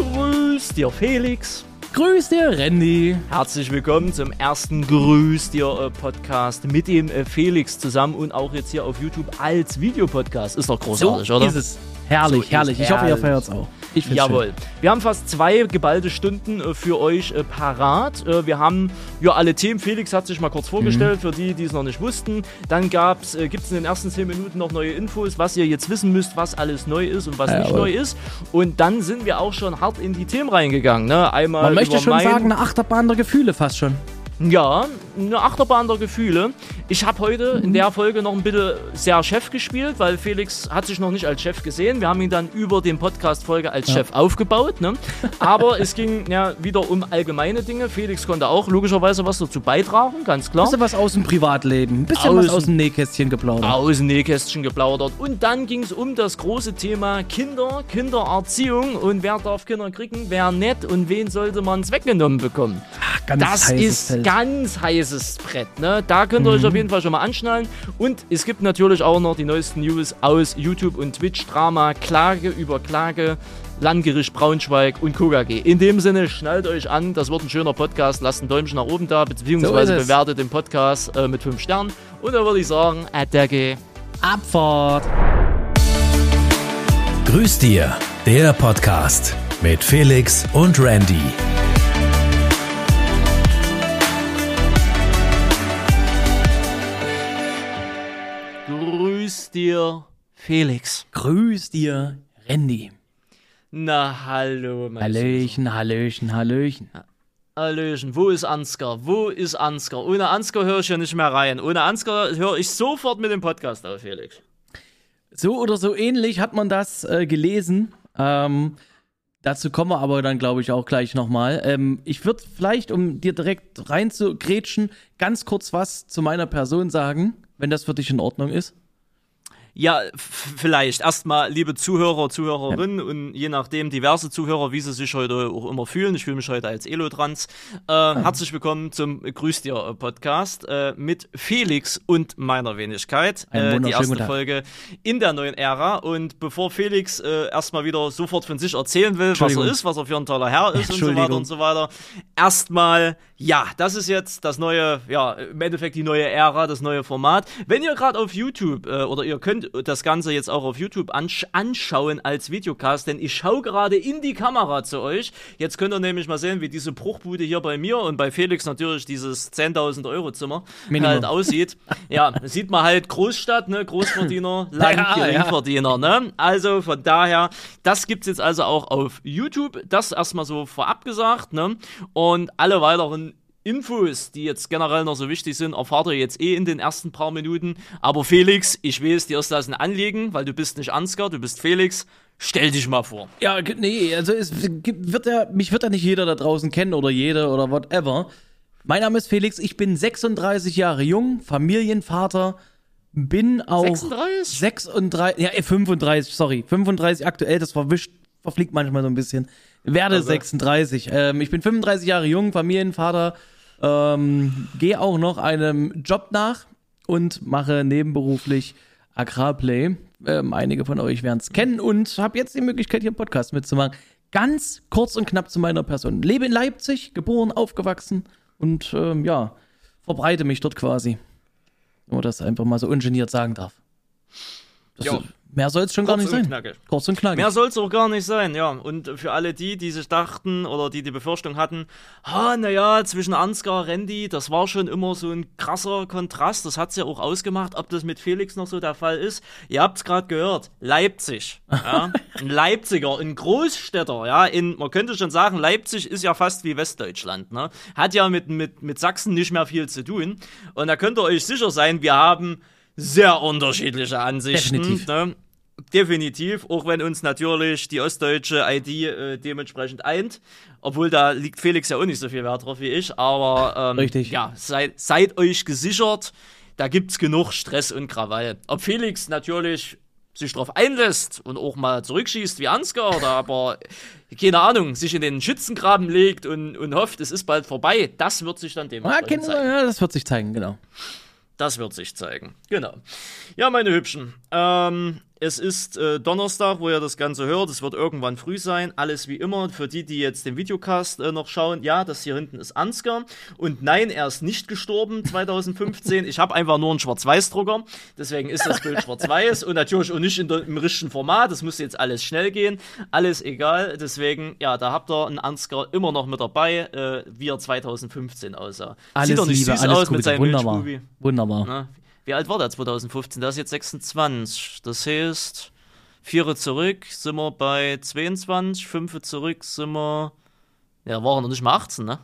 Grüß dir, Felix. Grüß dir, Randy. Herzlich willkommen zum ersten Grüß dir äh, Podcast mit dem äh, Felix zusammen und auch jetzt hier auf YouTube als Videopodcast. Ist doch großartig, so oder? Ist es. Herrlich, So herrlich. Ich hoffe, ihr herrlich. feiert es auch. Ich find's Jawohl. Wir haben fast zwei geballte Stunden äh, für euch äh, parat. Äh, wir haben ja alle Themen. Felix hat sich mal kurz vorgestellt, für die, die es noch nicht wussten. Dann gab's, äh, gibt es in den ersten zehn Minuten noch neue Infos, was ihr jetzt wissen müsst, was alles neu ist und was nicht Jawohl. neu ist. Und dann sind wir auch schon hart in die Themen reingegangen. Ne? Einmal Man möchte schon mein- sagen, eine Achterbahn der Gefühle fast schon. Ja, eine Achterbahn der Gefühle. Ich habe heute in der Folge noch ein bisschen sehr Chef gespielt, weil Felix hat sich noch nicht als Chef gesehen. Wir haben ihn dann über den Podcast-Folge als Chef aufgebaut. Ne? Aber es ging ja wieder um allgemeine Dinge. Felix konnte auch logischerweise was dazu beitragen, ganz klar. Bisschen was aus dem Privatleben. Ein bisschen was Außen- aus dem Nähkästchen geplaudert. Aus dem Nähkästchen geplaudert. Und dann ging es um das große Thema Kinder, Kindererziehung und wer darf Kinder kriegen, wer nicht und wen sollte man es weggenommen bekommen. Ganz Das ist Feld. Ganz heißes Brett. Ne? Da könnt ihr euch auf jeden Fall schon mal anschnallen. Und es gibt natürlich auch noch die neuesten News aus YouTube und Twitch. Drama, Klage über Klage, Landgericht Braunschweig und KUKG. In dem Sinne, schnallt euch an. Das wird ein schöner Podcast. Lasst ein Däumchen nach oben da, beziehungsweise So bewertet den Podcast äh, mit 5 Sternen. Und dann würde ich sagen, Attacke. Abfahrt. Grüß dir, der Podcast mit Felix und Randy. Dir, Felix. Grüß dir, Randy. Na, hallo, mein Hallöchen, Hallöchen, Hallöchen. Hallöchen, wo ist Ansgar? Wo ist Ansgar? Ohne Ansgar höre ich ja nicht mehr rein. Ohne Ansgar höre ich sofort mit dem Podcast auf, Felix. So oder so ähnlich hat man das äh, gelesen. Ähm, dazu kommen wir aber dann, glaube ich, auch gleich nochmal. Ähm, ich würde vielleicht, um dir direkt reinzugrätschen, ganz kurz was zu meiner Person sagen, wenn das für dich in Ordnung ist. Ja, vielleicht. Erstmal, liebe Zuhörer, Zuhörerinnen und je nachdem diverse Zuhörer, wie sie sich heute auch immer fühlen. Ich fühle mich heute als Elotrans. Äh, herzlich willkommen zum Grüß dir äh, Podcast äh, mit Felix und meiner Wenigkeit. Äh, die erste. Folge in der neuen Ära. Und bevor Felix äh, erstmal wieder sofort von sich erzählen will, was er ist, was er für ein toller Herr ist und so weiter und so weiter. Erstmal, ja, das ist jetzt das neue, ja, im Endeffekt die neue Ära, das neue Format. Wenn ihr gerade auf YouTube äh, oder ihr könnt das Ganze jetzt auch auf YouTube ansch anschauen als Videocast, denn ich schaue gerade in die Kamera zu euch. Jetzt könnt ihr nämlich mal sehen, wie diese Bruchbude hier bei mir und bei Felix natürlich dieses 10.000 Euro Zimmer Minimum. halt aussieht. ja, sieht man halt Großstadt, ne, Großverdiener, Land, Ja, ja. Geringverdiener, ne? Also von daher, das gibt's jetzt also auch auf YouTube. Das erstmal so vorab gesagt, ne? Und alle weiteren Infos, die jetzt generell noch so wichtig sind, erfahrt ihr jetzt eh in den ersten paar Minuten. Aber Felix, ich weiß, dir ist das ein Anliegen, weil du bist nicht Ansgar, du bist Felix. Stell dich mal vor. Ja, nee, also es wird ja, mich wird ja nicht jeder da draußen kennen oder jede oder whatever. Mein Name ist Felix, ich bin 36 Jahre jung, Familienvater, bin auch 36? 36, ja, äh, 35, sorry, 35 aktuell, das verwischt, verfliegt manchmal so ein bisschen. Werde Also. 36. Ähm, ich bin 35 Jahre jung, Familienvater, ähm, gehe auch noch einem Job nach und mache nebenberuflich Agrarplay. Ähm, einige von euch werden es kennen und habe jetzt die Möglichkeit, hier einen Podcast mitzumachen. Ganz kurz und knapp zu meiner Person. Lebe in Leipzig, geboren, aufgewachsen und ähm, ja, verbreite mich dort quasi. Nur das einfach mal so ungeniert sagen darf. Das, Jo. Mehr soll es schon gar Kurz nicht und sein. knackig. Kurz und knackig. Mehr soll es auch gar nicht sein, ja. Und für alle die, die sich dachten oder die die Befürchtung hatten, ha, naja, zwischen Ansgar, Randy, das war schon immer so ein krasser Kontrast. Das hat's ja auch ausgemacht, ob das mit Felix noch so der Fall ist. Ihr habt's gerade gehört, Leipzig. Ja? Ein Leipziger, ein Großstädter, ja. In, man könnte schon sagen, Leipzig ist ja fast wie Westdeutschland, ne? Hat ja mit, mit, mit Sachsen nicht mehr viel zu tun. Und da könnt ihr euch sicher sein, wir haben sehr unterschiedliche Ansichten. Definitiv. Ne? Definitiv, auch wenn uns natürlich die ostdeutsche ID äh, dementsprechend eint. Obwohl da liegt Felix ja auch nicht so viel Wert drauf wie ich. Aber ähm, Richtig. ja, seid, seid euch gesichert, da gibt's genug Stress und Krawall. Ob Felix natürlich sich drauf einlässt und auch mal zurückschießt wie Ansgar oder aber, keine Ahnung, sich in den Schützengraben legt und, und hofft, es ist bald vorbei, das wird sich dann Ah, dementsprechend kennen zeigen. ja, das wird sich zeigen, genau. Das wird sich zeigen. Genau. Ja, meine Hübschen. Ähm, es ist äh, Donnerstag, wo ihr das Ganze hört. Es wird irgendwann früh sein. Alles wie immer. Für die, die jetzt den Videocast äh, noch schauen, ja, das hier hinten ist Ansgar. Und nein, er ist nicht gestorben 2015. ich habe einfach nur einen Schwarz-Weiß-Drucker. Deswegen ist das Bild schwarz-weiß und natürlich auch nicht der, im richtigen Format. Das müsste jetzt alles schnell gehen. Alles egal. Deswegen, ja, da habt ihr einen Ansgar immer noch mit dabei, äh, wie er 2015 aussah. Alles Sieht doch nicht Liebe, süß alles aus Gute. mit seinem Wunderbar. Milchbubi. Wunderbar. Na, wie alt war der 2015? Der ist jetzt 26. Das heißt, vier zurück sind wir bei 22, fünf zurück sind wir. Ja, waren noch nicht mal 18, ne?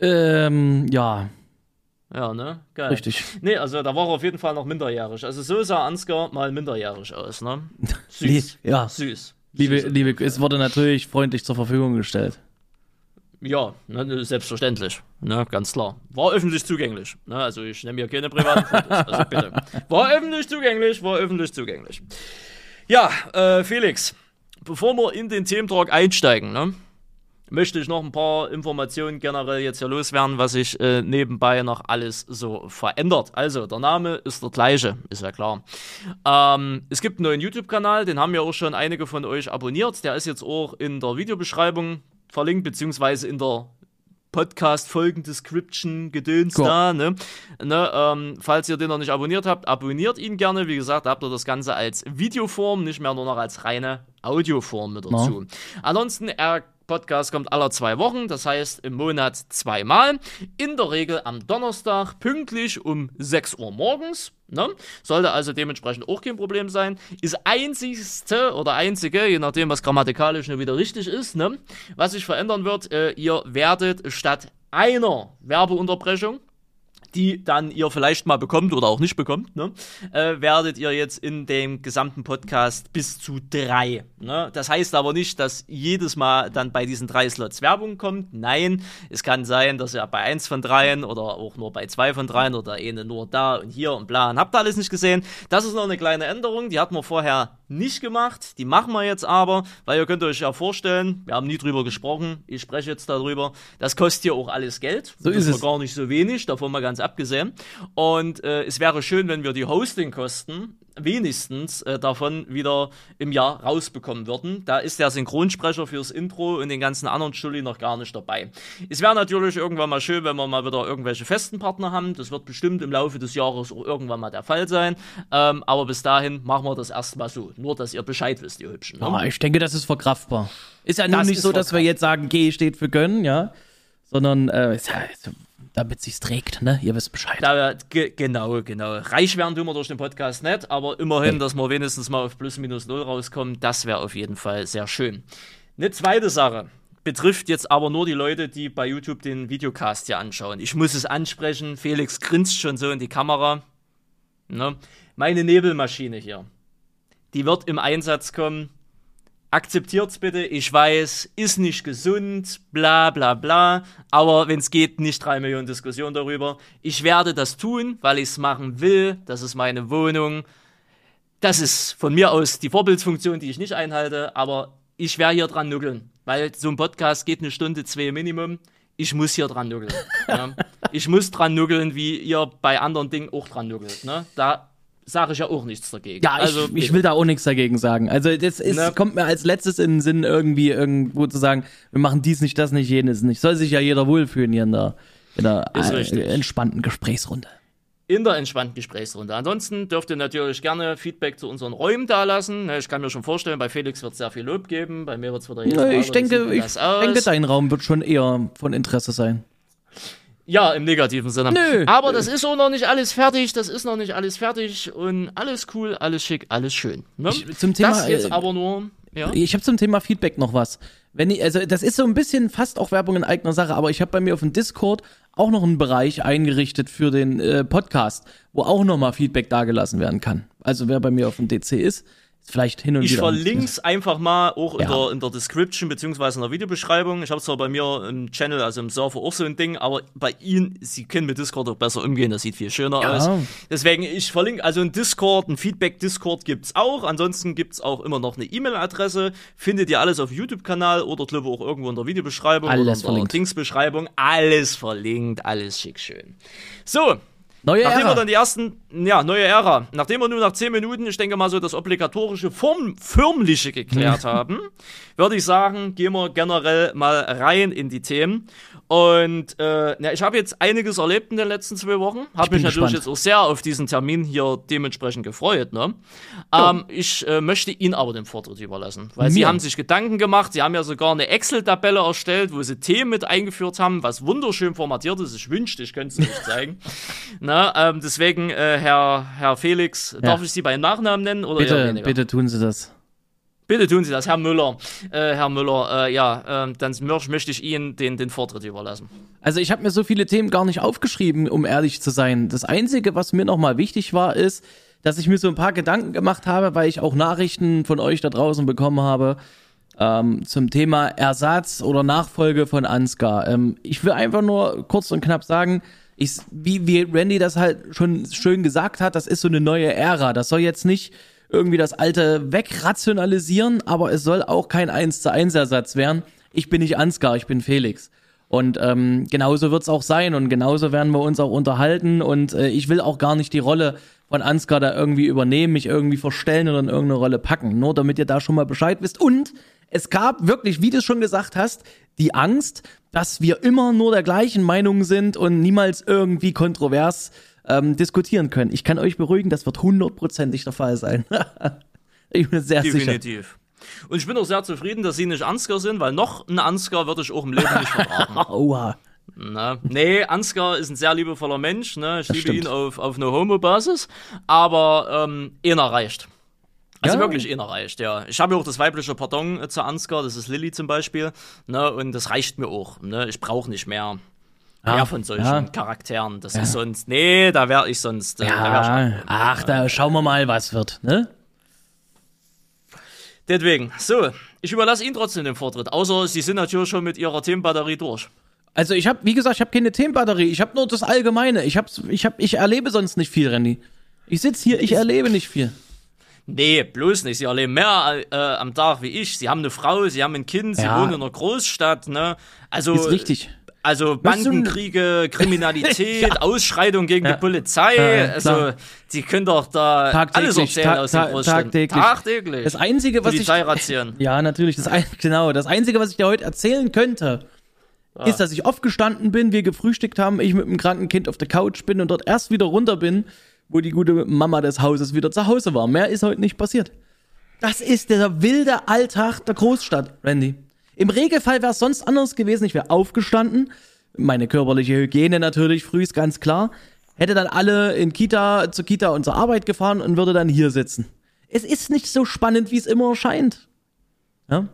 Ähm, ja, Ja, ne? Geil. richtig. Nee, also da war er auf jeden Fall noch minderjährig. Also so sah Ansgar mal minderjährig aus, ne? Süß. ja. Süß. Liebe, Süß. liebe, es wurde natürlich freundlich zur Verfügung gestellt. Ja, ne, selbstverständlich. Ne, ganz klar. War öffentlich zugänglich. Ne, also ich nehme hier keine privaten Fotos. Also bitte. War öffentlich zugänglich, war öffentlich zugänglich. Ja, äh, Felix, bevor wir in den Thementalk einsteigen, ne, möchte ich noch ein paar Informationen generell jetzt hier loswerden, was sich äh, nebenbei noch alles so verändert. Also, der Name ist der gleiche, ist ja klar. Ähm, es gibt einen neuen YouTube-Kanal, den haben ja auch schon einige von euch abonniert. Der ist jetzt auch in der Videobeschreibung verlinkt, beziehungsweise in der Podcast-Folgen-Description gedöns Cool. da, ne? ne ähm, falls ihr den noch nicht abonniert habt, abonniert ihn gerne. Wie gesagt, habt ihr das Ganze als Videoform, nicht mehr nur noch als reine Audioform mit dazu. Ansonsten, der Podcast kommt alle zwei Wochen, das heißt im Monat zweimal. In der Regel am Donnerstag pünktlich um 6 Uhr morgens. Ne? Sollte also dementsprechend auch kein Problem sein. Ist einzigste oder einzige, je nachdem, was grammatikalisch nur wieder richtig ist, ne? was sich verändern wird, äh, ihr werdet statt einer Werbeunterbrechung die dann ihr vielleicht mal bekommt oder auch nicht bekommt, ne, äh, werdet ihr jetzt in dem gesamten Podcast bis zu drei. Ne? Das heißt aber nicht, dass jedes Mal dann bei diesen drei Slots Werbung kommt. Nein, es kann sein, dass ihr bei eins von dreien oder auch nur bei zwei von dreien oder eine nur da und hier und bla und habt ihr alles nicht gesehen. Das ist noch eine kleine Änderung, die hatten wir vorher nicht gemacht. Die machen wir jetzt aber, weil ihr könnt euch ja vorstellen, wir haben nie drüber gesprochen, ich spreche jetzt darüber, das kostet ja auch alles Geld. So das ist es. gar nicht so wenig, davon mal ganz abgesehen. Und äh, es wäre schön, wenn wir die Hostingkosten wenigstens äh, davon wieder im Jahr rausbekommen würden. Da ist der Synchronsprecher fürs Intro und den ganzen anderen Stulli noch gar nicht dabei. Es wäre natürlich irgendwann mal schön, wenn wir mal wieder irgendwelche festen Partner haben. Das wird bestimmt im Laufe des Jahres auch irgendwann mal der Fall sein. Ähm, aber bis dahin machen wir das erstmal so. Nur, dass ihr Bescheid wisst, ihr Hübschen. Ne? Ah, ich denke, das ist verkraftbar. Ist ja nun Das nicht so, dass wir jetzt sagen, G steht für gönnen, ja, sondern äh, ja, damit sich's trägt, ne? Ihr wisst Bescheid. Da, ge genau, genau. Reich werden tun wir durch den Podcast nicht, aber immerhin, dass wir wenigstens mal auf plus minus null rauskommen, das wäre auf jeden Fall sehr schön. Eine zweite Sache betrifft jetzt aber nur die Leute, die bei YouTube den Videocast hier anschauen. Ich muss es ansprechen, Felix grinst schon so in die Kamera. Ne? Meine Nebelmaschine hier, die wird im Einsatz kommen. Akzeptiert's bitte, ich weiß, ist nicht gesund, bla bla bla, aber wenn es geht, nicht drei Millionen Diskussionen darüber. Ich werde das tun, weil ich es machen will, das ist meine Wohnung. Das ist von mir aus die Vorbildsfunktion, die ich nicht einhalte, aber ich werde hier dran nuckeln, weil so ein Podcast geht eine Stunde, zwei Minimum. Ich muss hier dran nuckeln. ja. Ich muss dran nuckeln, wie ihr bei anderen Dingen auch dran nuckelt. Ne? Da sage ich ja auch nichts dagegen. Ja, ich, also, ich will da auch nichts dagegen sagen. Also das ist, Ne? kommt mir als letztes in den Sinn, irgendwie irgendwo zu sagen, wir machen dies nicht, das nicht, jenes nicht. Soll sich ja jeder wohlfühlen hier in der, in der äh, entspannten Gesprächsrunde. in der entspannten Gesprächsrunde. Ansonsten dürft ihr natürlich gerne Feedback zu unseren Räumen dalassen. Ne, Ich kann mir schon vorstellen, bei Felix wird es sehr viel Lob geben, bei mir wird es wieder jedes Nö, Mal, ich denke, ich denke, dein Raum wird schon eher von Interesse sein. Ja, im negativen Sinne. Nö. Aber das ist auch noch nicht alles fertig, das ist noch nicht alles fertig und alles cool, alles schick, alles schön. Ne? Ich- zum Thema, das jetzt äh, aber nur, ja. Ich habe zum Thema Feedback noch was. Wenn ich, also das ist so ein bisschen fast auch Werbung in eigener Sache, aber ich habe bei mir auf dem Discord auch noch einen Bereich eingerichtet für den äh, Podcast, wo auch nochmal Feedback dagelassen werden kann. Also wer bei mir auf dem DC ist, ist vielleicht hin und Ich wieder. verlinke es einfach mal auch in, Ja. der, in der Description beziehungsweise in der Videobeschreibung. Ich habe zwar bei mir im Channel, also im Server auch so ein Ding, aber bei Ihnen, Sie können mit Discord auch besser umgehen, das sieht viel schöner Ja. aus. Deswegen, ich verlinke, also ein Discord, ein Feedback-Discord gibt's auch. Ansonsten gibt's auch immer noch eine E-Mail-Adresse. Findet ihr alles auf YouTube-Kanal oder glaube auch irgendwo in der Videobeschreibung Alles oder in der verlinkt. Dingsbeschreibung. Alles verlinkt, alles schick schön. So, Neue Nachdem Ära. wir dann die ersten, ja, neue Ära, nachdem wir nur nach 10 Minuten, ich denke mal so das obligatorische Form, Förmliche geklärt haben, würde ich sagen, gehen wir generell mal rein in die Themen. Und äh, ja, ich habe jetzt einiges erlebt in den letzten zwei Wochen. Habe mich natürlich gespannt. jetzt auch sehr auf diesen Termin hier dementsprechend gefreut. Ne? Ähm, ich äh, möchte Ihnen aber den Vortritt überlassen, weil Sie Mir? haben sich Gedanken gemacht. Sie haben ja sogar eine Excel-Tabelle erstellt, wo Sie Themen mit eingeführt haben, was wunderschön formatiert ist. Ich wünschte, ich könnte es nicht zeigen. Na, ähm, deswegen, äh, Herr, Herr Felix, darf ich Sie beim Nachnamen nennen? Oder Bitte, bitte tun Sie das. Bitte tun Sie das, Herr Müller. Äh, Herr Müller, äh, ja, ähm, dann mö- möchte ich Ihnen den, den Vortritt überlassen. Also ich habe mir so viele Themen gar nicht aufgeschrieben, um ehrlich zu sein. Das Einzige, was mir nochmal wichtig war, ist, dass ich mir so ein paar Gedanken gemacht habe, weil ich auch Nachrichten von euch da draußen bekommen habe ähm, zum Thema Ersatz oder Nachfolge von Ansgar. Ähm, ich will einfach nur kurz und knapp sagen, ich, wie, wie Randy das halt schon schön gesagt hat, das ist so eine neue Ära. Das soll jetzt nicht irgendwie das alte wegrationalisieren, aber es soll auch kein 1 zu 1 Ersatz werden. Ich bin nicht Ansgar, ich bin Felix. Und ähm, genauso wird's auch sein und genauso werden wir uns auch unterhalten und äh, ich will auch gar nicht die Rolle von Ansgar da irgendwie übernehmen, mich irgendwie verstellen oder in irgendeine Rolle packen, nur damit ihr da schon mal Bescheid wisst. Und es gab wirklich, wie du schon gesagt hast, die Angst, dass wir immer nur der gleichen Meinung sind und niemals irgendwie kontrovers ähm, diskutieren können. Ich kann euch beruhigen, das wird hundertprozentig der Fall sein. ich bin sehr sicher. Definitiv. Und ich bin auch sehr zufrieden, dass Sie nicht Ansgar sind, weil noch ein Ansgar würde ich auch im Leben nicht vertragen. Oha. Ne? Nee, Ansgar ist ein sehr liebevoller Mensch. Ne? Ich liebe stimmt. ihn auf, auf eine Homo-Basis. Aber ähm, einer reicht. Also Ja. wirklich einer reicht, ja. Ich habe ja auch das weibliche Pardon äh, zu Ansgar, das ist Lilly zum Beispiel. Ne? Und das reicht mir auch. Ne? Ich brauche nicht mehr, mehr von solchen ja. Charakteren. Das ist sonst, nee, da wäre ich sonst. Äh, da wär ich Ja, ach, da schauen wir mal, was wird, ne? Deswegen, so, ich überlasse Ihnen trotzdem den Vortritt. Außer Sie sind natürlich schon mit Ihrer Themenbatterie durch. Also ich habe, wie gesagt, ich habe keine Themenbatterie. Ich habe nur das Allgemeine. Ich hab's, ich hab, ich erlebe sonst nicht viel, Randy. Ich sitz hier, ich erlebe nicht viel. Nee, bloß nicht. Sie erleben mehr äh, am Tag wie ich. Sie haben eine Frau, sie haben ein Kind, sie Ja. wohnen in einer Großstadt, ne? Also, Ist richtig. Also Bandenkriege, Kriminalität, Ja. Ausschreitung gegen Ja. die Polizei. Ja, also, die können doch da alles Tagtäglich, erzählen ta- aus ta- Großstädten. tagtäglich. Tagtäglich. Das Einzige, was ich, ja natürlich, das ein, genau, das Einzige, was ich dir heute erzählen könnte, Ah. ist, dass ich aufgestanden bin, wir gefrühstückt haben, ich mit dem kranken Kind auf der Couch bin und dort erst wieder runter bin, wo die gute Mama des Hauses wieder zu Hause war. Mehr ist heute nicht passiert. Das ist der wilde Alltag der Großstadt, Randy. Im Regelfall wäre es sonst anders gewesen. Ich wäre aufgestanden, meine körperliche Hygiene natürlich früh ist ganz klar, hätte dann alle in Kita, zur Kita und zur Arbeit gefahren und würde dann hier sitzen. Es ist nicht so spannend, wie es immer scheint. Ja?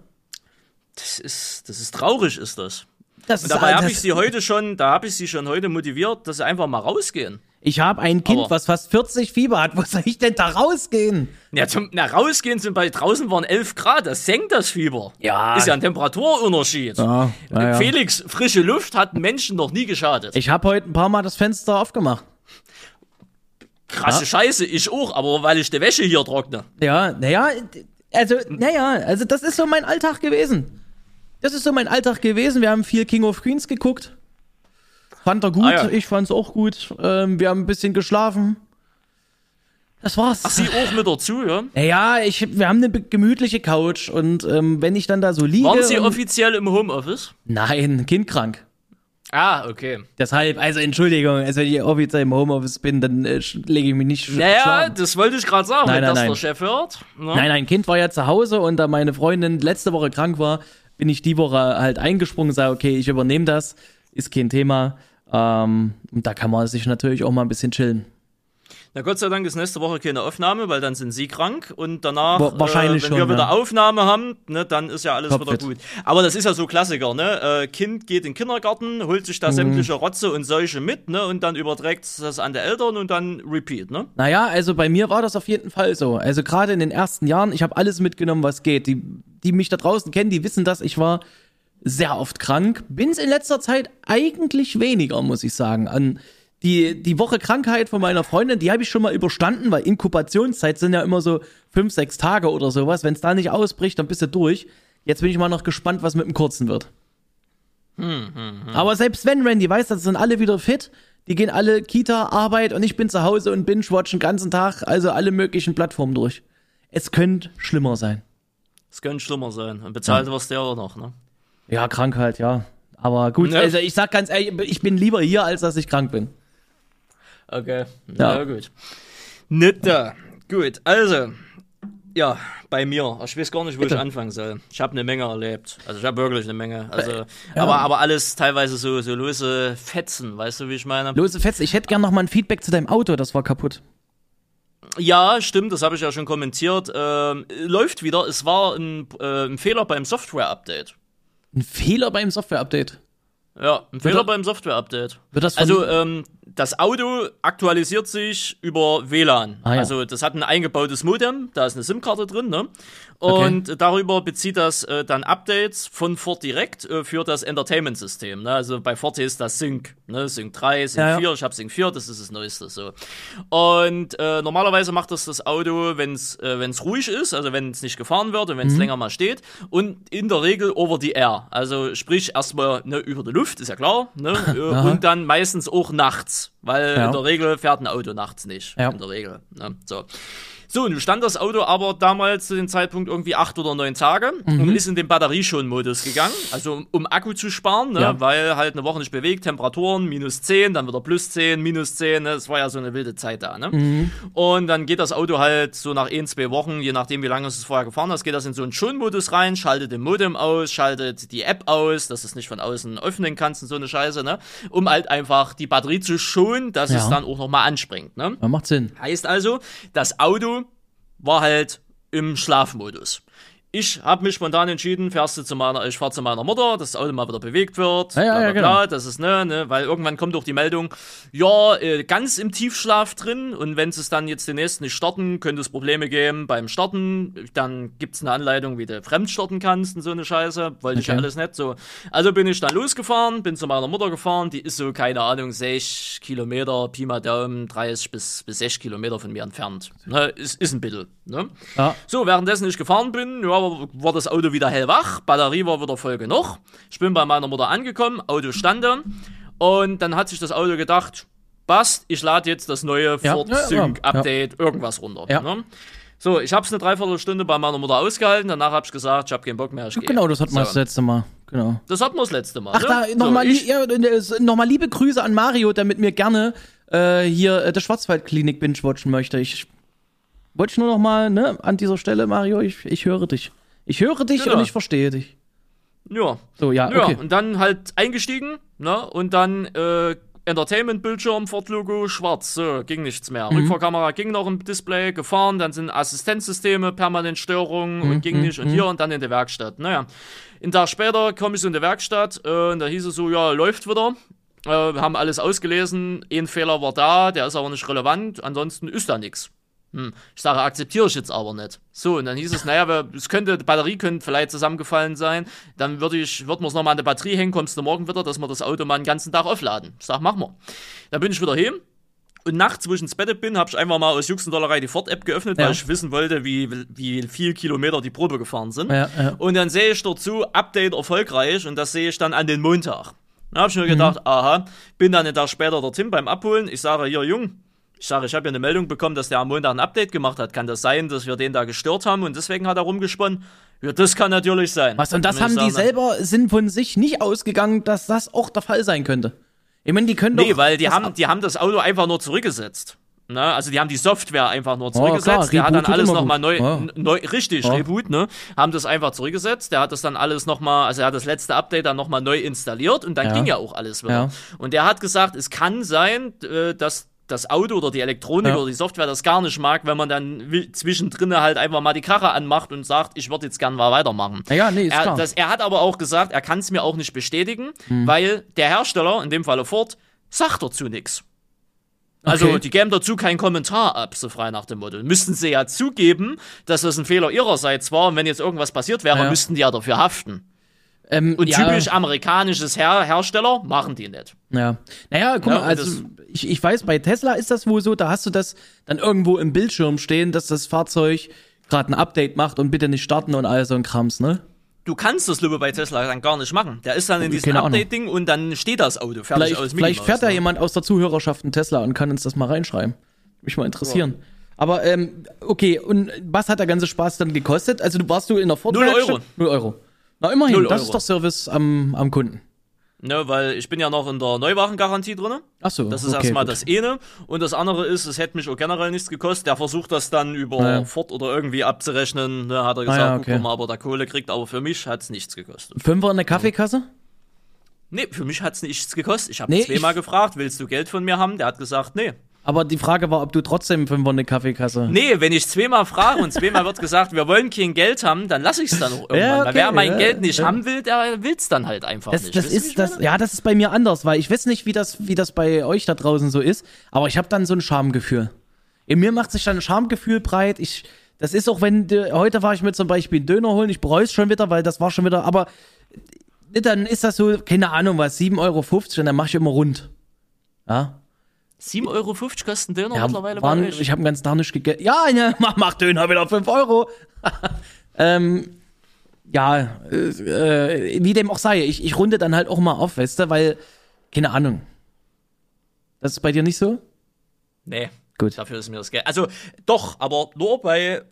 Das ist, das ist traurig, ist das. Das Und dabei habe ich sie heute schon, da habe ich sie schon heute motiviert, dass sie einfach mal rausgehen. Ich habe ein Kind, Aber- was fast 40 Fieber hat. Wo soll ich denn da rausgehen? Ja, zum na, rausgehen sind bei draußen waren 11 Grad, das senkt das Fieber. Ja. Ist ja ein Temperaturunterschied. Ja, ja, ja. Felix, frische Luft hat Menschen noch nie geschadet. Ich habe heute ein paar Mal das Fenster aufgemacht. Krasse Scheiße, ich auch, aber weil ich die Wäsche hier trockne. Ja, naja, also, naja, also das ist so mein Alltag gewesen. Das ist so mein Alltag gewesen. Wir haben viel King of Queens geguckt. Fand er gut, Ah, ja. ich fand's auch gut. Ähm, wir haben ein bisschen geschlafen. Das war's. Ach, sie auch mit dazu, ja? Naja, ich, wir haben eine gemütliche Couch und ähm, wenn ich dann da so liege. Waren sie offiziell im Homeoffice? Nein, kindkrank. Ah, okay. Deshalb, also Entschuldigung, also wenn ich offiziell im Homeoffice bin, dann äh, lege ich mich nicht sch Naja, das wollte ich gerade sagen, Nein, wenn nein, das nein. der Chef hört. Ne? Nein, nein, Kind war ja zu Hause und da meine Freundin letzte Woche krank war, bin ich die Woche halt eingesprungen und sage, okay, ich übernehme das, ist kein Thema. Ähm, da kann man sich natürlich auch mal ein bisschen chillen. Na Gott sei Dank ist nächste Woche keine Aufnahme, weil dann sind sie krank und danach, Wa- wahrscheinlich äh, wenn schon, wir wieder ja. Aufnahme haben, ne, dann ist ja alles Topfit. wieder gut. Aber das ist ja so Klassiker, ne? Äh, kind geht in den Kindergarten, holt sich da Mhm. sämtliche Rotze und Seuche mit, ne? Und dann überträgt das an die Eltern und dann repeat, ne? Naja, also bei mir war das auf jeden Fall so. Also gerade in den ersten Jahren, ich habe alles mitgenommen, was geht. Die, die mich da draußen kennen, die wissen das. Ich war sehr oft krank. Bin's in letzter Zeit eigentlich weniger, muss ich sagen. An die, die Woche Krankheit von meiner Freundin, die habe ich schon mal überstanden, weil Inkubationszeit sind ja immer so fünf, sechs Tage oder sowas. Wenn es da nicht ausbricht, dann bist du durch. Jetzt bin ich mal noch gespannt, was mit dem Kurzen wird. Aber selbst wenn Randy weiß, das sind alle wieder fit, die gehen alle Kita, Arbeit und ich bin zu Hause und binge-watch den ganzen Tag, also alle möglichen Plattformen durch. Es könnte schlimmer sein. Es könnte schlimmer sein. Und bezahlt wirst du ja auch noch, ne? Ja, Krankheit, ja. Aber gut, Ne? also ich sag ganz ehrlich, ich bin lieber hier, als dass ich krank bin. Okay. Ja. Ja, gut. Da. Gut, also. Ja, bei mir. Ich weiß gar nicht, wo Bitte. ich anfangen soll. Ich habe eine Menge erlebt. Also ich habe wirklich eine Menge. Also, ja. aber, aber alles teilweise so, so lose Fetzen, weißt du, wie ich meine? Lose Fetze, ich hätte gern noch mal ein Feedback zu deinem Auto, das war kaputt. Ja, stimmt, das habe ich ja schon kommentiert. Ähm, läuft wieder. Es war ein, äh, ein Fehler beim Software-Update. Ein Fehler beim Software-Update. Ja, ein Fehler beim Software-Update. Wird das von, Also, ähm, das Auto aktualisiert sich über WLAN. Ah, ja. Also, das hat ein eingebautes Modem, da ist eine SIM-Karte drin, ne? Und darüber bezieht das äh, dann Updates von Ford direkt äh, für das Entertainment-System. Ne? Also bei Ford ist das Sync, ne? Sync 3, Sync Ja, ja. 4, ich habe Sync 4, das ist das Neueste. So. Und äh, normalerweise macht das das Auto, wenn es äh, wenn's ruhig ist, also wenn es nicht gefahren wird und wenn Mhm. es länger mal steht. Und in der Regel over the air. Also sprich erstmal ne, über die Luft, ist ja klar. Ne? Äh, und dann meistens auch nachts. Weil Ja. in der Regel fährt ein Auto nachts nicht. Ja. In der Regel. Ne? So. So, nun stand das Auto aber damals zu dem Zeitpunkt irgendwie acht oder neun Tage Mhm. und ist in den Batterieschonmodus gegangen, also um, um Akku zu sparen, ne? Ja. weil halt eine Woche nicht bewegt, Temperaturen minus 10, dann wieder plus 10, minus 10, ne? das war ja so eine wilde Zeit da. Ne? Mhm. Und dann geht das Auto halt so nach ein, zwei Wochen, je nachdem wie lange es vorher gefahren hast, geht das in so einen Schonmodus rein, schaltet den Modem aus, schaltet die App aus, dass du es nicht von außen öffnen kannst und so eine Scheiße, ne? um halt einfach die Batterie zu schonen, dass Ja. es dann auch nochmal anspringt. Ne? Ja, macht Sinn. Heißt also, das Auto war halt im Schlafmodus. Ich habe mich spontan entschieden, fährst du zu meiner, ich fahr zu meiner Mutter, dass das Auto mal wieder bewegt wird, Ja, ja, ja, genau. das ist, ne, ne, weil irgendwann kommt auch die Meldung, ja, äh, ganz im Tiefschlaf drin und wenn sie es dann jetzt demnächst nicht starten, könnte es Probleme geben beim Starten, dann gibt's eine Anleitung, wie du fremd starten kannst und so eine Scheiße, wollte ich ja Okay. alles nicht so. Also bin ich dann losgefahren, bin zu meiner Mutter gefahren, die ist so, keine Ahnung, 6 Kilometer, Pi mal Daumen, 30 bis, bis 6 Kilometer von mir entfernt. Ne, ist, ist ein bisschen, ne? Ja. So, währenddessen ich gefahren bin, ja, war war das Auto wieder hellwach, Batterie war wieder voll genug. Ich bin bei meiner Mutter angekommen, Auto stand da und dann hat sich das Auto gedacht, passt, ich lade jetzt das neue Ja, Ford ja, Sync ja. Update irgendwas runter. Ne? So, ich habe es eine Dreiviertelstunde bei meiner Mutter ausgehalten, danach habe ich gesagt, ich habe keinen Bock mehr. Genau, das hatten wir so. das letzte Mal. Genau. Das hatten wir das letzte Mal. Ach, ne? da so, nochmal li ja, äh, noch mal liebe Grüße an Mario, der mit mir gerne äh, hier äh, der Schwarzwaldklinik binge-watchen möchte. Ich wollte nur noch mal, ne, an dieser Stelle, Mario, ich, ich höre dich. Ich höre dich Genau. und ich verstehe dich. Ja, So, ja, Ja, okay. und dann halt eingestiegen, ne? Und dann äh, Entertainment-Bildschirm, Ford-Logo, schwarz, so, ging nichts mehr. Mhm. Rückfahrkamera ging noch im Display, gefahren, dann sind Assistenzsysteme, permanent Störungen Mhm, und ging nicht und hier und dann in der Werkstatt. Naja, einen Tag später komme ich so in der Werkstatt äh, und da hieß es so, ja, läuft wieder. Äh, wir haben alles ausgelesen, ein Fehler war da, der ist aber nicht relevant, ansonsten ist da nichts. Hm. Ich sage, akzeptiere ich jetzt aber nicht. So, und dann hieß es, naja, es könnte, die Batterie könnte vielleicht zusammengefallen sein. Dann würde ich, würden wir es nochmal an der Batterie hängen, kommst du morgen wieder, dass wir das Auto mal den ganzen Tag aufladen. Ich sag, machen wir. Dann bin ich wieder hin. Und nachts, wo ich ins Bett bin, habe ich einfach mal aus Jux und Dollerei die Ford-App geöffnet, Ja. weil ich wissen wollte, wie, wie viel Kilometer die Probe gefahren sind. Ja, ja. Und dann sehe ich dazu, Update erfolgreich und das sehe ich dann an den Montag. Da habe ich mir gedacht, Mhm. aha, bin dann einen Tag später dorthin beim Abholen. Ich sage, hier, Jung, ich sage, ich habe ja eine Meldung bekommen, dass der am Montag ein Update gemacht hat. Kann das sein, dass wir den da gestört haben und deswegen hat er rumgesponnen? Ja, das kann natürlich sein. Was, und das haben die selber, sind von sich nicht ausgegangen, dass das auch der Fall sein könnte. Ich meine, die können doch. Nee, weil die haben, die haben das Auto einfach nur zurückgesetzt. Ne? Also die haben die Software einfach nur klar, zurückgesetzt. der hat dann alles nochmal neu, n- neu, richtig, Ja. Reboot, ne? Haben das einfach zurückgesetzt. Der hat das dann alles nochmal, also er hat das letzte Update dann nochmal neu installiert und dann Ja. ging ja auch alles wieder. Ja. Und der hat gesagt, es kann sein, äh, dass das Auto oder die Elektronik Ja. oder die Software das gar nicht mag, wenn man dann wi- zwischendrin halt einfach mal die Krache anmacht und sagt, ich würde jetzt gern mal weitermachen. Ja, nee, ist er, klar. Das, er hat aber auch gesagt, er kann es mir auch nicht bestätigen, Hm. weil der Hersteller, in dem Falle Ford, sagt dazu nichts. Also, Okay. die geben dazu keinen Kommentar ab, so frei nach dem Motto. Müssten sie ja zugeben, dass das ein Fehler ihrerseits war und wenn jetzt irgendwas passiert wäre, Ja. müssten die ja dafür haften. Ähm, Und ja, typisch amerikanisches Her Hersteller machen die nicht. Ja. Naja, guck Ja, mal, also ich, ich weiß, bei Tesla ist das wohl so, da hast du das dann irgendwo im Bildschirm stehen, dass das Fahrzeug gerade ein Update macht und bitte nicht starten und all so ein Krams, ne? du kannst das Lübbe bei Tesla dann gar nicht machen. Der ist dann in diesem. Update-Ding und dann steht das Auto fertig Vielleicht, aus vielleicht fährt da ne? jemand aus der Zuhörerschaft einen Tesla und kann uns das mal reinschreiben. Mich mal interessieren. Aber ähm, okay, und was hat der ganze Spaß dann gekostet? Also du warst du in der Ford Null Euro. Null Euro. Na immerhin, Null das Euro. ist doch Service am, am Kunden. Ne, weil ich bin ja noch in der Neuwagengarantie drin. Ach so, Das ist okay, erstmal gut. das eine. Und das andere ist, es hätte mich auch generell nichts gekostet. Der versucht das dann über Ja. Ford oder irgendwie abzurechnen. Ne, hat er gesagt, Ah, ja, guck okay. mal, ob er da Kohle kriegt. Aber für mich hat es nichts gekostet. Fünfer in der Kaffeekasse? Nee, für mich hat es nichts gekostet. Ich habe Nee, zweimal gefragt, willst du Geld von mir haben? Der hat gesagt, nee. Aber die Frage war, ob du trotzdem Fünfer in der Kaffeekasse. Nee, wenn ich zweimal frage und zweimal wird gesagt, wir wollen kein Geld haben, dann lasse ich es dann auch irgendwann. Ja, Weil okay, wer mein ja, Geld nicht ja. haben will, der will es dann halt einfach Das, nicht. das Wisst ist das, ja, das ist bei mir anders, weil ich weiß nicht, wie das, wie das bei euch da draußen so ist, aber ich habe dann so ein Schamgefühl. In mir macht sich dann ein Schamgefühl breit. Ich, das ist auch, wenn heute war ich mir zum Beispiel einen Döner holen, ich bereue es schon wieder, weil das war schon wieder, aber äh, dann ist das so, keine Ahnung was, 7,50 Euro und dann mache ich immer rund. Ja, 7,50 Euro kostet ein Döner ja mittlerweile waren, bei euch. ich habe den ganzen Tag nicht gegessen. Ja, ja, mach, mach Döner wieder 5 Euro. ähm, ja, äh, wie dem auch sei, ich, ich runde dann halt auch mal auf, weißt du, weil, keine Ahnung. Das ist bei dir nicht so? Nee. Gut. Dafür ist mir das Geld. Also doch, aber nur bei,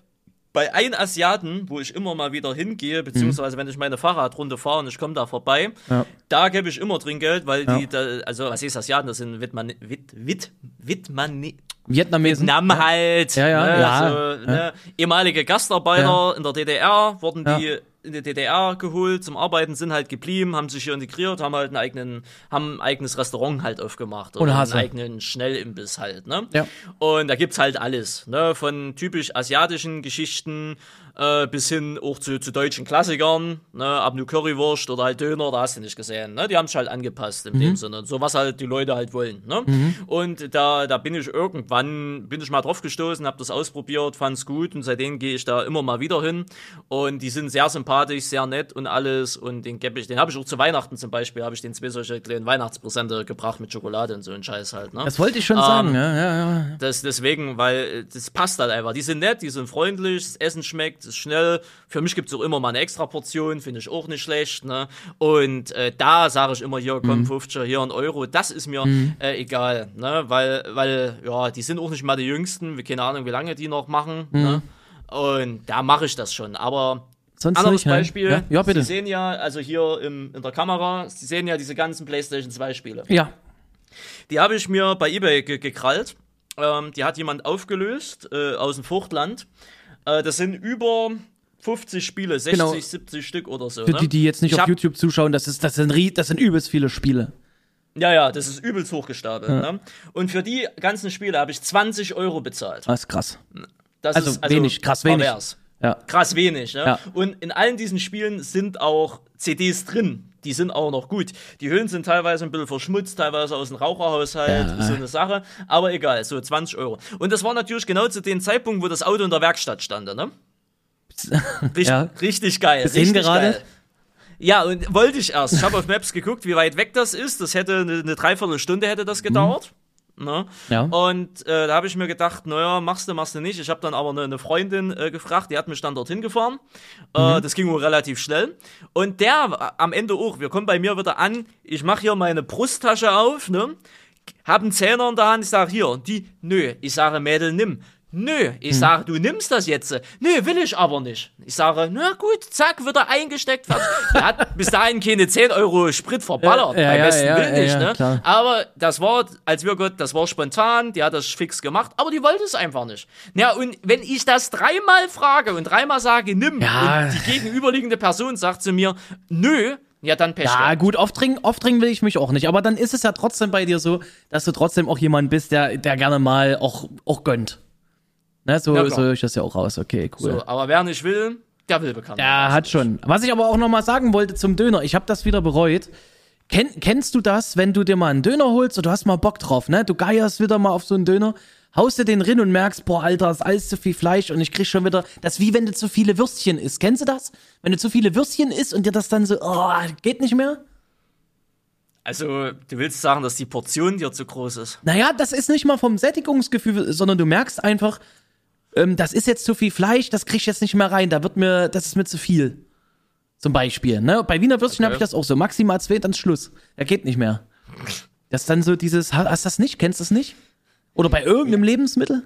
bei ein Asiaten, wo ich immer mal wieder hingehe, beziehungsweise wenn ich meine Fahrradrunde fahre und ich komme da vorbei, Ja. da gebe ich immer Trinkgeld, weil Ja. die, da, also was ist Asiaten, das sind Wittmann, Witt, Witt, Wittmann, Vietnamesen. Vietnam halt. Ja, ja, ne, ja, so, Ne, ehemalige Gastarbeiter in der DDR wurden die in die DDR geholt zum Arbeiten, sind halt geblieben, haben sich hier integriert, haben halt einen eigenen, haben ein eigenes Restaurant halt aufgemacht oder einen eigenen Schnellimbiss halt, ne? Ja. Und da gibt's halt alles, ne? Von typisch asiatischen Geschichten äh, bis hin auch zu, zu deutschen Klassikern, ne? Ab nur Currywurst oder halt Döner, da hast du nicht gesehen, ne? Die haben sich halt angepasst in Mhm. dem Sinne. So was halt die Leute halt wollen, ne? Und da, da bin ich irgendwann, bin ich mal drauf gestoßen, hab das ausprobiert, fand's gut und seitdem gehe ich da immer mal wieder hin. Und die sind sehr sympathisch, sehr nett und alles. Und den geb ich, den habe ich auch zu Weihnachten zum Beispiel, habe ich den zwei solche kleinen Weihnachtspräsente gebracht mit Schokolade und so ein Scheiß halt, ne? Das wollte ich schon Ähm, sagen, ja, ja, ja. Das, deswegen, weil äh, das passt halt einfach. Die sind nett, die sind freundlich, das Essen schmeckt, ist schnell. Für mich gibt's auch immer mal eine extra Portion, finde ich auch nicht schlecht. Ne? Und äh, da sage ich immer hier, komm, 50, hier ein Euro, das ist mir äh, egal. Ne? Weil, weil, ja, die sind auch nicht mal die Jüngsten, wir keine Ahnung, wie lange die noch machen. Ne? Und da mache ich das schon. Aber Sonst anderes nicht, ne? Beispiel, Ja, ja bitte. Sie sehen ja, also hier im, in der Kamera, Sie sehen ja diese ganzen PlayStation 2 Spiele. Ja, Die habe ich mir bei eBay ge gekrallt. Ähm, die hat jemand aufgelöst äh, aus dem Fruchtland. Äh, das sind über 50 Spiele, 60, Genau. 70 Stück oder so. für ne? die, die jetzt nicht Ich auf YouTube zuschauen, das, ist, das, sind, das sind übelst viele Spiele. Ja, ja, das ist übelst hochgestapelt. Ne? Und für die ganzen Spiele habe ich 20 Euro bezahlt. Das ist krass. Das Also ist wenig, krass wenig. pervers. Ja. Krass wenig, ne? Ja. Und in allen diesen Spielen sind auch CDs drin. Die sind auch noch gut. Die Hüllen sind teilweise ein bisschen verschmutzt, teilweise aus dem Raucherhaushalt, Ja. so eine Sache. Aber egal, so 20 Euro. Und das war natürlich genau zu dem Zeitpunkt, wo das Auto in der Werkstatt stand, ne? Richt, Ja. Richtig geil. Richtig hin gerade? geil. Ja, und wollte ich erst. Ich habe auf Maps geguckt, wie weit weg das ist. Das hätte eine, eine Dreiviertelstunde hätte das gedauert. Ne? Ja. Und äh, da habe ich mir gedacht, naja, machst du, machst du nicht. Ich habe dann aber eine, eine Freundin äh, gefragt, die hat mich dann dorthin gefahren. Äh, das ging wohl relativ schnell. Und der am Ende auch, wir kommen bei mir wieder an, ich mache hier meine Brusttasche auf, ne? Hab einen Zehner in der Hand, ich sage hier, die, nö. Ich sage, Mädel, nimm. Nö, ich sage, du nimmst das jetzt. Nö, will ich aber nicht. Ich sage, na gut, zack, wird er eingesteckt. Der hat bis dahin keine 10 Euro Sprit verballert. Ja, ja, beim besten ja, Willen nicht, ne? klar. Aber das war, als wir Gott, das war spontan, die hat das fix gemacht, aber die wollte es einfach nicht. Ja, und wenn ich das dreimal frage und dreimal sage, nimm, und die gegenüberliegende Person sagt zu mir, nö, ja, dann Pech. Ja, gut, aufdringen, aufdringen will ich mich auch nicht. Aber dann ist es ja trotzdem bei dir so, dass du trotzdem auch jemand bist, der, der gerne mal auch, auch gönnt. Ne, so, Ja, so höre ich das ja auch raus. Okay, cool. So, aber wer nicht will, der will bekannt. Ja, hat schon. Was ich aber auch noch mal sagen wollte zum Döner, ich habe das wieder bereut. Ken, kennst du das, wenn du dir mal einen Döner holst und du hast mal Bock drauf, ne? Du geierst wieder mal auf so einen Döner, haust dir den rein und merkst, boah, Alter, ist alles zu viel Fleisch und ich krieg schon wieder, das ist wie wenn du zu viele Würstchen isst. Kennst du das? Wenn du zu viele Würstchen isst und dir das dann so, oh, geht nicht mehr? Also, du willst sagen, dass die Portion dir zu groß ist. Naja, das ist nicht mal vom Sättigungsgefühl, sondern du merkst einfach, ähm, das ist jetzt zu viel Fleisch, das krieg ich jetzt nicht mehr rein, da wird mir, das ist mir zu viel. Zum Beispiel. Ne? Bei Wiener Würstchen Okay. habe ich das auch so. Maximal zwei, dann Schluss. Er geht nicht mehr. Das ist dann so dieses, ha- hast du das nicht? Kennst du das nicht? Oder bei irgendeinem Lebensmittel?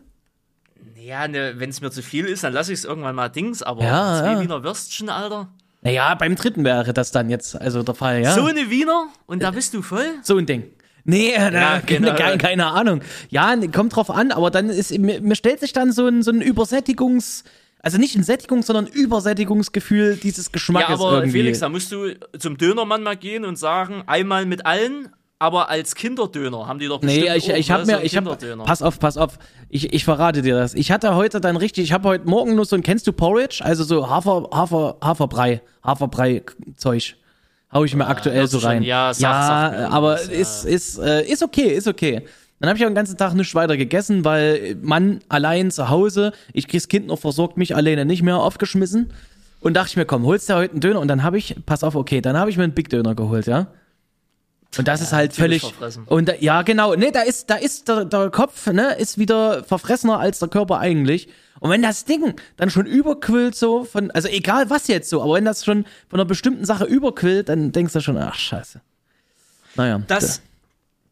Ja, ne, wenn es mir zu viel ist, dann lasse ich es irgendwann mal Dings, aber Ja, zwei ja. Wiener Würstchen, Alter. Naja, beim dritten wäre das dann jetzt also der Fall, ja. So eine Wiener und da bist du voll? So ein Ding. Nee, Ja, genau. keine, keine Ahnung. Ja, kommt drauf an, aber dann ist, mir, mir stellt sich dann so ein, so ein Übersättigungs, also nicht ein Sättigungs, sondern Übersättigungsgefühl dieses Ja, Geschmackes aber irgendwie. Felix, da musst du zum Dönermann mal gehen und sagen, einmal mit allen, aber als Kinderdöner haben die doch bestimmt Nee, ich, ich ne, habe mir, ich Kinderdöner. pass auf, pass auf, ich, ich verrate dir das. Ich hatte heute dann richtig, ich habe heute Morgen nur so ein, kennst du Porridge? Also so Hafer, Hafer, Haferbrei, Haferbrei-Zeug. Hau ich mir aktuell hört so sich schon- rein. ja, sagt- ja mir aber irgendwas, ja. ist, ist, äh, ist okay, ist okay. Dann habe ich auch den ganzen Tag nichts weiter gegessen, weil Mann allein zu Hause, ich krieg's Kind noch versorgt, mich alleine nicht mehr aufgeschmissen. Und dachte ich mir, komm, holst du heute einen Döner? Und dann habe ich, pass auf, okay, dann habe ich mir einen Big Döner geholt, ja. Und das ist halt völlig. verfressen. Und da, ja, genau. Nee, da ist, da ist der, der Kopf, ne, ist wieder verfressener als der Körper eigentlich. Und wenn das Ding dann schon überquillt so von, also egal was jetzt so, aber wenn das schon von einer bestimmten Sache überquillt, dann denkst du schon, ach scheiße. Naja. Das,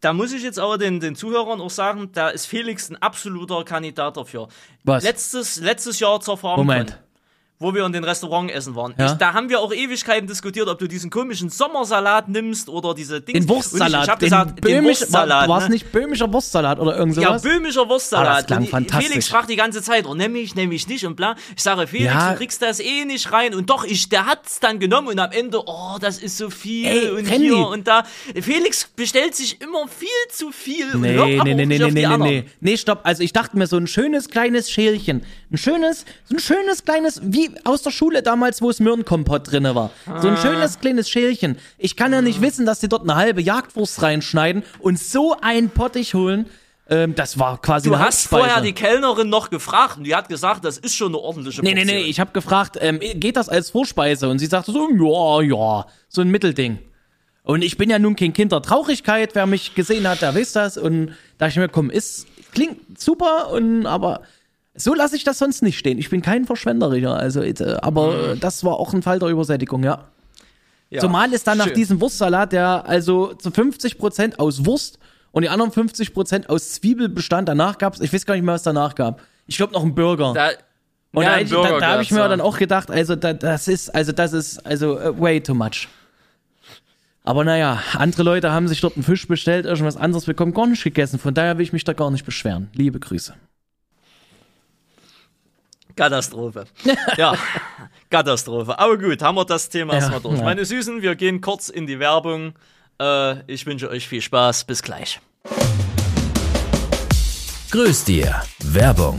da muss ich jetzt aber den, den Zuhörern auch sagen, da ist Felix ein absoluter Kandidat dafür. Was? Letztes, letztes Jahr zur Farm Moment. Wo wir in den Restaurant essen waren. Ja. Ich, da haben wir auch Ewigkeiten diskutiert, ob du diesen komischen Sommersalat nimmst oder diese Dings. Den Wurstsalat. Und ich, ich den gesagt, den böhmisch, Wurstsalat. war es ne? nicht böhmischer Wurstsalat oder irgend Ja, sowas? böhmischer Wurstsalat. Ah, das klang und fantastisch. Felix fragt die ganze Zeit, oh, nehm ich, nehm ich nicht und bla. Ich sage, Felix, Ja. du kriegst das eh nicht rein. Und doch, ich, der hat's dann genommen und am Ende, oh, das ist so viel Ey, und Randy. hier und da. Felix bestellt sich immer viel zu viel und Nee, hört nee, nee, nee, nee, nee, nee. Nee, stopp. Also ich dachte mir so ein schönes kleines Schälchen. Ein schönes, so ein schönes kleines, wie aus der Schule damals, wo es Möhrenkompott drinne war. So Ah. ein schönes kleines Schälchen. Ich kann ja nicht wissen, dass die dort eine halbe Jagdwurst reinschneiden und so ein Pottich holen. Ähm, das war quasi Du hast vorher die Kellnerin noch gefragt und die hat gesagt, das ist schon eine ordentliche Nee, nee, Portion. nee, ich habe gefragt, ähm, geht das als Vorspeise? Und sie sagte so, ja, ja, so ein Mittelding. Und ich bin ja nun kein Kind der Traurigkeit, wer mich gesehen hat, der weiß das. Und da ich mir, komm, ist, klingt super, und aber so lasse ich das sonst nicht stehen. Ich bin kein Verschwenderischer, also, äh, aber äh, das war auch ein Fall der Übersättigung, ja. Ja. Zumal es dann nach Schön. diesem Wurstsalat, der also zu 50% aus Wurst und die anderen 50% aus Zwiebel bestand, danach gab's, ich weiß gar nicht mehr, was danach gab. Ich glaube noch einen Burger. Da, Und ja, da, da, da habe ich mir ja. dann auch gedacht, also da, das ist, also das ist, also äh, way too much. Aber naja, andere Leute haben sich dort einen Fisch bestellt, irgendwas anderes bekommen, gar nicht gegessen. Von daher will ich mich da gar nicht beschweren. Liebe Grüße. Katastrophe. ja, Katastrophe. Aber gut, haben wir das Thema Ja, erstmal durch. ja. Meine Süßen, wir gehen kurz in die Werbung. Äh, ich wünsche euch viel Spaß. Bis gleich. Grüß dir. Werbung.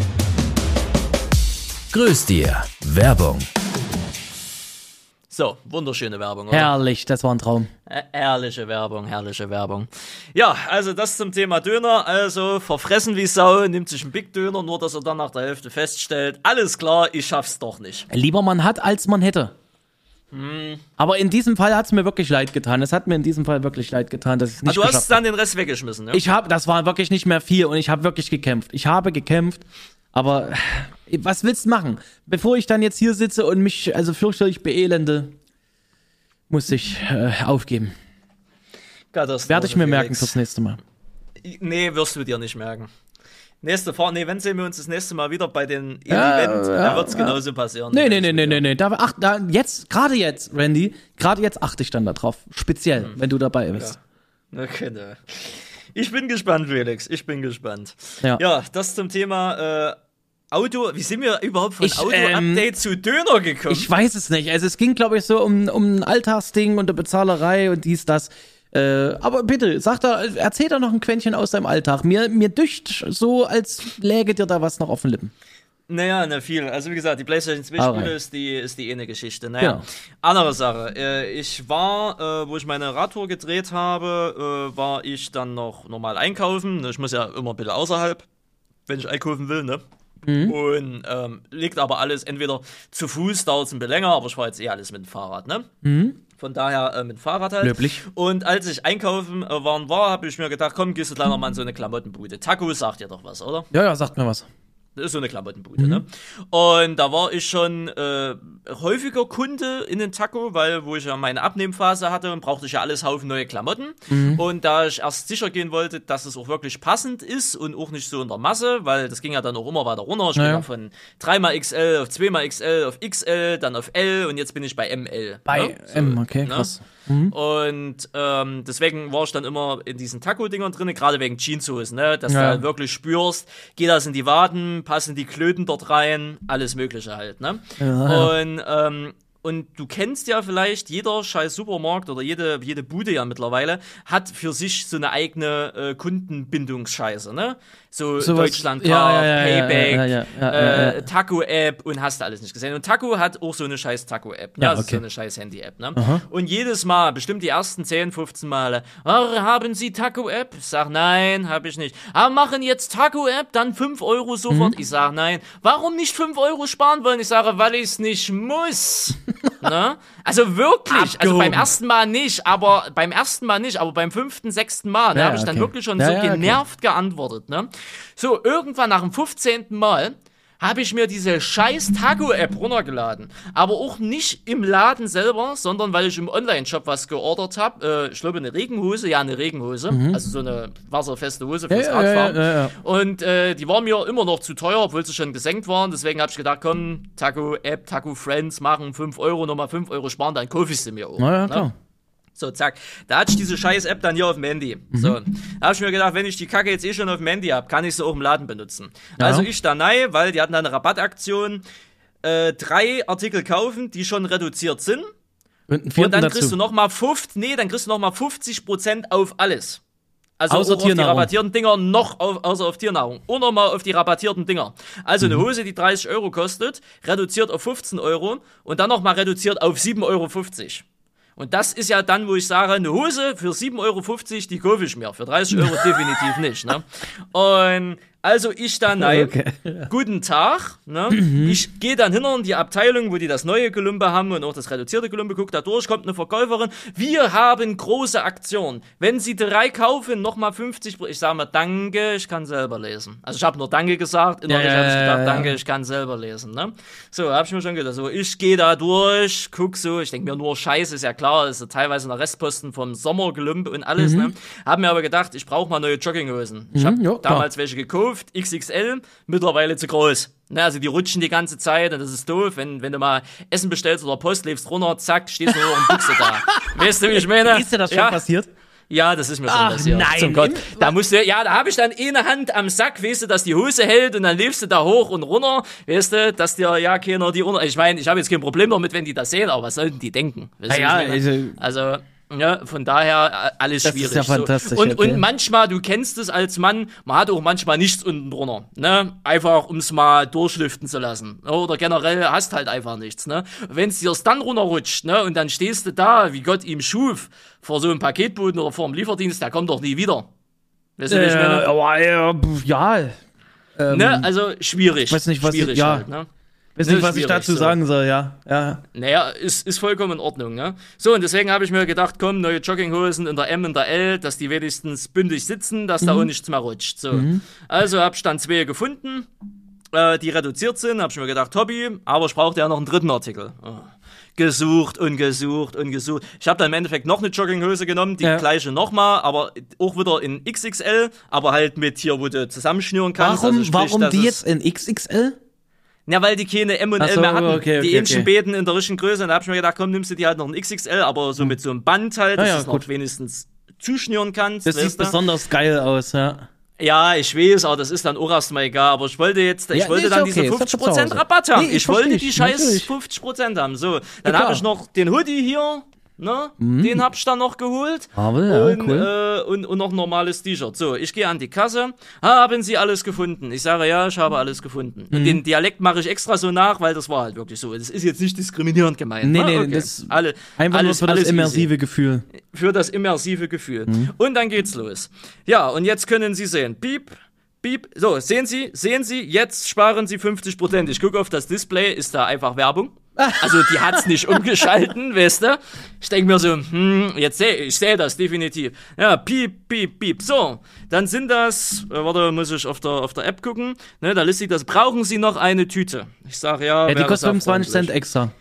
Grüß dir. Werbung. So, wunderschöne Werbung, oder? Herrlich, das war ein Traum. Äh, Herrliche Werbung, herrliche Werbung. Ja, also das zum Thema Döner. Also verfressen wie Sau, nimmt sich einen Big Döner, nur dass er dann nach der Hälfte feststellt, alles klar, ich schaff's doch nicht. Lieber man hat, als man hätte. Aber in diesem Fall hat es mir wirklich leid getan. Es hat mir in diesem Fall wirklich leid getan, dass ich es nicht Aber du hast dann den Rest weggeschmissen, ne? Ich habe, das war wirklich nicht mehr viel und ich habe wirklich gekämpft. Ich habe gekämpft, aber was willst du machen? Bevor ich dann jetzt hier sitze und mich also fürchterlich beelende, muss ich äh, aufgeben. Werde ich mir merken Felix. fürs nächste Mal. Nee, wirst du dir nicht merken. Nächste Fahr nee, wenn sehen wir uns das nächste Mal wieder bei den Ja, Event, ja, da wird's genauso passieren. Nee, nee, nee, nee, nee, nee. Da, ach, da, jetzt, gerade jetzt, Randy, gerade jetzt achte ich dann darauf. Speziell, wenn du dabei bist. Okay, ne. Ich bin gespannt, Felix. Ich bin gespannt. Ja. Ja, das zum Thema äh, Auto. Wie sind wir überhaupt von Auto-Update ähm, zu Döner gekommen? Ich weiß es nicht. Also es ging, glaube ich, so um, um ein Alltagsding und eine Bezahlerei und dies, das. Äh, aber bitte, sag da, erzähl da noch ein Quäntchen aus deinem Alltag. Mir, mir dücht so, als läge dir da was noch auf den Lippen. Naja, na viel. Also wie gesagt, die PlayStation 2 Alright. Spiele ist die, ist die eine Geschichte. Naja, Genau. andere Sache. Äh, ich war, äh, wo ich meine Radtour gedreht habe, äh, war ich dann noch normal einkaufen. Ich muss ja immer ein bisschen außerhalb, wenn ich einkaufen will, ne? Mhm. Und ähm, liegt aber alles entweder zu Fuß, dauert es ein bisschen länger, aber ich war jetzt eh alles mit dem Fahrrad, ne? Von daher äh, mit dem Fahrrad halt. Mhm. Löblich. Und als ich einkaufen äh, waren war, habe ich mir gedacht, komm, gehst du mal in so eine Klamottenbude. Taco sagt dir doch was, oder? Ja, ja, sagt mir was. Das ist so eine Klamottenbude, ne? Und da war ich schon äh, häufiger Kunde in den Taco, weil wo ich ja meine Abnehmphase hatte und brauchte ich ja alles Haufen neue Klamotten. Und da ich erst sicher gehen wollte, dass es auch wirklich passend ist und auch nicht so in der Masse, weil das ging ja dann auch immer weiter runter. Ich bin Naja. ja von 3xXL auf 2xXL auf XL, dann auf L und jetzt bin ich bei ML. Bei ne? So, M, okay, ne? krass. Und ähm, deswegen war ich dann immer in diesen Taco-Dingern drin, gerade wegen Jeanshosen, ne? Dass Ja. du halt wirklich spürst, geht das in die Waden, passen die Klöten dort rein, alles Mögliche halt, ne? Und, ähm, und du kennst ja vielleicht, jeder scheiß Supermarkt oder jede, jede Bude ja mittlerweile hat für sich so eine eigene äh, Kundenbindungsscheiße, ne? So Sowas- Deutschlandcard, ja, ja, ja, Payback, äh. Taco-App und hast du alles nicht gesehen. Und Taco hat auch so eine scheiß Taco-App, ne? Ja, Also okay. so eine scheiß Handy-App, ne? Und jedes Mal, bestimmt die ersten 10, 15 Male, "Ah, haben Sie Taco-App? Ich sag, nein, habe ich nicht. Ah, machen jetzt Taco-App, dann 5 Euro sofort. Ich sag, nein. Warum nicht 5 Euro sparen wollen? Ich sage, weil ich es nicht muss. ne? Also wirklich, also Abgehoben. beim ersten Mal nicht, aber beim ersten Mal nicht, aber beim fünften, sechsten Mal, Ja, habe ich dann okay. wirklich schon so ja, okay. genervt geantwortet, ne? So, irgendwann nach dem 15. Mal habe ich mir diese scheiß Taco-App runtergeladen. Aber auch nicht im Laden selber, sondern weil ich im Online-Shop was geordert habe. Äh, ich glaube, eine Regenhose, ja, eine Regenhose. Also so eine wasserfeste Hose fürs Mhm. Ja, Radfahren. ja, ja. Und äh, die war mir immer noch zu teuer, obwohl sie schon gesenkt waren. Deswegen habe ich gedacht, komm, Taco-App, Taco-Friends machen 5 Euro, nochmal 5 Euro sparen, dann kaufe ich sie mir auch. Na ja, ne? So, zack. Da hatte ich diese scheiß App dann hier auf dem Handy. So. Da habe ich mir gedacht, wenn ich die Kacke jetzt eh schon auf dem Handy habe, kann ich sie auch im Laden benutzen. Also ich da nein, weil die hatten da eine Rabattaktion. Äh, drei Artikel kaufen, die schon reduziert sind. Und Und dann dazu. kriegst du nochmal 50, nee, dann kriegst du nochmal 50% auf alles. Also Außer auch auf die rabattierten Dinger noch auf, außer auf Tiernahrung. Und nochmal auf die rabattierten Dinger. Also Mhm. eine Hose, die 30 Euro kostet, reduziert auf 15 Euro und dann nochmal reduziert auf 7,50 Euro. Und das ist ja dann, wo ich sage, eine Hose für 7,50 Euro, die kaufe ich mir. Für 30 Euro definitiv nicht. Ne? Und also ich dann, nein, Okay. guten Tag. Ne? Ich gehe dann hin in die Abteilung, wo die das neue Gelümbe haben und auch das reduzierte Gelümbe. Guck da durch, kommt eine Verkäuferin. Wir haben große Aktion. Wenn Sie drei kaufen, nochmal 50 Pro- Ich sage mal, danke, ich kann selber lesen. Also ich habe nur Danke gesagt. Innerlich Ja, habe ich gedacht, danke, ich kann selber lesen. Ne? So, habe ich mir schon gedacht. So, ich gehe da durch, guck so. Ich denke mir nur, Scheiße, ist ja klar. Ist ja teilweise noch Restposten vom Sommergelümbe und alles. Ne? Hab mir aber gedacht, ich brauche mal neue Jogginghosen. Ich habe Mhm, klar. damals welche gekauft, XXL, mittlerweile zu groß. Ne, also die rutschen die ganze Zeit und das ist doof. Wenn, wenn du mal Essen bestellst oder Post, lebst runter, zack, stehst du nur in Buchse da. Weißt du, wie ich meine? Ist dir das schon ja, passiert? Ja, das ist mir schon Ach, passiert. nein. Zum Gott. Da musst du, ja, da habe ich dann eine Hand am Sack, weißt du, dass die Hose hält und dann lebst du da hoch und runter, weißt du, dass dir ja keiner die unter. Ich meine, ich habe jetzt kein Problem damit, wenn die das sehen, aber was sollten die denken? Weißt du, Ja, wie ich meine? also- also ja, von daher äh, alles Das ist schwierig. ja fantastisch, So. Und, okay. und manchmal, du kennst es als Mann, man hat auch manchmal nichts unten drunter, ne? Einfach, um es mal durchlüften zu lassen. Ne? Oder generell hast halt einfach nichts, ne? Wenn es dir dann runterrutscht, ne? Und dann stehst du da, wie Gott ihm schuf, vor so einem Paketboten oder vor einem Lieferdienst, der kommt doch nie wieder. Weißt du, wie ich Äh, meine? aber, äh, pf, ja. Ähm, Ne? Also schwierig. weiß nicht, was ich- schwierig ja. halt, ne? Weiß ne, nicht, was ich dazu so. sagen soll, ja. Ja. Naja, ist, ist vollkommen in Ordnung, ne? So, und deswegen habe ich mir gedacht, komm, neue Jogginghosen in der M und der L, dass die wenigstens bündig sitzen, dass da auch nichts mehr rutscht. So. Also habe ich dann zwei gefunden, äh, die reduziert sind, habe ich mir gedacht, Hobby, aber ich brauchte ja noch einen dritten Artikel. Oh. Gesucht und gesucht und gesucht. Ich habe dann im Endeffekt noch eine Jogginghose genommen, die Ja. gleiche nochmal, aber auch wieder in XXL, aber halt mit hier, wo du zusammenschnüren kannst. Warum, also sprich, warum die jetzt in XXL? Ja, weil die keine M und L so, mehr hatten. okay, die okay, ähnlichen okay. Beten in der richtigen Größe. Und da hab ich mir gedacht, komm, nimmst du die halt noch ein XXL, aber so mit so einem Band halt, dass Ah ja, du es wenigstens zuschnüren kannst. Das sieht du? besonders geil aus, ja. Ja, ich weiß, aber das ist dann auch erstmal egal. Aber ich wollte jetzt, ich Ja, wollte nee, dann okay, diese ist ja zu 50% Hause. Rabatt haben. Nee, ich ich wollte die scheiß natürlich. 50% haben. So, dann habe ich noch den Hoodie hier. Ne? Den hab ich dann noch geholt. Aber ja, und, cool. äh, und, und noch ein normales T-Shirt. So, ich gehe an die Kasse. Haben Sie alles gefunden? Ich sage, ja, ich habe alles gefunden. Mhm. Und den Dialekt mache ich extra so nach, weil das war halt wirklich so. Das ist jetzt nicht diskriminierend gemeint. Nee, ne? nee, okay. das Alle, Einfach alles, nur für das alles easy immersive Gefühl. für das immersive Gefühl. Mhm. Und dann geht's los. Ja, und jetzt können Sie sehen, piep, piep. So, sehen Sie, sehen Sie, jetzt sparen Sie 50 Prozent. Ich gucke auf das Display, ist da einfach Werbung. Also die hat's nicht umgeschalten, weißt du? Ich denke mir so, hm, jetzt sehe ich sehe das definitiv. Ja, piep, piep, piep. So, dann sind das, äh, warte, muss ich auf der auf der App gucken. Ne, da listet das. Brauchen Sie noch eine Tüte? Ich sage ja. Ja, die kostet sehr 25 Cent extra.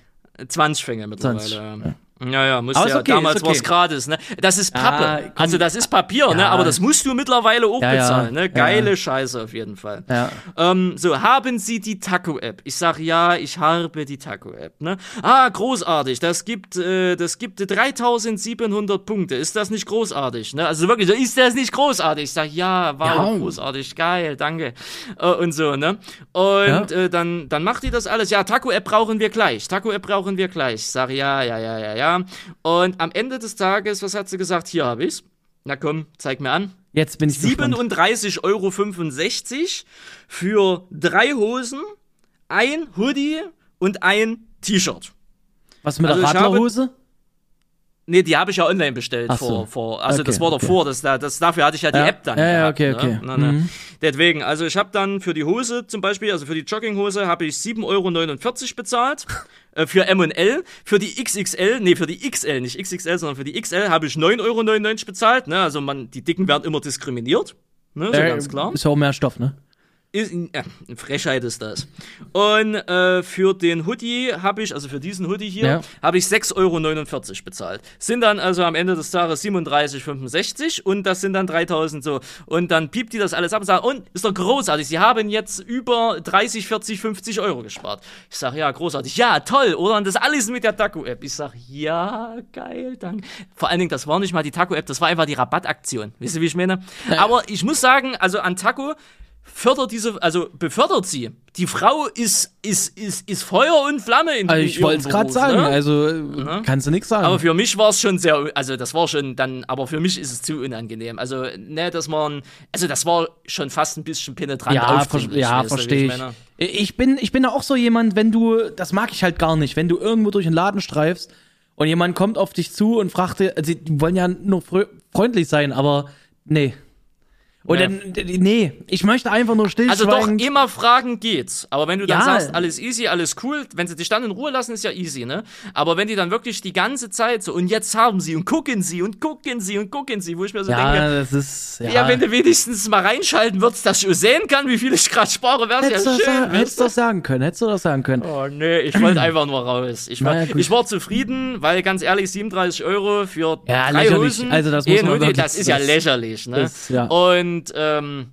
20 Fänge mittlerweile. 20, ja. Ja, ja, muss ja, okay, damals okay. war's gratis, ne? Das ist Pappe. Ah, komm. also das ist Papier, ne? Ja. Aber das musst du mittlerweile auch Ja, bezahlen, ne? Geile. Scheiße auf jeden Fall. Ja. Ähm, so, haben Sie die Taco-App? Ich sag ja, ich habe die Taco-App, ne? Ah, großartig. Das gibt, äh, das gibt 3700 Punkte. Ist das nicht großartig, ne? Also wirklich, ist das nicht großartig? Ich sag ja, Ja. großartig, geil, danke. Äh, und so, ne? Und äh, dann, dann macht die das alles. Ja, Taco-App brauchen wir gleich. Taco-App brauchen wir gleich. Ich sag ja, ja, ja, ja, ja. Und am Ende des Tages, was hat sie gesagt? Hier habe ich's. Na komm, zeig mir an. Jetzt bin ich gespannt. 37,65 Euro für drei Hosen, ein Hoodie und ein T-Shirt. Was mit Also der ich habe- Radlerhose? Nee, die habe ich ja online bestellt so. vor, vor, also Okay, das war okay. davor, das, da- das, dafür hatte ich ja die Ja. App dann. Ja, ja, gehabt, okay, ne? okay. Na, ne? Mhm. Deswegen, also ich habe dann für die Hose zum Beispiel, also für die Jogginghose habe ich 7,49 Euro bezahlt. Äh, für M&L, für die XXL, nee, für die XL, nicht XXL, sondern für die XL habe ich 9,99 Euro bezahlt. Ne? Also man, die Dicken werden immer diskriminiert. Ne, so Äh, ganz klar. Ist ja auch mehr Stoff, ne? Ist, äh, Frechheit ist das. Und äh, für den Hoodie habe ich, also für diesen Hoodie hier, Ja. habe ich 6,49 Euro bezahlt. Sind dann also am Ende des Tages 37,65 und das sind dann 3000 so. Und dann piept die das alles ab und sagt, und ist doch großartig, sie haben jetzt über 30, 40, 50 Euro gespart. Ich sage, ja, großartig. Ja, toll, oder? Und das alles mit der Taco-App. Ich sage, ja, geil, danke. Vor allen Dingen, das war nicht mal die Taco-App, das war einfach die Rabattaktion. Wisst ihr, wie ich meine? Aber ich muss sagen, also an Taco, fördert diese, also befördert sie. Die Frau ist, ist, ist, ist Feuer und Flamme in, Also ich wollte es gerade sagen, ne? also äh, kannst du nichts sagen. Aber für mich war es schon sehr, also das war schon dann, aber für mich ist es zu unangenehm. Also, ne, dass man, also das war schon fast ein bisschen penetrant ja, ver ja verstehe ich. meine? Ich bin, ich bin da auch so jemand, wenn du, das mag ich halt gar nicht, wenn du irgendwo durch den Laden streifst und jemand kommt auf dich zu und fragt dir, also die wollen ja nur freundlich sein, aber nee. Dann, d- nee, ich möchte einfach nur Also doch, immer fragen geht's. Aber wenn du dann Ja. sagst, alles easy, alles cool, wenn sie dich dann in Ruhe lassen, ist ja easy, ne? Aber wenn die dann wirklich die ganze Zeit so, und jetzt haben sie und gucken sie und gucken sie und gucken sie, wo ich mir so ja, denke, das ist, ja. ja, wenn du wenigstens mal reinschalten würdest, dass ich sehen kann, wie viel ich gerade spare, wär's hättest, du ja das, schön. sagen- hättest du das sagen können, hättest du das sagen können. Oh nee, ich wollte einfach nur raus. Ich war, Na ja, gut. ich war zufrieden, weil ganz ehrlich, 37 Euro für Ja, drei lächerlich. Hosen, Also das muss eh, man Hoodie, wirklich- das ist ja lächerlich, ne? das- ja. Und ähm,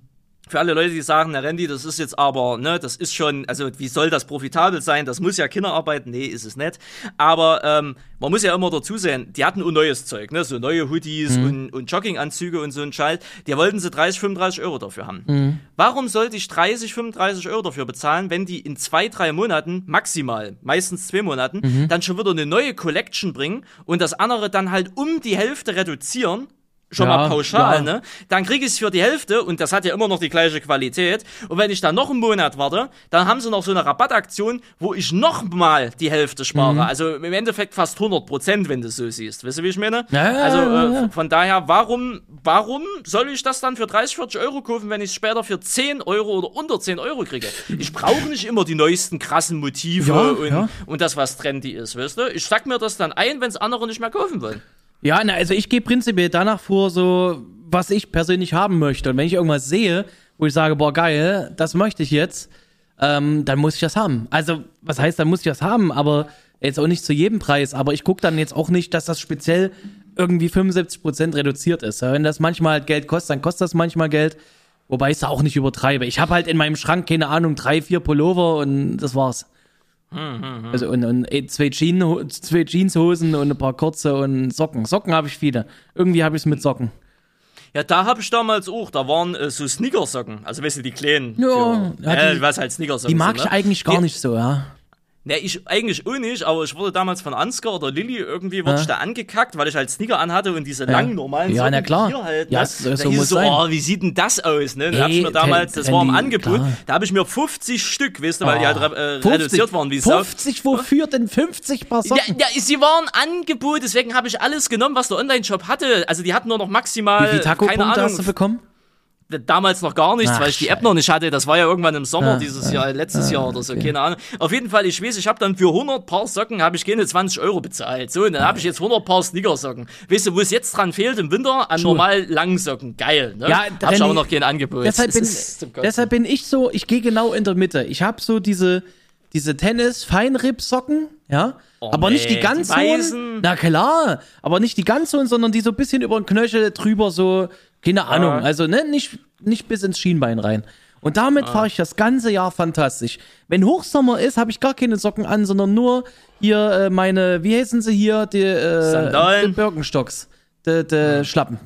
für alle Leute, die sagen, na Randy, das ist jetzt aber, ne, das ist schon, also wie soll das profitabel sein? Das muss ja Kinderarbeit. Nee, ist es nicht. Aber ähm, man muss ja immer dazu sehen, die hatten auch neues Zeug, ne, so neue Hoodies Mhm. und, und Jogginganzüge und so ein Schalt. Die wollten sie 30, 35 Euro dafür haben. Mhm. Warum sollte ich 30, 35 Euro dafür bezahlen, wenn die in zwei, drei Monaten, maximal, meistens zwei Monaten, Mhm. dann schon wieder eine neue Collection bringen und das andere dann halt um die Hälfte reduzieren? Schon Ja, mal pauschal, ja. ne? Dann krieg ich es für die Hälfte und das hat ja immer noch die gleiche Qualität. Und wenn ich dann noch einen Monat warte, dann haben sie noch so eine Rabattaktion, wo ich noch mal die Hälfte spare. Mhm. Also im Endeffekt fast 100 Prozent, wenn du es so siehst. Weißt du, wie ich meine? Ja, also äh, von daher, warum, warum soll ich das dann für 30, 40 Euro kaufen, wenn ich es später für 10 Euro oder unter 10 Euro kriege? Ich brauche nicht immer die neuesten krassen Motive und, und das, was trendy ist, weißt du? Ich sack mir das dann ein, wenn es andere nicht mehr kaufen wollen. Ja, na, also ich gehe prinzipiell danach vor, so was ich persönlich haben möchte. Und wenn ich irgendwas sehe, wo ich sage, boah, geil, das möchte ich jetzt, ähm, dann muss ich das haben. Also, was heißt, dann muss ich das haben, aber jetzt auch nicht zu jedem Preis. Aber ich gucke dann jetzt auch nicht, dass das speziell irgendwie 75% reduziert ist. Wenn das manchmal halt Geld kostet, dann kostet das manchmal Geld. Wobei ich es auch nicht übertreibe. Ich habe halt in meinem Schrank, keine Ahnung, drei, vier Pullover und das war's. Also und, und zwei, Jean, zwei Jeanshosen und ein paar kurze und Socken. Socken habe ich viele. Irgendwie habe ich es mit Socken. Ja, da habe ich damals auch, da waren äh, so Sneakersocken, also weißt du, die kleinen. Ja, für, ja, äh, die- was halt Sneakersocken Die mag sind, ich ne? eigentlich gar Die- nicht so, ja. Ne, ich eigentlich auch nicht, aber ich wurde damals von Ansgar oder Lilly irgendwie wurde Ja. ich da angekackt, weil ich halt Sneaker anhatte und diese langen normalen Ja, Socken na klar. hier halt. Ja, ne? so- da so hieß muss so, sein. oh, wie sieht denn das aus? Ne? Da hab ich mir damals, das war im Angebot, da habe ich mir 50 Stück, weißt du, weil die halt äh, reduziert waren wie Sau. 50, wofür denn 50 Paar Ja, Socken? ja, sie waren Angebot, deswegen habe ich alles genommen, was der Online-Shop hatte. Also die hatten nur noch maximal, Wie viele keine Taco-Punkte hast du bekommen? Damals noch gar nichts, Ach, weil ich die App noch nicht hatte. Das war ja irgendwann im Sommer Ah, dieses ah, Jahr, letztes ah, Jahr oder so, okay. keine Ahnung. Auf jeden Fall, ich weiß, ich habe dann für 100 Paar Socken, habe ich keine 20 Euro bezahlt. So, und dann habe ich jetzt 100 Paar Sneakersocken. Weißt du, wo es jetzt dran fehlt im Winter? An Schuhe. normal langen Socken. Geil, ne? Ja, hab ich aber noch kein Angebot. Deshalb Es bin, deshalb bin ich so, ich gehe genau in der Mitte. Ich habe so diese, diese Tennis-Feinripp-Socken, ja. Oh, aber nicht nee, die ganz die hohen. Na klar, aber nicht die ganz hohen, sondern die so ein bisschen über den Knöchel drüber, so, keine Ahnung. Also, ne, nicht, nicht bis ins Schienbein rein. Und damit Ah. fahre ich das ganze Jahr fantastisch. Wenn Hochsommer ist, habe ich gar keine Socken an, sondern nur hier äh, meine, wie heißen sie hier, die, äh, Sandalen. die Birkenstocks, die, die Schlappen.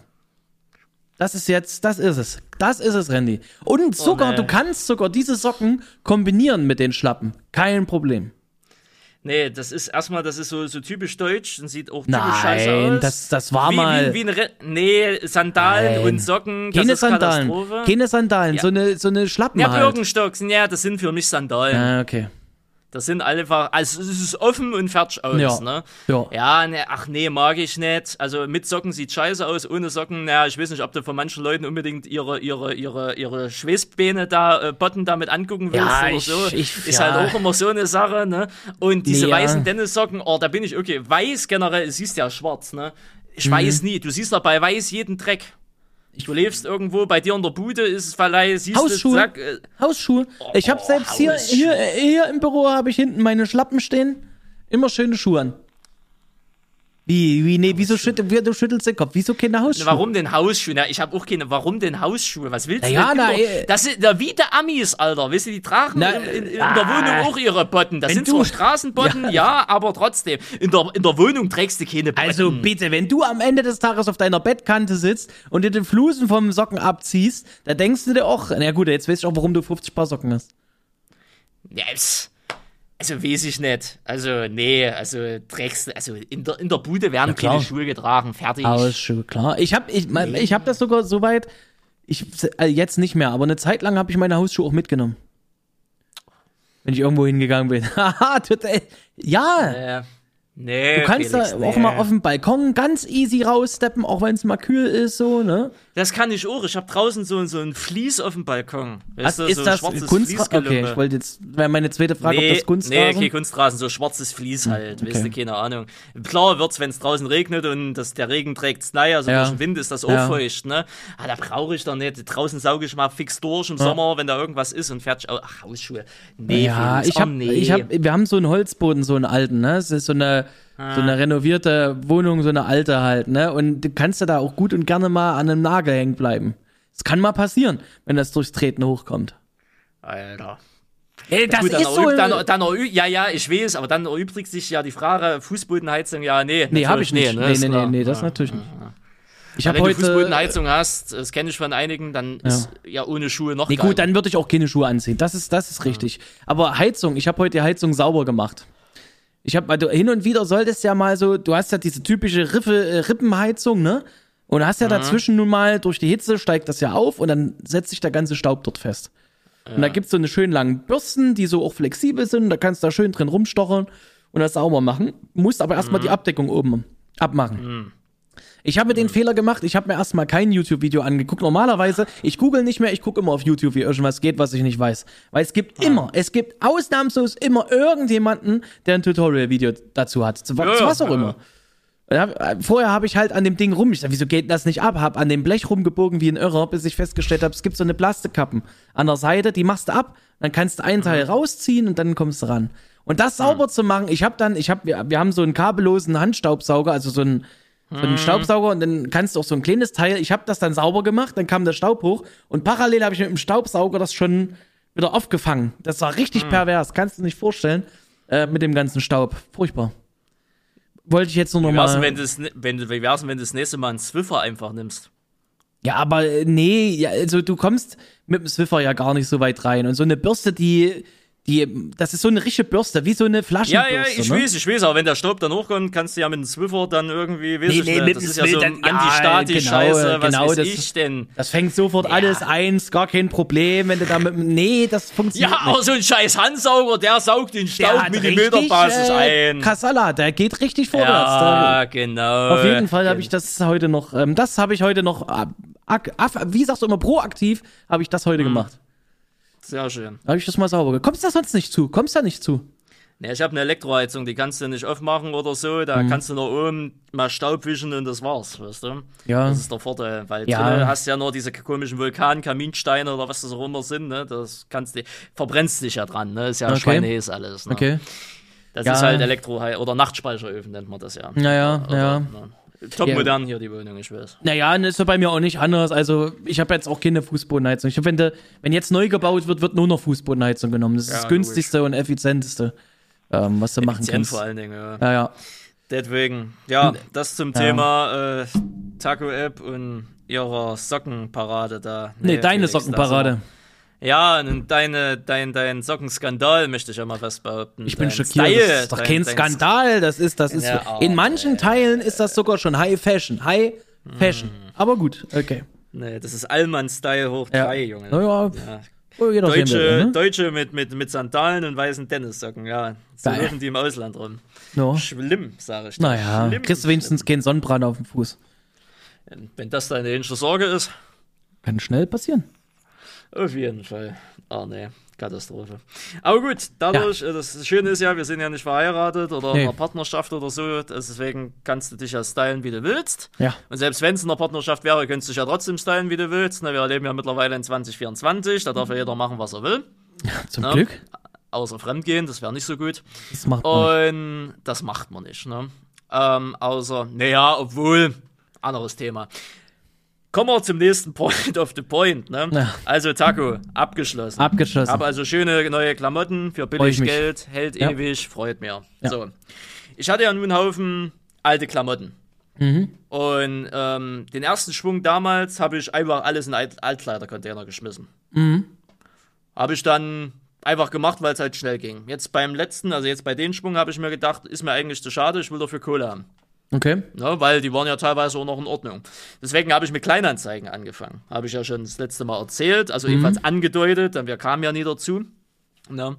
Das ist jetzt, das ist es. Das ist es, Randy. Und sogar, nee. du kannst sogar diese Socken kombinieren mit den Schlappen. Kein Problem. Nee, das ist erstmal, das ist so, so typisch deutsch und sieht auch typisch scheiße Nein, aus. das, das war wie, mal. Wie, wie Re nee, Sandalen Nein. und Socken, keine Sandalen. Katastrophe. Keine Sandalen. Ja. So eine, so eine Schlappen ja, halt. Birkenstocks, ja, das sind für mich Sandalen. Ah, okay. Das sind einfach, also es ist offen und fertig aus, Ja. ne? Ja. Ja, ne, ach nee, mag ich nicht. Also mit Socken sieht scheiße aus, ohne Socken, naja, ich weiß nicht, ob du von manchen Leuten unbedingt ihre, ihre, ihre, ihre Schweißbeine da, äh, Botten damit angucken willst Ja, oder ich- so. ich- ist ja. halt auch immer so eine Sache, ne? Und diese Nee, weißen Tennissocken, oh, da bin ich, okay, weiß generell, siehst ja schwarz, ne? Ich Mhm. weiß nie, du siehst doch bei weiß jeden Dreck. Du lebst irgendwo, bei dir in der Bude ist es vielleicht, siehst Hausschuhe. du, zack, äh, Hausschuhe. Ich habe selbst hier, Hausschuhe. hier, hier im Büro habe ich hinten meine Schlappen stehen. Immer schöne Schuhe an. Wie, wie, nee, wieso schüttel, wie, du schüttelst den Kopf? Wieso keine Hausschuhe? Warum denn Hausschuhe? Na, ich habe auch keine. Warum denn Hausschuhe? Was willst Na du ja, denn? na, immer? eh. das sind da wie der Amis, Alter. Weißt du, die tragen Na, in, in, in ah. der Wohnung auch ihre Botten. Das sind du- zwar Straßenbotten, ja. aber trotzdem. In der, in der Wohnung trägst du keine Botten. Also bitte, wenn du am Ende des Tages auf deiner Bettkante sitzt und dir den Flusen vom Socken abziehst, da denkst du dir auch, na gut, jetzt weiß ich auch, warum du 50 Paar Socken hast. Ja, pss. Also weiß ich nicht. Also, nee, also trägst du, also in der, in der Bude werden klar. keine Schuhe getragen. Fertig. Hausschuhe, klar. Ich habe ich, mein, ich hab das sogar so weit, ich, äh, jetzt nicht mehr, aber eine Zeit lang habe ich meine Hausschuhe auch mitgenommen. Wenn ich irgendwo hingegangen bin. Haha, total. Ja, Äh, nee, du kannst Felix, da nee. auch mal auf dem Balkon ganz easy raussteppen, auch wenn es mal kühl ist, so, ne? Das kann ich auch. Ich habe draußen so, so ein Vlies auf dem Balkon. Weißt Was du, ist so das Kunstrasen? Okay, ich wollte jetzt, wäre meine zweite Frage, ob das Kunstrasen? Nee, okay, Kunstrasen, so schwarzes Vlies halt, weißt okay. du, keine Ahnung. Klar wird's, wenn es draußen regnet und das, der Regen trägt Snei, also Ja. durch den Wind ist das auch Ja. feucht, ne? Ah, da brauche ich doch nicht. Draußen sauge ich mal fix durch im Sommer, wenn da irgendwas ist und fertig. Ach, Hausschuhe. Nee, Ja, Felix, ich oh, hab, nee. ich hab, wir haben so einen Holzboden, so einen alten, ne? Es ist so eine, so Ah. eine renovierte Wohnung, so eine alte halt, ne? Und du kannst ja da auch gut und gerne mal an einem Nagel hängen bleiben. Das kann mal passieren, wenn das durchs Treten hochkommt. Alter. Ey, das Gut, dann, ist so. erüb, dann, dann ja, ja, ich weiß, aber dann erübrigt sich ja die Frage, Fußbodenheizung, ja, nee. nee, habe ich nicht. ne, Nee, ist nee, nee, nee, das Ja. natürlich nicht. Ich Wenn habe du heute. Fußbodenheizung hast, das kenne ich von einigen, dann ist ja ohne Schuhe noch Nee, geiler. gut, dann würde ich auch keine Schuhe anziehen. Das ist, das ist richtig. Aber Heizung, ich habe heute die Heizung sauber gemacht. Ich habe, also hin und wieder solltest ja mal so, du hast ja diese typische Riffe, äh, Rippenheizung, ne? Und hast ja dazwischen nun mal durch die Hitze steigt das ja auf und dann setzt sich der ganze Staub dort fest. Und da gibt's so eine schön langen Bürsten, die so auch flexibel sind. Da kannst du da schön drin rumstochern und das sauber machen. Musst aber erstmal die Abdeckung oben abmachen. Ich habe den Fehler gemacht, ich habe mir erstmal kein YouTube-Video angeguckt. Normalerweise, ich google nicht mehr, ich gucke immer auf YouTube, wie irgendwas geht, was ich nicht weiß. Weil es gibt immer, es gibt ausnahmslos immer irgendjemanden, der ein Tutorial-Video dazu hat. Zu, Ja, zu was auch ja, immer. Äh, vorher habe ich halt an dem Ding rum, ich sag, wieso geht das nicht ab? Hab an dem Blech rumgebogen wie ein Irrer, bis ich festgestellt habe, es gibt so eine Plastikkappen an der Seite, die machst du ab, dann kannst du einen Teil rausziehen und dann kommst du ran. Und das sauber zu machen, ich habe dann, ich habe, wir, wir haben so einen kabellosen Handstaubsauger, also so einen, so einen Staubsauger und dann kannst du auch so ein kleines Teil, ich habe das dann sauber gemacht, dann kam der Staub hoch und parallel habe ich mit dem Staubsauger das schon wieder aufgefangen. Das war richtig pervers, kannst du nicht vorstellen, äh, mit dem ganzen Staub. Furchtbar. Wollte ich jetzt nur noch Wie wär's, mal. wenn das, wenn, wie wär's, wenn du das nächste Mal einen Swiffer einfach nimmst? Ja, aber äh, nee, ja, also du kommst mit dem Swiffer ja gar nicht so weit rein. Und so eine Bürste, die, die, das ist so eine richtige Bürste, wie so eine Ja, Flaschenbürste. ja, ich ne? weiß, ich weiß, aber wenn der Staub dann hochkommt, kannst du ja mit dem Swiffer dann irgendwie, weiß Nee, ich nee, nicht, mit das dem ist ja so dann- ja, Anti-Stati-Scheiße, genau, was genau, weiß das- ich denn? Das fängt sofort alles eins, gar kein Problem, wenn du da mit, nee, das funktioniert Ja, aber so ein scheiß Handsauger, der saugt den Staub Millimeterbasis äh, ein. Kassala, der geht richtig vorwärts. Ja, genau. Auf jeden Fall habe ich das heute noch, ähm, das habe ich heute noch, äh, wie sagst du immer, proaktiv habe ich das Mhm. heute gemacht. Sehr schön. Habe ich das mal sauber gemacht. Kommst du da sonst nicht zu? Kommst du da nicht zu? Ja, ich habe eine Elektroheizung, die kannst du nicht aufmachen oder so. Mhm. Da kannst du nur oben mal Staub wischen und das war's, weißt du? Ja. Das ist der Vorteil, weil Ja. drinnen hast du ja nur diese komischen Vulkan, Kaminsteine oder was das auch immer sind, ne? Das kannst du, verbrennst dich ja dran, ne? Ist ja Okay. schweineheiß alles, ne? Okay. Das Ja. ist halt Elektro- oder Nachtspeicheröfen nennt man das ja. Naja, Oder, ja. ne? Top modern hier die Wohnung, ich weiß. Naja, das ist ja bei mir auch nicht anders. Also, ich habe jetzt auch keine Fußbodenheizung. Ich finde, wenn jetzt neu gebaut wird, wird nur noch Fußbodenheizung genommen. Das ist Ja, das günstigste und effizienteste, ähm, was du machen Effizient kannst. vor allen Dingen, ja. Ja, ja. Deswegen, ja, das zum Ja. Thema äh, Taco-App und ihrer Sockenparade da. Nee, deine Felix, Sockenparade. Ja, und deine, dein, dein Sockenskandal möchte ich ja mal fast behaupten. Ich bin Dein schockiert. Style, das ist doch dein- kein Skandal. Das ist, das ist. Ja, in oh, manchen Teilen ist das sogar schon High Fashion. High Fashion. Aber gut, okay. Nee, das ist Allmann-Style hoch Ja. drei, Junge. Naja, Ja. oh, Deutsche, will, ne? Deutsche mit, mit, mit Sandalen und weißen Tennissocken, ja. So Geil. laufen die im Ausland rum. Ja. Schlimm, sage ich. Naja, Schlimm, kriegst du wenigstens keinen Sonnenbrand auf dem Fuß. schlimm. Wenn das deine ähnliche Sorge ist, Kann schnell passieren. Auf jeden Fall. Ah, nee. Katastrophe. Aber gut, dadurch, äh, das Schöne ist ja, wir sind ja nicht verheiratet oder Nee. in einer Partnerschaft oder so, deswegen kannst du dich ja stylen, wie du willst. Ja. Und selbst wenn es in einer Partnerschaft wäre, könntest du dich ja trotzdem stylen, wie du willst. Na, wir leben ja mittlerweile in 2024, da darf ja jeder machen, was er will. Zum Ja. Glück. Außer fremdgehen, das wäre nicht so gut. Das macht man. Und das macht man nicht, ne? Ähm, außer, naja, obwohl, anderes Thema. Kommen wir zum nächsten Point of the Point, ne? Ja. Also Taco, abgeschlossen. Abgeschlossen. Habe also schöne neue Klamotten für billig. Geld, hält Ja. ewig, freut mir. Ja. So. Ich hatte ja nun einen Haufen alte Klamotten. Mhm. Und ähm, den ersten Schwung damals habe ich einfach alles in Alt Altkleidercontainer geschmissen. Mhm. Habe ich dann einfach gemacht, weil es halt schnell ging. Jetzt beim letzten, also jetzt bei den Schwung, habe ich mir gedacht, ist mir eigentlich zu schade, ich will dafür Kohle haben. Okay. Ne, weil die waren ja teilweise auch noch in Ordnung. Deswegen habe ich mit Kleinanzeigen angefangen. Habe ich ja schon das letzte Mal erzählt, also Mhm. ebenfalls angedeutet, denn wir kamen ja nie dazu. Ne?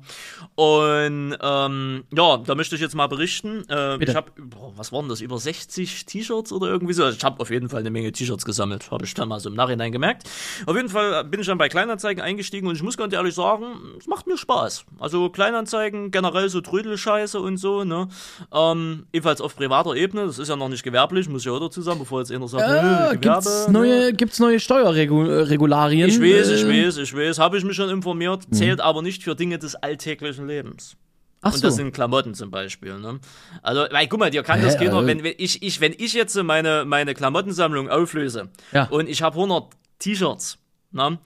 Und ähm, ja, da möchte ich jetzt mal berichten. Äh, ich habe, was waren das, über 60 T-Shirts oder irgendwie so? Also ich habe auf jeden Fall eine Menge T-Shirts gesammelt, habe ich dann mal so im Nachhinein gemerkt. Auf jeden Fall bin ich dann bei Kleinanzeigen eingestiegen und ich muss ganz ehrlich sagen, es macht mir Spaß. Also Kleinanzeigen, generell so Trödelscheiße und so, ne? Ähm, ebenfalls auf privater Ebene, das ist ja noch nicht gewerblich, muss ich auch dazu sagen, bevor jetzt einer sagt, Äh, äh, gibt's, ne? neue, gibt's neue Steuerregularien? Ich weiß, ich Äh, weiß, ich weiß, habe ich mich schon informiert, zählt aber nicht für Dinge des alltäglichen Lebens. Ach Und so. das sind Klamotten zum Beispiel. Ne? Also, weil, guck mal, dir kann Hä, das keiner, also- wenn, wenn, ich, ich, wenn ich jetzt meine, meine Klamottensammlung auflöse Ja. und ich habe 100 T-Shirts, ne,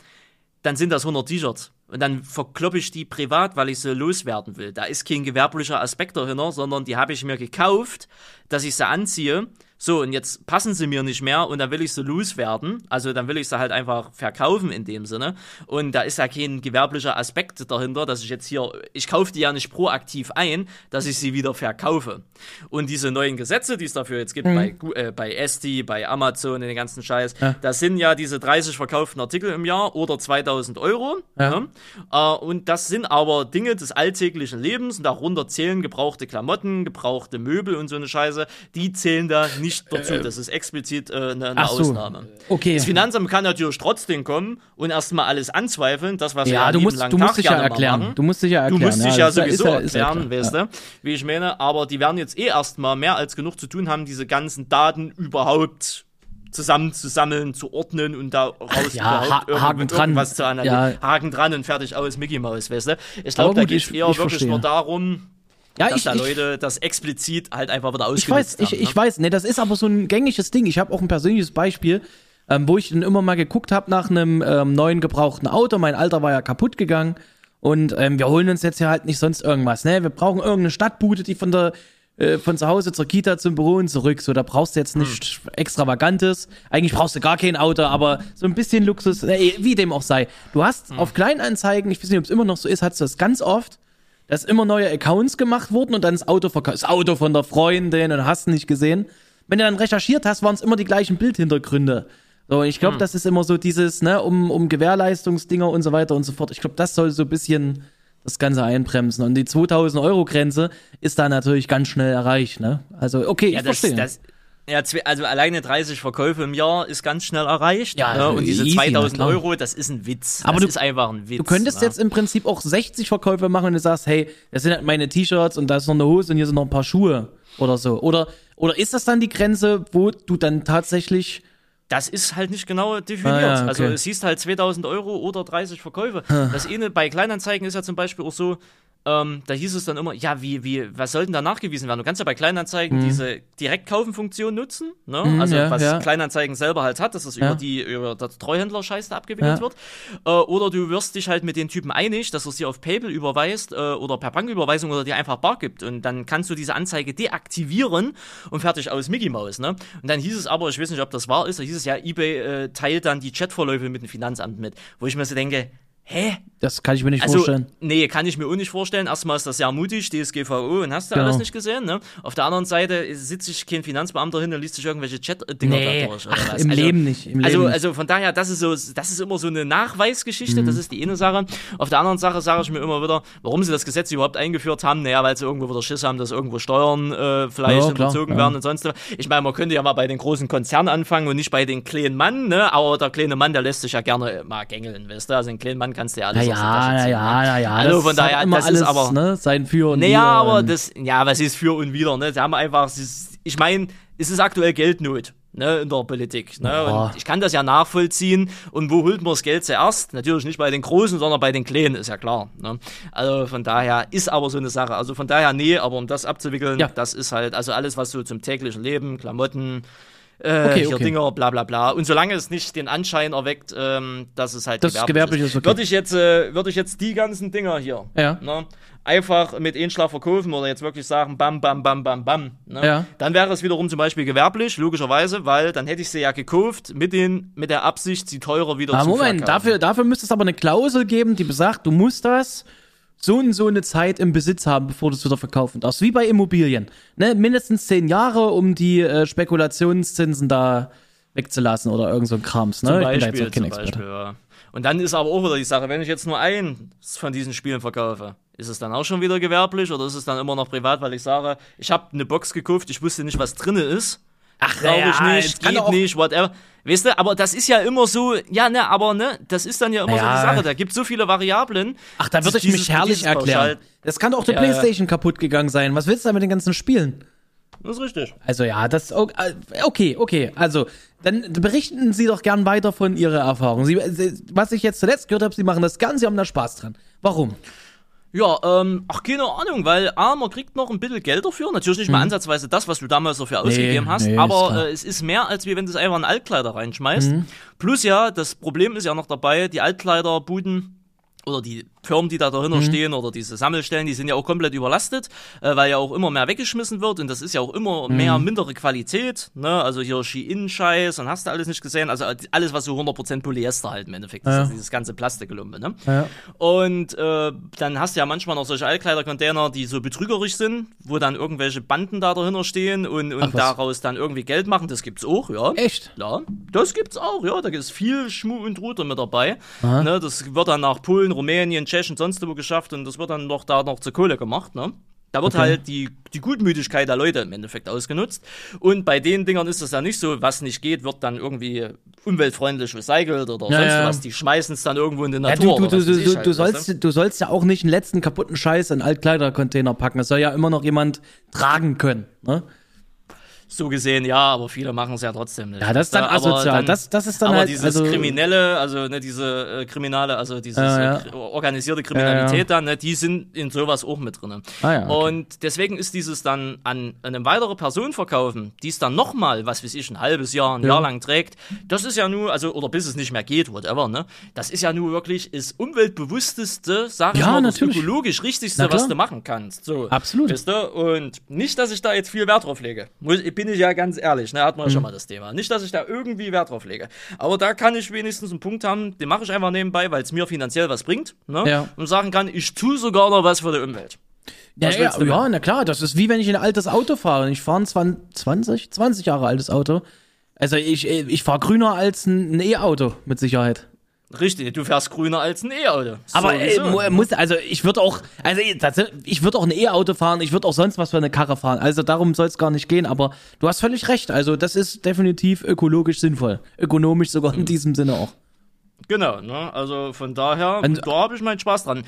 dann sind das 100 T-Shirts. Und dann verkloppe ich die privat, weil ich sie loswerden will. Da ist kein gewerblicher Aspekt dahinter, sondern die habe ich mir gekauft, dass ich sie anziehe. So, und jetzt passen sie mir nicht mehr und dann will ich sie loswerden. Also dann will ich sie halt einfach verkaufen in dem Sinne. Und da ist ja kein gewerblicher Aspekt dahinter, dass ich jetzt hier, ich kaufe die ja nicht proaktiv ein, dass ich sie wieder verkaufe. Und diese neuen Gesetze, die es dafür jetzt gibt, bei, Gu- äh, bei Esti, bei Amazon, den ganzen Scheiß, das sind ja diese 30 verkauften Artikel im Jahr oder 2000 Euro. Ja. Ne? Äh, und das sind aber Dinge des alltäglichen Lebens und darunter zählen gebrauchte Klamotten, gebrauchte Möbel und so eine Scheiße. Die zählen da nicht dazu. Das ist explizit äh, eine, eine so. Ausnahme. Okay. Das Finanzamt kann natürlich trotzdem kommen und erstmal alles anzweifeln, das, was Ja, ja du musst, du musst dich ja erklären. Du musst dich ja Du erklären. musst dich ja ist ist sowieso ist ja erklären, klar. weißt Ja. du, wie ich meine. Aber die werden jetzt eh erstmal mehr als genug zu tun haben, diese ganzen Daten überhaupt zusammenzusammeln, zu ordnen und da raus ja, Ha- Haken dran. irgendwas zu analysieren. Ja. Haken dran und fertig aus, Mickey Mouse, weißt du? Ich glaube, da geht es eher ich wirklich verstehe. nur darum, Ja, dass ich, da ich, Leute das explizit halt einfach wieder ich weiß, ausgenutzt ich, haben. ich ne? weiß, nee, das ist aber so ein gängiges Ding. Ich habe auch ein persönliches Beispiel, ähm, wo ich dann immer mal geguckt habe nach einem ähm, neuen gebrauchten Auto. Mein Alter war ja kaputt gegangen und ähm, wir holen uns jetzt ja halt nicht sonst irgendwas. Ne, wir brauchen irgendeine Stadtbude, die von der äh, von zu Hause zur Kita zum Büro und zurück. So, da brauchst du jetzt nicht extravagantes. Eigentlich brauchst du gar kein Auto, aber so ein bisschen Luxus, äh, wie dem auch sei. Du hast auf Kleinanzeigen, ich weiß nicht, ob es immer noch so ist, hast du das ganz oft. Dass immer neue Accounts gemacht wurden und dann das Auto verkauft, das Auto von der Freundin und hast nicht gesehen. Wenn du dann recherchiert hast, waren es immer die gleichen Bildhintergründe. So, ich glaube, das ist immer so dieses, ne, um, um Gewährleistungsdinger und so weiter und so fort. Ich glaube, das soll so ein bisschen das Ganze einbremsen. Und die 2000 Euro Grenze ist da natürlich ganz schnell erreicht, ne? Also, okay, Ja, ich das, verstehe. das, ja, also alleine 30 Verkäufe im Jahr ist ganz schnell erreicht. Ja, ne? Und diese easy, na 2000 klar. Euro, das ist ein Witz. Aber das du- ist einfach ein Witz. Du könntest ne? jetzt im Prinzip auch 60 Verkäufe machen, wenn du sagst, hey, das sind halt meine T-Shirts und da ist noch eine Hose und hier sind noch ein paar Schuhe oder so. Oder, oder ist das dann die Grenze, wo du dann tatsächlich, Das ist halt nicht genau definiert. Ah, ja, okay. Also es hieß halt 2000 Euro oder 30 Verkäufe. Das eine bei Kleinanzeigen ist ja zum Beispiel auch so, ähm, da hieß es dann immer, ja, wie, wie, was soll denn da nachgewiesen werden? Du kannst ja bei Kleinanzeigen diese Direktkaufen-Funktion nutzen, ne? also Mhm. ja, was ja. Kleinanzeigen selber halt hat, dass das Ja. über die über das Treuhändler-Scheiß da abgewickelt wird. Äh, oder du wirst dich halt mit den Typen einig, dass du es dir auf PayPal überweist äh, oder per Banküberweisung oder dir einfach bar gibt. Und dann kannst du diese Anzeige deaktivieren und fertig aus Mickey Mouse. Ne? Und dann hieß es aber, ich weiß nicht, ob das wahr ist, da hieß es ja, eBay äh, teilt dann die Chatverläufe mit dem Finanzamt mit. Wo ich mir so denke, hä? das kann ich mir nicht Also, vorstellen. nee, kann ich mir auch nicht vorstellen. Erstmal ist das sehr mutig, DSGVO, und hast du Genau. alles nicht gesehen, ne? Auf der anderen Seite sitzt sich kein Finanzbeamter hin und liest sich irgendwelche Chat-Dinger Nee, da durch. oder ach, was. im also, Leben nicht, im also, Leben also von daher, das ist so, das ist immer so eine Nachweisgeschichte, Mhm. das ist die eine Sache. Auf der anderen Sache sage ich mir immer wieder, warum sie das Gesetz überhaupt eingeführt haben, naja, weil sie irgendwo wieder Schiss haben, dass irgendwo Steuern äh, vielleicht Ja, überzogen ja. werden und sonst was. Ich meine, man könnte ja mal bei den großen Konzernen anfangen und nicht bei den kleinen Mann, ne? Aber der kleine Mann, der lässt sich ja gerne mal gängeln, weißt du? Also den kleinen Mann kannst du ja alles Na aus der ja, Tasche ziehen. ja, ne? na ja. Also von daher, hat immer das alles, ist aber. ne, sein Für und Naja, Wider aber das, ja, was ist für und wieder, ne? Sie haben einfach, ich meine, es ist aktuell Geldnot, ne, in der Politik, ne? Ja. Und ich kann das ja nachvollziehen. Und wo holt man das Geld zuerst? Natürlich nicht bei den Großen, sondern bei den Kleinen, ist ja klar, ne? Also von daher ist aber so eine Sache. Also von daher, nee, aber um das abzuwickeln, Ja. das ist halt, also alles, was so zum täglichen Leben, Klamotten, äh, Okay, hier okay. Dinger, bla bla bla. Und solange es nicht den Anschein erweckt, ähm, dass es halt Das gewerblich ist okay. würde ich jetzt, äh, würde ich jetzt die ganzen Dinger hier, Ja. ne, einfach mit Einschlag verkaufen oder jetzt wirklich sagen, bam, bam, bam, bam, bam, ne, Ja. dann wäre es wiederum zum Beispiel gewerblich, logischerweise, weil dann hätte ich sie ja gekauft mit den, mit der Absicht, sie teurer wieder Ah, zu Moment, verkaufen. dafür, dafür müsste es aber eine Klausel geben, die besagt, du musst das so und so eine Zeit im Besitz haben, bevor du es wieder verkaufen darfst. Wie bei Immobilien. Ne? Mindestens zehn Jahre, um die äh, Spekulationszinsen da wegzulassen oder irgend so ein Krams. Ne? Zum Ich bin da Beispiel, jetzt. Beispiel, ja. Und dann ist aber auch wieder die Sache, wenn ich jetzt nur eins von diesen Spielen verkaufe, ist es dann auch schon wieder gewerblich oder ist es dann immer noch privat, weil ich sage, ich habe eine Box gekauft, ich wusste nicht, was drinne ist. Ach, glaube ich naja, nicht, geht auch- nicht, whatever. Weißt du, aber das ist ja immer so, ja, ne, aber ne, das ist dann ja immer so Ja. die Sache, da gibt so viele Variablen. Ach, da würde ich mich herrlich erklären. Das kann doch die Ja, ja. Playstation kaputt gegangen sein. Was willst du da mit den ganzen Spielen? Das ist richtig. Also ja, das okay, okay. Also dann berichten Sie doch gern weiter von Ihrer Erfahrung. Sie, Sie, was ich jetzt zuletzt gehört habe, Sie machen das Ganze, Sie haben da Spaß dran. Warum? Ja, ähm, ach, keine Ahnung, weil A, man kriegt noch ein bisschen Geld dafür. Natürlich nicht mal ansatzweise das, was du damals dafür ausgegeben hast, Mhm. nee, aber. Mhm. äh, es ist mehr, als wie wenn du es einfach in Altkleider reinschmeißt. Plus ja, das Problem ist ja noch dabei, die Altkleiderbuden oder die Firmen, die da dahinter Mhm. stehen oder diese Sammelstellen, die sind ja auch komplett überlastet, äh, weil ja auch immer mehr weggeschmissen wird und das ist ja auch immer Mhm. mehr mindere Qualität, ne? Also hier Ski-In-Scheiß und hast du alles nicht gesehen, also alles, was so 100% Polyester halt im Endeffekt ist, Ja. also dieses ganze Plastikgelumpe, ne? Ja. Und äh, dann hast du ja manchmal noch solche Altkleidercontainer, die so betrügerisch sind, wo dann irgendwelche Banden da dahinter stehen und, Ach, und was? daraus dann irgendwie Geld machen. Das gibt's auch, ja. Echt? Ja, das gibt's auch, ja. Da ist viel Schmuh und Ruder mit dabei. Ne, das wird dann nach Polen, Rumänien, Tschechien, sonst wo geschafft und das wird dann noch da noch zur Kohle gemacht, ne? Da wird halt die, die Gutmütigkeit der Leute im Endeffekt ausgenutzt. Und bei den Dingern ist es dann nicht so, was nicht geht, wird dann irgendwie umweltfreundlich recycelt oder Ja, sonst ja. was. Die schmeißen es dann irgendwo in die Ja, Natur. du, du, du, du, halt, du, weißt du? sollst, du sollst ja auch nicht den letzten kaputten Scheiß in Altkleidercontainer packen. Es soll ja immer noch jemand tragen können. Ne? So gesehen, ja, aber viele machen es ja trotzdem nicht. Ja, das ist dann asozial. Das- das ist dann aber halt- dieses also- Kriminelle, also ne, diese äh, Kriminale, also dieses Ja, ja. äh, kri- organisierte Kriminalität Ja, ja. dann, ne, die sind in sowas auch mit drin. Ah, ja, okay. Und deswegen ist dieses dann an eine weitere Person verkaufen, die es dann nochmal, was weiß ich, ein halbes Jahr, ein Jahr lang trägt, das ist ja nur, also, oder bis es nicht mehr geht, whatever, ne? Das ist ja nur wirklich das umweltbewussteste, sag ich Ja, mal, das ökologisch richtigste, was du machen kannst. So. Absolut. Weißt du? Und nicht, dass ich da jetzt viel Wert drauf lege. Muss, bin ich ja ganz ehrlich, ne, hat man Mhm. schon mal das Thema. Nicht, dass ich da irgendwie Wert drauf lege. Aber da kann ich wenigstens einen Punkt haben, den mache ich einfach nebenbei, weil es mir finanziell was bringt. Ne? Ja. Und sagen kann, ich tue sogar noch was für die Umwelt. Ja, ja, ja, na klar, das ist wie wenn ich ein altes Auto fahre. Ich fahre ein 20, 20 Jahre altes Auto. Also ich, ich fahre grüner als ein E-Auto, mit Sicherheit. Richtig, du fährst grüner als ein E-Auto. Aber äh, mu- muss, also ich würde auch, also ich- das- ich würde auch ein E-Auto fahren, ich würde auch sonst was für eine Karre fahren. Also darum soll es gar nicht gehen, aber du hast völlig recht. Also das ist definitiv ökologisch sinnvoll. Ökonomisch sogar in diesem Sinne auch. Genau, ne? Also von daher, Und- da habe ich meinen Spaß dran.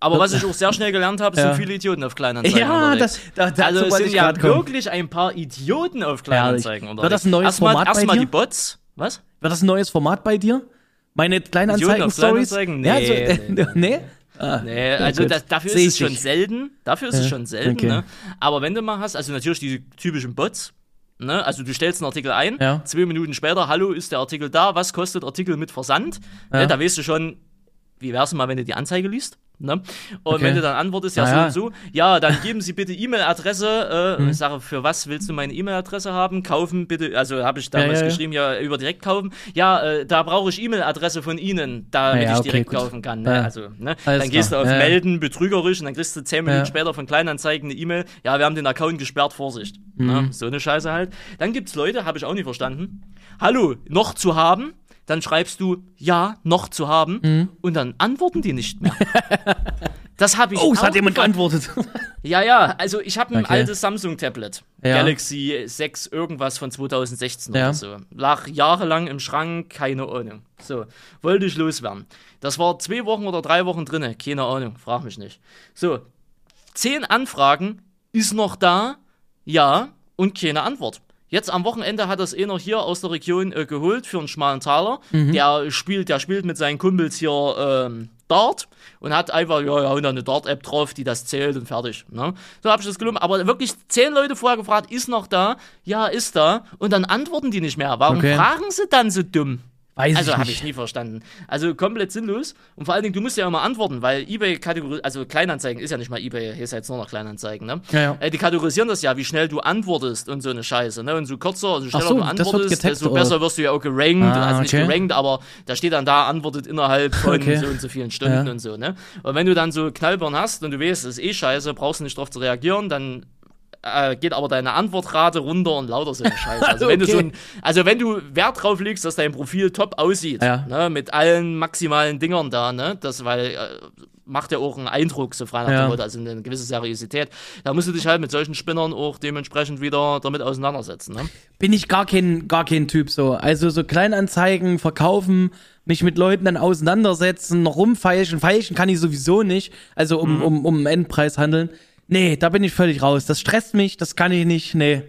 Aber was ich auch sehr schnell gelernt habe, Ja. sind viele Idioten auf Kleinanzeigen. Ja, unterwegs. das- da- also es sind ja kommen. wirklich ein paar Idioten auf Kleinanzeigen Herrlich. Wird das ein neues erstmal, Format erstmal die Bots. Was? Wird das ein neues Format bei dir? Meine Kleinanzeigen-Stories? auf Kleinanzeigen? Ja, Nee, so, nee? Ah, Nee, also das, dafür Seh ist es ich schon nicht. selten. Dafür ist es schon selten, okay. ne? Aber wenn du mal hast, also natürlich diese typischen Bots, ne? Also du stellst einen Artikel ein, Ja. zwei Minuten später, hallo, ist der Artikel da, was kostet Artikel mit Versand? Ja. Ne, da weißt du schon, wie wär's mal, wenn du die Anzeige liest? Ne? Und Okay. wenn du dann antwortest, ja, Na so und so, ja, dann geben Sie bitte E-Mail-Adresse. Äh, Mhm. Ich sage, für was willst du meine E-Mail-Adresse haben? Kaufen bitte, also habe ich damals ja, ja. geschrieben, ja, über direkt kaufen. Ja, äh, da brauche ich E-Mail-Adresse von Ihnen, damit Ja, ja, ich okay, direkt gut. kaufen kann. Ne? Also, ne? Alles Dann gehst klar. du auf. Melden, betrügerisch, und dann kriegst du zehn Minuten später von Kleinanzeigen eine E-Mail, ja, wir haben den Account gesperrt, Vorsicht. Mhm. Ne? So eine Scheiße halt. Dann gibt's Leute, habe ich auch nie verstanden. Hallo, noch zu haben? Dann schreibst du, ja, noch zu haben, Mhm. und dann antworten die nicht mehr. Das habe ich Oh, es hat jemand geantwortet. ja, ja, also ich habe ein Okay. altes Samsung-Tablet. Ja. Galaxy 6 irgendwas von 2016 Ja. oder so. Lag jahrelang im Schrank, keine Ahnung. So, wollte ich loswerden. Das war zwei Wochen oder drei Wochen drinne, keine Ahnung, frag mich nicht. So, zehn Anfragen, ist noch da, ja, und keine Antwort. Jetzt am Wochenende hat das einer hier aus der Region äh, geholt für einen schmalen Taler. Der spielt, der spielt mit seinen Kumpels hier ähm, Dart und hat einfach, ja, ja, und dann eine Dart-App drauf, die das zählt und fertig. Ne? So habe ich das gelungen. Aber wirklich zehn Leute vorher gefragt, ist noch da? Ja, ist da. Und dann antworten die nicht mehr. Warum Okay. fragen sie dann so dumm? Weiß Also habe ich nie verstanden. Also komplett sinnlos. Und vor allen Dingen, du musst ja immer antworten, weil eBay kategorisiert, also Kleinanzeigen ist ja nicht mal eBay, hier ist ja jetzt nur noch Kleinanzeigen, ne? Ja, ja. Äh, die kategorisieren das ja, wie schnell du antwortest und so eine Scheiße, ne? Und so kürzer, also schneller so, du das antwortest, getaggt, desto oder? besser wirst du ja auch gerankt. Ah, also nicht okay. gerankt, aber da steht dann da, antwortet innerhalb von Okay. so und so vielen Stunden Ja. und so, ne? Und wenn du dann so Knallbirn hast und du weißt, es ist eh scheiße, brauchst du nicht drauf zu reagieren, dann äh, geht aber deine Antwortrate runter und lauter so eine Scheiße. Also wenn du Okay. so ein, also wenn du Wert drauf legst, dass dein Profil top aussieht, Ja. ne, mit allen maximalen Dingern da, ne, das weil äh, macht ja auch einen Eindruck, so frei nach Ja. dem Motto, also eine gewisse Seriosität. Da musst du dich halt mit solchen Spinnern auch dementsprechend wieder damit auseinandersetzen. Ne? Bin ich gar kein, gar kein Typ so. Also so Kleinanzeigen, verkaufen, mich mit Leuten dann auseinandersetzen, noch rumfeilschen. Feilschen kann ich sowieso nicht. Also um, um, um einen Endpreis handeln. Nee, da bin ich völlig raus. Das stresst mich, das kann ich nicht. Nee.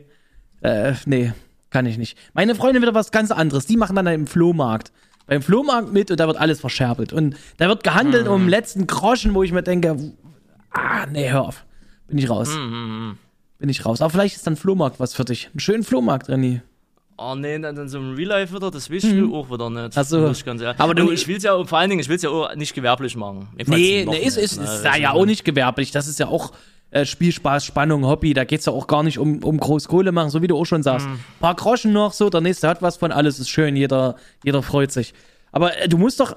Äh, nee, kann ich nicht. Meine Freunde wieder was ganz anderes. Die machen dann im Flohmarkt. Beim Flohmarkt mit und da wird alles verscherbelt. Und da wird gehandelt um den letzten Groschen, wo ich mir denke, ah, nee, hör auf. Bin ich raus. Bin ich raus. Aber vielleicht ist dann Flohmarkt was für dich. Einen schönen Flohmarkt, René. Oh nee, dann, dann so im Real Life wieder, das willst du auch wieder nicht. Ach so. muss ich ganz ehrlich- Aber du- Und ich will's ja, vor allen Dingen, ich will's ja auch nicht gewerblich machen. Ich Nee, nee, ist, ist, ne? ist da ja ist- auch nicht gewerblich. Das ist ja auch äh, Spielspaß, Spannung, Hobby. Da geht's ja auch gar nicht um, um groß Kohle machen, so wie du auch schon sagst. Mhm. paar Groschen noch so, der nächste hat was von, alles ist schön, jeder, jeder freut sich. Aber äh, du musst doch,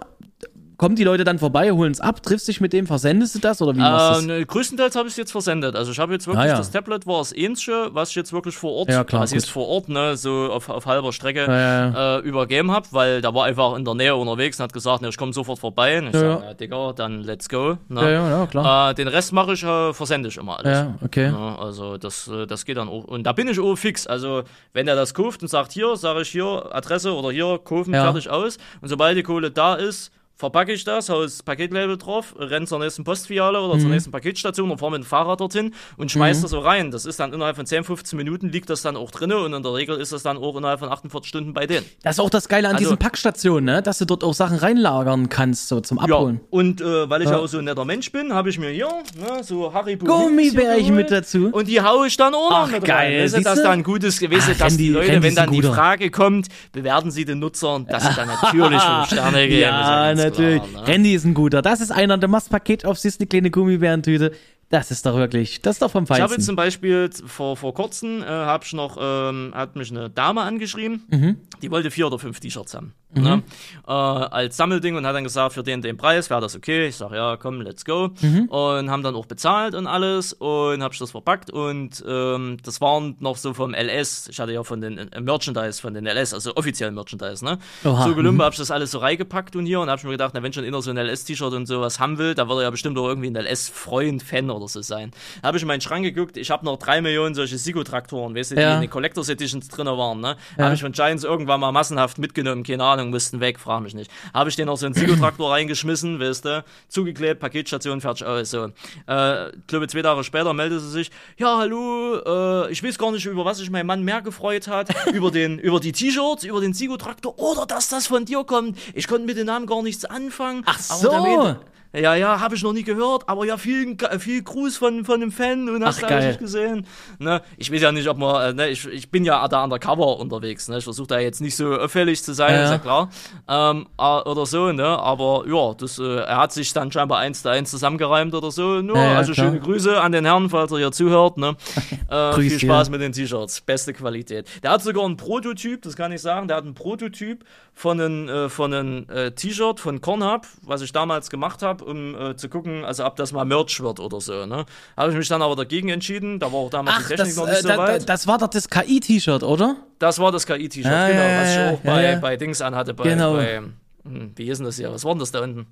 kommen die Leute dann vorbei, holen es ab, triffst dich mit dem, versendest du das oder wie machst Äh, du das? ne, größtenteils habe ich es jetzt versendet. Also ich habe jetzt wirklich Ah, ja. das Tablet war das ähnliche, was ich jetzt wirklich vor Ort, Ja, klar, was ich jetzt vor Ort, ne, so auf, auf halber Strecke Ja, Äh, übergeben habe, weil da war einfach in der Nähe unterwegs und hat gesagt, ne, ich komme sofort vorbei. Und ich Ja, sag, ja. na, Digga, dann let's go. Ne? Ja, ja, ja, klar. Äh, den Rest mache ich, äh, versende ich immer alles. Ja, okay. Ja, also das, äh, das geht dann auch. Und da bin ich auch fix. Also wenn er das kauft und sagt, hier, sage ich hier, Adresse oder hier, kaufen, fertig aus. Und sobald die Kohle da ist, verpacke ich das, hau das Paketlabel drauf, renn zur nächsten Postfiliale oder Mhm. zur nächsten Paketstation und fahr mit dem Fahrrad dorthin und schmeiß das so rein. Das ist dann innerhalb von 10, 15 Minuten liegt das dann auch drinne und in der Regel ist das dann auch innerhalb von 48 Stunden bei denen. Das ist auch das Geile an Also- diesen Packstationen, ne? dass du dort auch Sachen reinlagern kannst, so zum Abholen. Ja, und äh, weil ich Ja. auch so ein netter Mensch bin, habe ich mir hier ne, so Haribo Gummibärchen mit dazu. Und die haue ich dann auch noch mit geil, rein. Weißt du, dass da ein gutes, du, Ach, dass Randy- die Leute, wenn dann die. Frage kommt, bewerten sie den Nutzer und das sind dann natürlich fünf Sterne geben. Ja, natürlich. Klar, ne? Randy ist ein guter. Das ist einer, der machst Paket auf, siehst eine kleine Gummibärentüte. Das ist doch wirklich, das ist doch vom Ich habe jetzt Feinsten. zum Beispiel vor, vor kurzem, äh, hab ich noch, ähm, hat mich eine Dame angeschrieben, Mhm. die wollte vier oder fünf T-Shirts haben. Ne? Äh, als Sammelding und hat dann gesagt, für den, den Preis wäre das okay. Ich sag, ja, komm, let's go. Mhm. Und haben dann auch bezahlt und alles und hab ich das verpackt und ähm, das waren noch so vom LS. Ich hatte ja von den äh, Merchandise von den LS, also offiziellen Merchandise, ne? Oha, So gelumpe hab ich das alles so reingepackt und hier und hab ich mir gedacht, na, wenn schon einer so ein LS-T-Shirt und sowas haben will, dann wird er ja bestimmt auch irgendwie ein LS-Freund, Fan oder so sein. Da habe ich in meinen Schrank geguckt, ich habe noch drei Millionen solche Sigo-Traktoren, weißt du, die Ja. in den Collectors Editions drin waren, ne? Habe ich von Giants irgendwann mal massenhaft mitgenommen, keine Ahnung, mussten weg, frag mich nicht. Habe ich den noch so einen Sigo-Traktor reingeschmissen, weißt du, zugeklebt, Paketstation, fertig, aus, so. Äh, ich glaube, zwei Tage später meldete sie sich, ja, hallo, äh, ich weiß gar nicht, über was sich mein Mann mehr gefreut hat, über den, über die T-Shirts, über den Sigo-Traktor oder dass das von dir kommt. Ich konnte mit dem Namen gar nichts anfangen. Ach aber so. Ja, ja, habe ich noch nie gehört, aber ja, viel, viel Gruß von, von einem Fan und hast Ach, du geil. nicht gesehen. Ne? Ich weiß ja nicht, ob man, äh, ne, ich, ich bin ja da undercover unterwegs, ne? Ich versuche da jetzt nicht so auffällig zu sein, Ja. ist ja klar. Ähm, äh, oder so, ne? Aber ja, das, äh, er hat sich dann scheinbar eins zu eins zusammengereimt oder so. Ne? Ja, also klar. schöne Grüße an den Herrn, falls er hier zuhört. Ne? Äh, viel. Spaß mit den T-Shirts. Beste Qualität. Der hat sogar einen Prototyp, das kann ich sagen, der hat einen Prototyp von einem, äh, von einem äh, T-Shirt von Cornhub, was ich damals gemacht habe, um äh, zu gucken, also ob das mal Merch wird oder so. Ne? Habe ich mich dann aber dagegen entschieden. Da war auch damals Ach, die Technik das, noch nicht äh, so da, weit. das war doch das KI-T-Shirt, oder? Das war das KI-T-Shirt, Ja, genau, ja, was ich auch ja, bei, ja. bei Dings anhatte. Bei, Genau. bei hm, wie hieß denn das hier? Was war denn das da unten?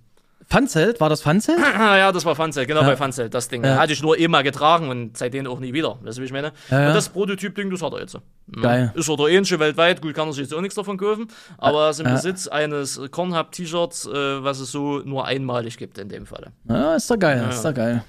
Funzelt? War das Funzelt? Ah ja, das war Funzelt, genau Ja. bei Funzelt, das Ding. Ja. Hatte ich nur eh mal getragen und seitdem auch nie wieder. Weißt du, wie ich meine? Ja. Und das Prototyp-Ding, das hat er jetzt. Ja. Geil. Ist er der ähnliche weltweit, gut, kann er sich jetzt auch nichts davon kaufen, aber er ist im. Besitz eines Cornhub-T-Shirts, äh, was es so nur einmalig gibt in dem Falle. Ja, ist doch geil, ist doch geil.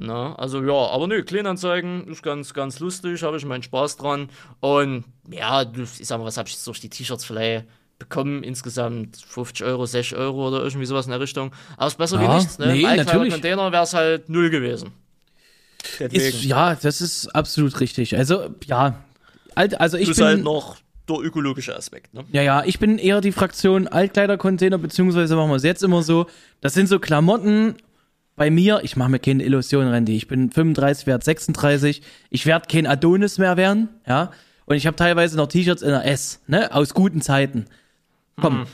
Na, also ja, aber nö, Kleinanzeigen ist ganz, ganz lustig, habe ich meinen Spaß dran. Und ja, ich sag mal, was habe ich durch die T-Shirts vielleicht bekommen? Insgesamt 50 Euro, 60 Euro oder irgendwie sowas in der Richtung. Aber ist besser Ja, wie nichts, ne? nee, natürlich. Container wäre es halt null gewesen. Ist, ja, das ist absolut richtig. Also, ja. Also ich ist bin, halt noch der ökologische Aspekt, ne? ja, ja, ich bin eher die Fraktion Altkleidercontainer, beziehungsweise machen wir es jetzt immer so. Das sind so Klamotten bei mir. Ich mache mir keine Illusionen, Randy. Ich bin 35, werde 36. Ich werde kein Adonis mehr werden, ja. Und ich habe teilweise noch T-Shirts in der S, ne, aus guten Zeiten. Komm,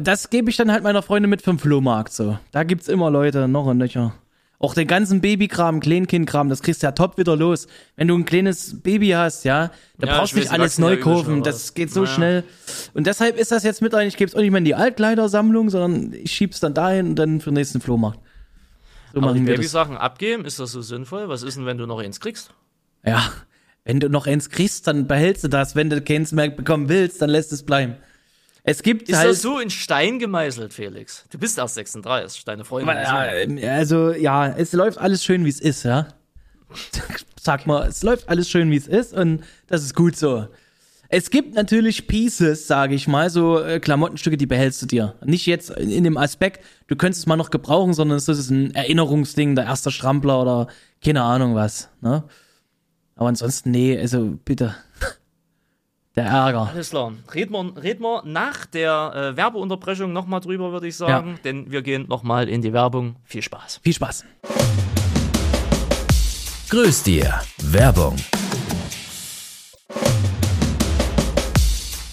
das gebe ich dann halt meiner Freundin mit vom Flohmarkt so. Da gibt's immer Leute, noch und nöcher. Auch den ganzen Babykram, Kleinkindkram, das kriegst du ja top wieder los. Wenn du ein kleines Baby hast, ja, da Ja, brauchst du nicht alles neu kaufen. Das geht so Ja. schnell. Und deshalb ist das jetzt mit rein. Ich gebe es auch nicht mehr in die Altkleidersammlung, sondern ich schieb's dann dahin und dann für den nächsten Flohmarkt. So Aber die. Babysachen abgeben, ist das so sinnvoll? Was ist denn, wenn du noch eins kriegst? Ja, wenn du noch eins kriegst, dann behältst du das. Wenn du keins mehr bekommen willst, dann lässt es bleiben. Es gibt Ist halt das so in Stein gemeißelt, Felix? Du bist erst 36, deine Freundin. Ja, ähm, also ja, es läuft alles schön, wie es ist, ja. Sag mal, es läuft alles schön, wie es ist und das ist gut so. Es gibt natürlich Pieces, sage ich mal, so äh, Klamottenstücke, die behältst du dir. Nicht jetzt in dem Aspekt, du könntest es mal noch gebrauchen, sondern es ist ein Erinnerungsding, der erste Strampler oder keine Ahnung was. Ne? Aber ansonsten, nee, also bitte. Der Ärger. Alles klar. Reden wir, reden wir nach der äh, Werbeunterbrechung nochmal drüber, würde ich sagen. Denn wir gehen nochmal in die Werbung. Viel Spaß. Viel Spaß. Grüß dir. Werbung.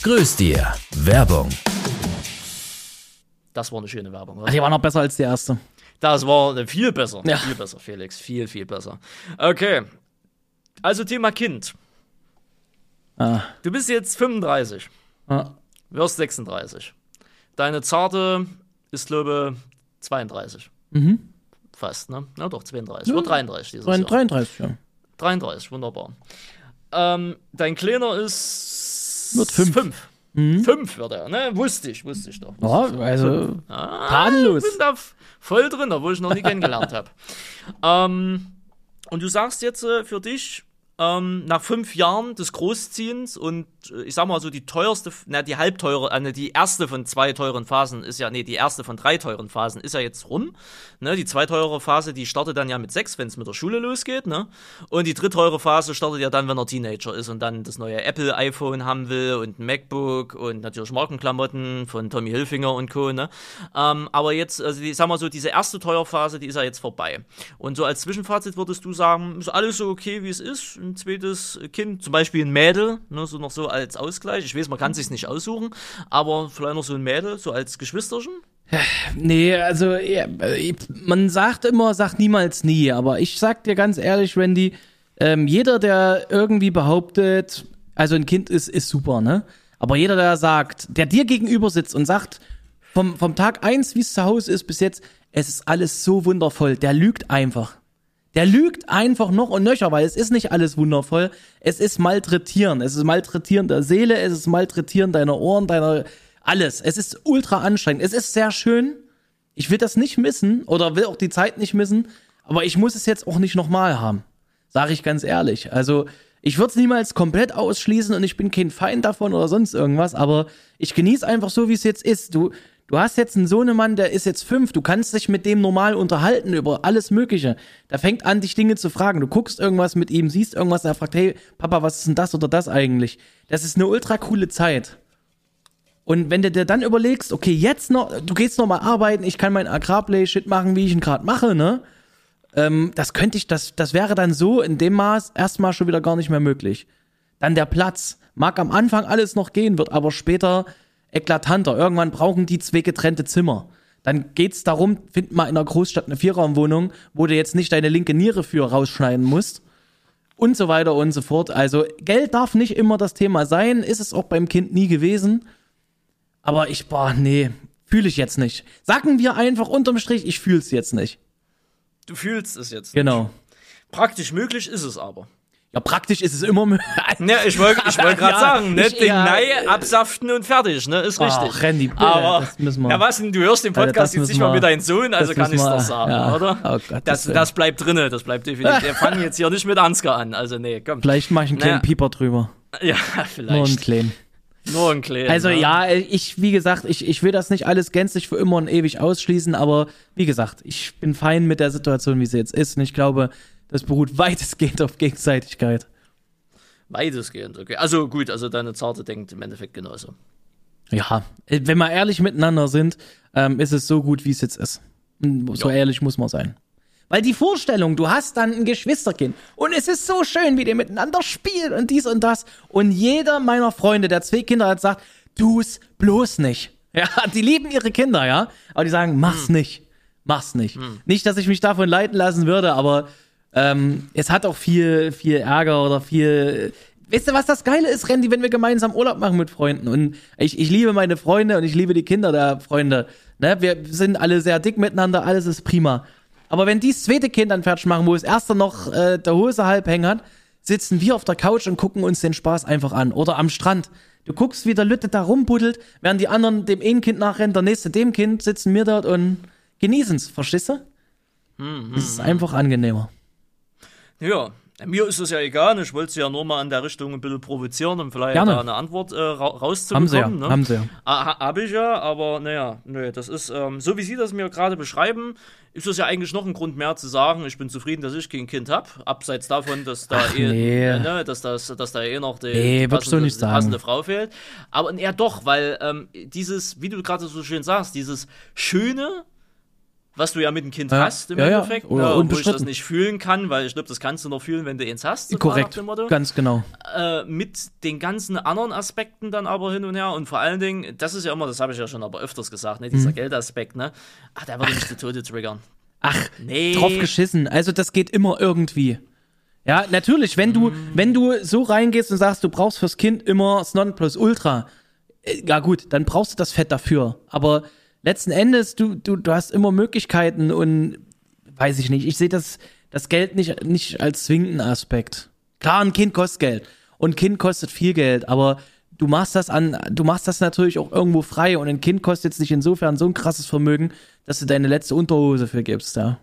Grüß dir. Werbung. Das war eine schöne Werbung. Oder? die war noch besser als die erste. Das war äh, viel besser. Ja. Viel besser, Felix. Viel, viel besser. Okay. Also Thema Kind. Ah, Du bist jetzt 35, ah, wirst 36. Deine Zarte ist, glaube ich, 32. Mhm. Fast, ne? Ja, doch, 32. Wird 33 dieses Jahr. 33, ja. 33, wunderbar. Ähm, dein Kleiner ist. Wird fünf. Fünf. Mhm. Fünf wird er, ne? Wusste ich, wusste ich doch. Ja, also tadellos. Ich bin da voll drin, obwohl ich noch nie kennengelernt habe. Ähm, und du sagst jetzt äh, für dich, ähm, nach fünf Jahren des Großziehens und ich sag mal so, die teuerste, na, die halbteure, äh, ne, die erste von zwei teuren Phasen ist ja, nee, die erste von drei teuren Phasen ist ja jetzt rum. Ne, die zweiteure Phase, die startet dann ja mit sechs, wenn es mit der Schule losgeht, ne? Und die dritteure Phase startet ja dann, wenn er Teenager ist und dann das neue Apple iPhone haben will und ein MacBook und natürlich Markenklamotten von Tommy Hilfiger und Co., ne? Ähm, aber jetzt, also die, sag mal so, diese erste Teuerphase, die ist ja jetzt vorbei. Und so als Zwischenfazit würdest du sagen, ist alles so okay, wie es ist? Ein zweites Kind, zum Beispiel ein Mädel, ne, so noch so als Ausgleich. Ich weiß, man kann sich nicht aussuchen, aber vielleicht noch so ein Mädel, so als Geschwisterchen. Nee, also äh, man sagt immer, sagt niemals nie, aber ich sag dir ganz ehrlich, Randy, ähm, jeder, der irgendwie behauptet, also ein Kind ist, ist super, ne? Aber jeder, der sagt, der dir gegenüber sitzt und sagt, vom, vom Tag eins, wie es zu Hause ist, bis jetzt, es ist alles so wundervoll, der lügt einfach. Der lügt einfach noch und nöcher, weil es ist nicht alles wundervoll. Es ist Malträtieren. Es ist Malträtieren der Seele, es ist Malträtieren deiner Ohren, deiner, alles. Es ist ultra anstrengend. Es ist sehr schön. Ich will das nicht missen oder will auch die Zeit nicht missen, aber ich muss es jetzt auch nicht nochmal haben. Sag ich ganz ehrlich. Also, ich würde es niemals komplett ausschließen und ich bin kein Feind davon oder sonst irgendwas, aber ich genieße einfach so, wie es jetzt ist. Du, du hast jetzt einen Sohnemann, der ist jetzt fünf, du kannst dich mit dem normal unterhalten über alles Mögliche. Der fängt an, dich Dinge zu fragen. Du guckst irgendwas mit ihm, siehst irgendwas, er fragt, hey, Papa, was ist denn das oder das eigentlich? Das ist eine ultra coole Zeit. Und wenn du dir dann überlegst, okay, jetzt noch, du gehst noch mal arbeiten, ich kann mein Agrarplay-Shit machen, wie ich ihn gerade mache, ne? Ähm, das könnte ich, das, das wäre dann so in dem Maß erstmal schon wieder gar nicht mehr möglich. Dann der Platz. Mag am Anfang alles noch gehen, wird aber später eklatanter. Irgendwann brauchen die zwei getrennte Zimmer. Dann geht's darum, find mal in einer Großstadt eine Vierraumwohnung, wo du jetzt nicht deine linke Niere für rausschneiden musst. Und so weiter und so fort. Also Geld darf nicht immer das Thema sein, ist es auch beim Kind nie gewesen. Aber ich, boah, nee, fühle ich jetzt nicht. Sagen wir einfach unterm Strich, ich fühl's jetzt nicht. Du fühlst es jetzt. Genau. Praktisch möglich ist es aber. Ja, praktisch ist es immer möglich. Ja, ich wollte ich wollt gerade Ja, sagen, ne, ich- den ja. Nei absaften und fertig, ne, ist richtig. Ach, Randy, aber das müssen wir- ja, was denn, du hörst den Podcast das jetzt nicht mal mit deinem Sohn, also das kann ich doch sagen, ja. oder? Oh Gott, das, das- das bleibt drinne, das bleibt definitiv. Wir fangen jetzt hier nicht mit Ansgar an, also nee, komm. Vielleicht mache ich einen kleinen Naja. Pieper drüber. Ja, Nur einen vielleicht. kleinen. Nur ein kleiner. Also ne? ja, ich, wie gesagt, ich, ich will das nicht alles gänzlich für immer und ewig ausschließen, aber wie gesagt, ich bin fein mit der Situation, wie sie jetzt ist und ich glaube, das beruht weitestgehend auf Gegenseitigkeit. Weitestgehend, okay. Also gut, also deine Zarte denkt im Endeffekt genauso. Ja, äh, wenn wir ehrlich miteinander sind, ähm, ist es so gut, wie es jetzt ist. Und So Ja. ehrlich muss man sein. Weil die Vorstellung, du hast dann ein Geschwisterkind und es ist so schön, wie die miteinander spielen und dies und das. Und jeder meiner Freunde, der zwei Kinder hat, sagt, tu's bloß nicht. Ja, die lieben ihre Kinder, ja. Aber die sagen, mach's nicht. Mach's nicht. Nicht, dass ich mich davon leiten lassen würde, aber ähm, es hat auch viel, viel Ärger oder viel. Weißt du, was das Geile ist, Randy, wenn wir gemeinsam Urlaub machen mit Freunden? Und ich, ich liebe meine Freunde und ich liebe die Kinder der Freunde. Ne? Wir sind alle sehr dick miteinander, alles ist prima. Aber wenn die das zweite Kind dann fertig machen, wo das erste noch äh, der Hose halb hängen hat, sitzen wir auf der Couch und gucken uns den Spaß einfach an. Oder am Strand. Du guckst, wie der Lütte da rumbuddelt, während die anderen dem einen Kind nachrennen, der nächste dem Kind, sitzen wir dort und genießen's. Verstehst du? Das ist einfach angenehmer. Ja, mir ist es ja egal, ich wollte sie ja nur mal in der Richtung ein bisschen provozieren, um vielleicht Gerne. da eine Antwort äh, ra Haben rauszubekommen. sie ja, ne? haben sie ja. Ha- Hab ich ja, aber naja, nö, das ist, ähm, so wie Sie das mir gerade beschreiben, ist das ja eigentlich noch ein Grund mehr zu sagen, ich bin zufrieden, dass ich kein Kind hab, abseits davon, dass da Ach, eh, nee. äh, ne, dass, das, dass da eh noch die, Nee, die nicht sagen. passende Frau fehlt. Aber eher doch, weil ähm, dieses, wie du gerade so schön sagst, dieses Schöne, was du ja mit dem Kind Ja, hast im ja, ja, Endeffekt, oder ne, obwohl ich das nicht fühlen kann, weil ich glaube, das kannst du noch fühlen, wenn du eins hast. so Korrekt, ganz genau. äh, mit den ganzen anderen Aspekten dann aber hin und her und vor allen Dingen, das ist ja immer, das habe ich ja schon aber öfters gesagt, ne, Mhm. dieser Geldaspekt, ne, ach, der würde mich zu Tode triggern. Ach, Nee. drauf geschissen. Also das geht immer irgendwie. Ja, natürlich, wenn du, wenn du so reingehst und sagst, du brauchst fürs Kind immer das Nonplusultra, äh, ja gut, dann brauchst du das Fett dafür. Aber letzten Endes, du, du, du hast immer Möglichkeiten und weiß ich nicht, ich sehe das, das Geld nicht, nicht als zwingenden Aspekt. Klar, ein Kind kostet Geld. Und ein Kind kostet viel Geld, aber du machst das an, du machst das natürlich auch irgendwo frei und ein Kind kostet jetzt nicht insofern so ein krasses Vermögen, dass du deine letzte Unterhose für gibst, ja.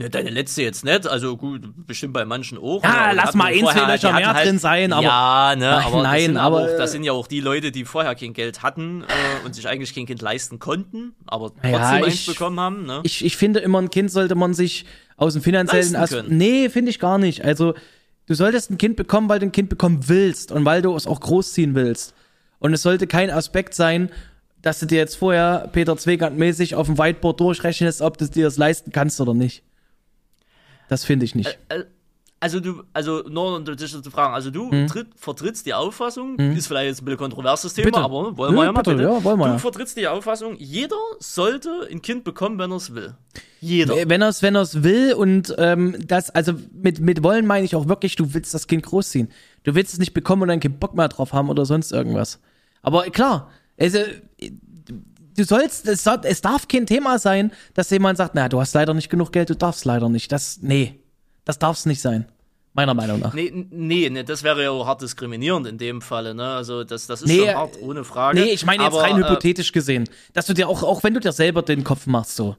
Ne, deine letzte jetzt nicht, also gut, bestimmt bei manchen auch. Ja, die lass mal ein, zwei Löcher mehr drin sein, aber- Ja, ne, aber, nein, das sind aber, auch, das sind ja auch die Leute, die vorher kein Geld hatten äh, und sich eigentlich kein Kind leisten konnten, aber trotzdem Ja, eins ich- bekommen haben, ne? Ich, ich finde immer, ein Kind sollte man sich aus dem finanziellen Aspekt. Nee, finde ich gar nicht. Also, du solltest ein Kind bekommen, weil du ein Kind bekommen willst und weil du es auch großziehen willst. Und es sollte kein Aspekt sein, dass du dir jetzt vorher Peter Zwegand-mäßig auf dem Whiteboard durchrechnest, ob du dir das leisten kannst oder nicht. Das finde ich nicht. Also du, also nur um dich zu fragen, also du Hm. tritt, vertrittst die Auffassung, ist vielleicht jetzt ein bisschen kontroverses Thema, Bitte. aber wollen wir ja mal bitte, bitte. ja, wollen wir du ja. vertrittst die Auffassung, jeder sollte ein Kind bekommen, wenn er es will. Jeder. Wenn er es wenn er's will und ähm, das, also mit, mit wollen meine ich auch wirklich, du willst das Kind großziehen. Du willst es nicht bekommen und dann keinen Bock mehr drauf haben oder sonst irgendwas. Aber klar, also, du sollst, es, soll, es darf kein Thema sein, dass jemand sagt, na, du hast leider nicht genug Geld, du darfst leider nicht. Das, nee, das darf es nicht sein. Meiner Meinung nach. Nee, nee, nee, das wäre ja auch hart diskriminierend in dem Falle, ne? Also das, das ist Nee, schon hart, ohne Frage. Nee, ich meine jetzt Aber, rein äh, hypothetisch gesehen. Dass du dir auch, auch wenn du dir selber den Kopf machst, so.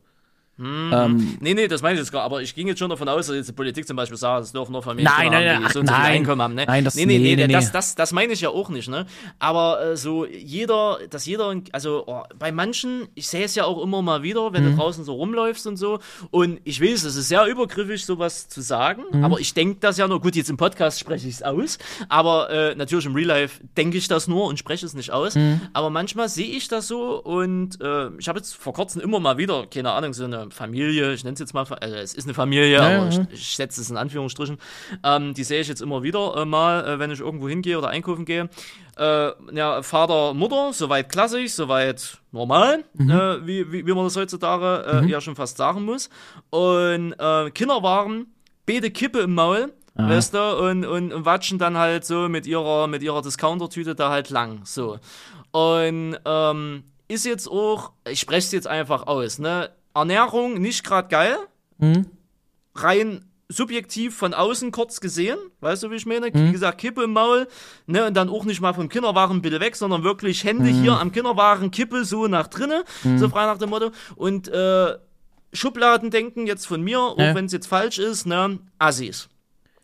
Ähm, Nee, nee, das meine ich jetzt gar aber ich ging jetzt schon davon aus, dass jetzt die Politik zum Beispiel sagt, es dürfen nur Familien Nein, nein, haben, die so ach, und so viel nein. Einkommen haben, ne? Nein, das- nee, nee, nee, nee, nee, das, das, das meine ich ja auch nicht, ne? Aber äh, so jeder, dass jeder, also oh, bei manchen, ich sehe es ja auch immer mal wieder, Mhm. wenn du draußen so rumläufst und so und ich weiß, es ist sehr übergriffig, sowas zu sagen, Mhm. aber ich denke das ja nur, gut, jetzt im Podcast spreche ich es aus, aber äh, natürlich im Real Life denke ich das nur und spreche es nicht aus, Mhm. aber manchmal sehe ich das so und äh, ich habe jetzt vor kurzem immer mal wieder, keine Ahnung, so eine Familie, ich nenne es jetzt mal, also es ist eine Familie, Ja, aber ja. ich, ich setze es in Anführungsstrichen, ähm, die sehe ich jetzt immer wieder äh, mal, äh, wenn ich irgendwo hingehe oder einkaufen gehe. Äh, ja, Vater, Mutter, soweit klassisch, soweit normal, Mhm. äh, wie, wie, wie man das heutzutage äh, ja schon fast sagen muss. Und äh, Kinder waren beide Kippe im Maul. Ah. Weißt du, und, und, und watschen dann halt so mit ihrer, mit ihrer Discounter-Tüte da halt lang. So. Und ähm, ist jetzt auch, ich spreche es jetzt einfach aus, ne? Ernährung nicht gerade geil. Rein subjektiv von außen kurz gesehen, weißt du, wie ich meine? Wie gesagt, Kippe im Maul, ne, und dann auch nicht mal vom Kinderwagen bisschen weg, sondern wirklich Hände hier am Kinderwagen, Kippe so nach drinne, so frei nach dem Motto. Und äh, Schubladendenken jetzt von mir, auch wenn es jetzt falsch ist, ne, Assis.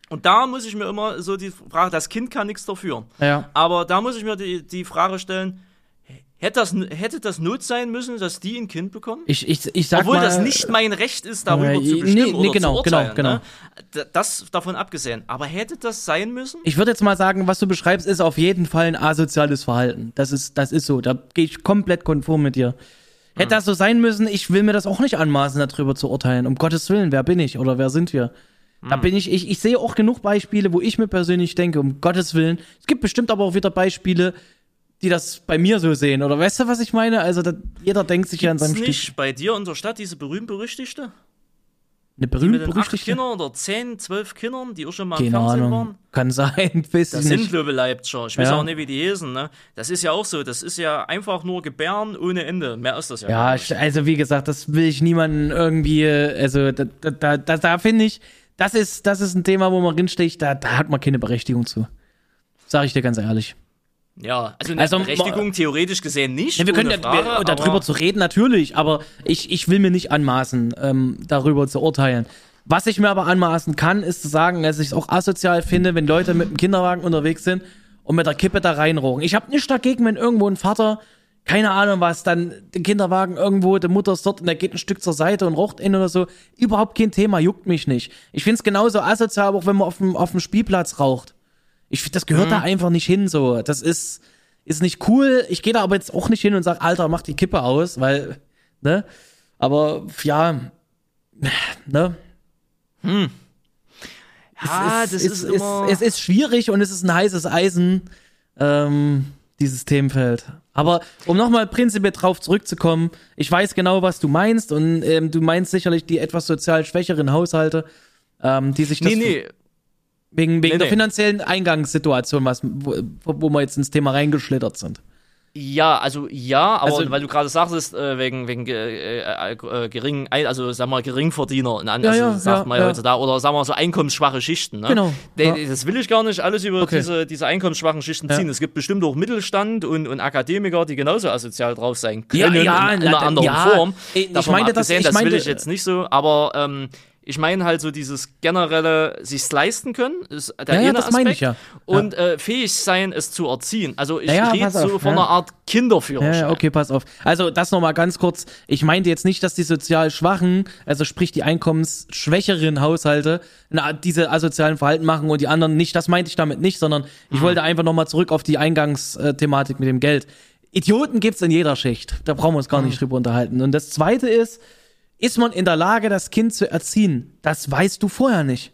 Und da muss ich mir immer so die Frage, das Kind kann nichts dafür. Ja. Aber da muss ich mir die, die Frage stellen, hätte das, hätte das Not sein müssen, dass die ein Kind bekommen? Ich, ich, ich sag Obwohl mal, das nicht mein Recht ist, darüber äh, zu nee, bestimmen nee, oder genau, zu urteilen. genau, Ne? D- Das davon abgesehen. Aber hätte das sein müssen? Ich würde jetzt mal sagen, was du beschreibst, ist auf jeden Fall ein asoziales Verhalten. Das ist, das ist so. Da gehe ich komplett konform mit dir. Hätte das so sein müssen, ich will mir das auch nicht anmaßen, darüber zu urteilen. Um Gottes Willen, wer bin ich oder wer sind wir? Da bin ich, ich, ich sehe auch genug Beispiele, wo ich mir persönlich denke, um Gottes Willen. Es gibt bestimmt aber auch wieder Beispiele, die das bei mir so sehen. Oder weißt du, was ich meine? Also da, jeder denkt sich ja in Ist seinem nicht bei dir in der Stadt diese berühmt-berüchtigte? Eine Mit berühmt den acht. Kindern oder zehn, zwölf Kindern, die auch schon mal im Keine Fernsehen Ahnung. waren? Kann sein, weiß Das sind glaube ich Leipziger. Ich weiß Ja. auch nicht, wie die heißen. Ne? Das ist ja auch so. Das ist ja einfach nur Gebären ohne Ende. Mehr ist das ja. Ja, nicht. ich- also wie gesagt, das will ich niemanden irgendwie, also da, da, da, da, finde ich, das ist, das ist ein Thema, wo man drinsticht, da, da hat man keine Berechtigung zu. Sag ich dir ganz ehrlich. Ja, also eine Also, Berechtigung theoretisch gesehen nicht. Ja, wir können ja, wir, Frage, darüber zu reden, natürlich, aber ich, ich will mir nicht anmaßen, ähm, darüber zu urteilen. Was ich mir aber anmaßen kann, ist zu sagen, dass ich es auch asozial finde, wenn Leute mit dem Kinderwagen unterwegs sind und mit der Kippe da reinrochen. Ich habe nichts dagegen, wenn irgendwo ein Vater, keine Ahnung was, dann den Kinderwagen irgendwo, die Mutter ist dort und der geht ein Stück zur Seite und raucht in oder so. Überhaupt kein Thema, juckt mich nicht. Ich find's genauso asozial, auch wenn man auf dem, auf dem Spielplatz raucht. Ich find, das gehört da einfach nicht hin so. Das ist, ist nicht cool. Ich gehe da aber jetzt auch nicht hin und sag, Alter, mach die Kippe aus, weil, ne? Aber ja, ne? Ja, es, das ist, ist, ist, immer. es ist schwierig und es ist ein heißes Eisen, ähm, dieses Themenfeld. Aber um nochmal prinzipiell drauf zurückzukommen, ich weiß genau, was du meinst und ähm, du meinst sicherlich die etwas sozial schwächeren Haushalte, ähm, die sich das nee, nee. Wegen, wegen Nee, der nee. finanziellen Eingangssituation, was, wo, wo wir jetzt ins Thema reingeschlittert sind. Ja, also ja, aber Also- weil du gerade sagtest, äh, wegen, wegen äh, äh, äh, geringen, Ein- also sagen wir Geringverdiener, in An- Ja, also, ja, sagt ja, man ja ja. heutzutage, oder sagen wir so einkommensschwache Schichten. Ne? Genau, De-. Das will ich gar nicht alles über Okay. diese, diese einkommensschwachen Schichten ziehen. Es gibt bestimmt auch Mittelstand und, und Akademiker, die genauso asozial drauf sein können, in, in einer anderen. Form. Ich- mal das- abgesehen, ich das will ich jetzt nicht so, aber ähm, Ich meine halt so dieses generelle sich's leisten können, ist der Ja, ja, eine das Aspekt. meine ich ja. Und äh, fähig sein, es zu erziehen. Also ich Ja, ja, rede pass auf, so von ja. einer Art Kinderführerschein. Ja, ja, okay, pass auf. Also das nochmal ganz kurz. Ich meinte jetzt nicht, dass die sozial Schwachen, also sprich die einkommensschwächeren Haushalte, na, diese asozialen Verhalten machen und die anderen nicht. Das meinte ich damit nicht, sondern ich wollte einfach nochmal zurück auf die Eingangsthematik mit dem Geld. Idioten gibt's in jeder Schicht. Da brauchen wir uns gar nicht drüber unterhalten. Und das Zweite ist, ist man in der Lage, das Kind zu erziehen? Das weißt du vorher nicht.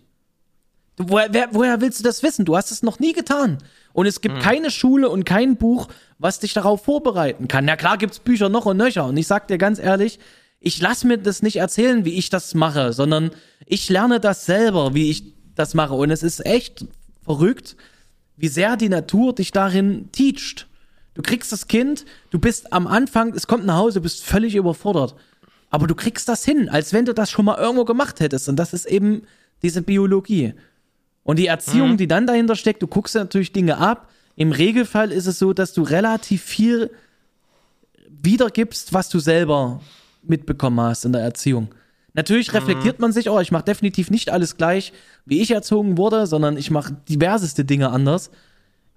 Woher, wer, woher willst du das wissen? Du hast es noch nie getan. Und es gibt keine Schule und kein Buch, was dich darauf vorbereiten kann. Na klar gibt's Bücher noch und nöcher. Und ich sag dir ganz ehrlich, ich lass mir das nicht erzählen, wie ich das mache, sondern ich lerne das selber, wie ich das mache. Und es ist echt verrückt, wie sehr die Natur dich darin teacht. Du kriegst das Kind, du bist am Anfang, es kommt nach Hause, du bist völlig überfordert. Aber du kriegst das hin, als wenn du das schon mal irgendwo gemacht hättest. Und das ist eben diese Biologie. Und die Erziehung, die dann dahinter steckt, du guckst natürlich Dinge ab. Im Regelfall ist es so, dass du relativ viel wiedergibst, was du selber mitbekommen hast in der Erziehung. Natürlich reflektiert man sich, oh, ich mache definitiv nicht alles gleich, wie ich erzogen wurde, sondern ich mache diverseste Dinge anders.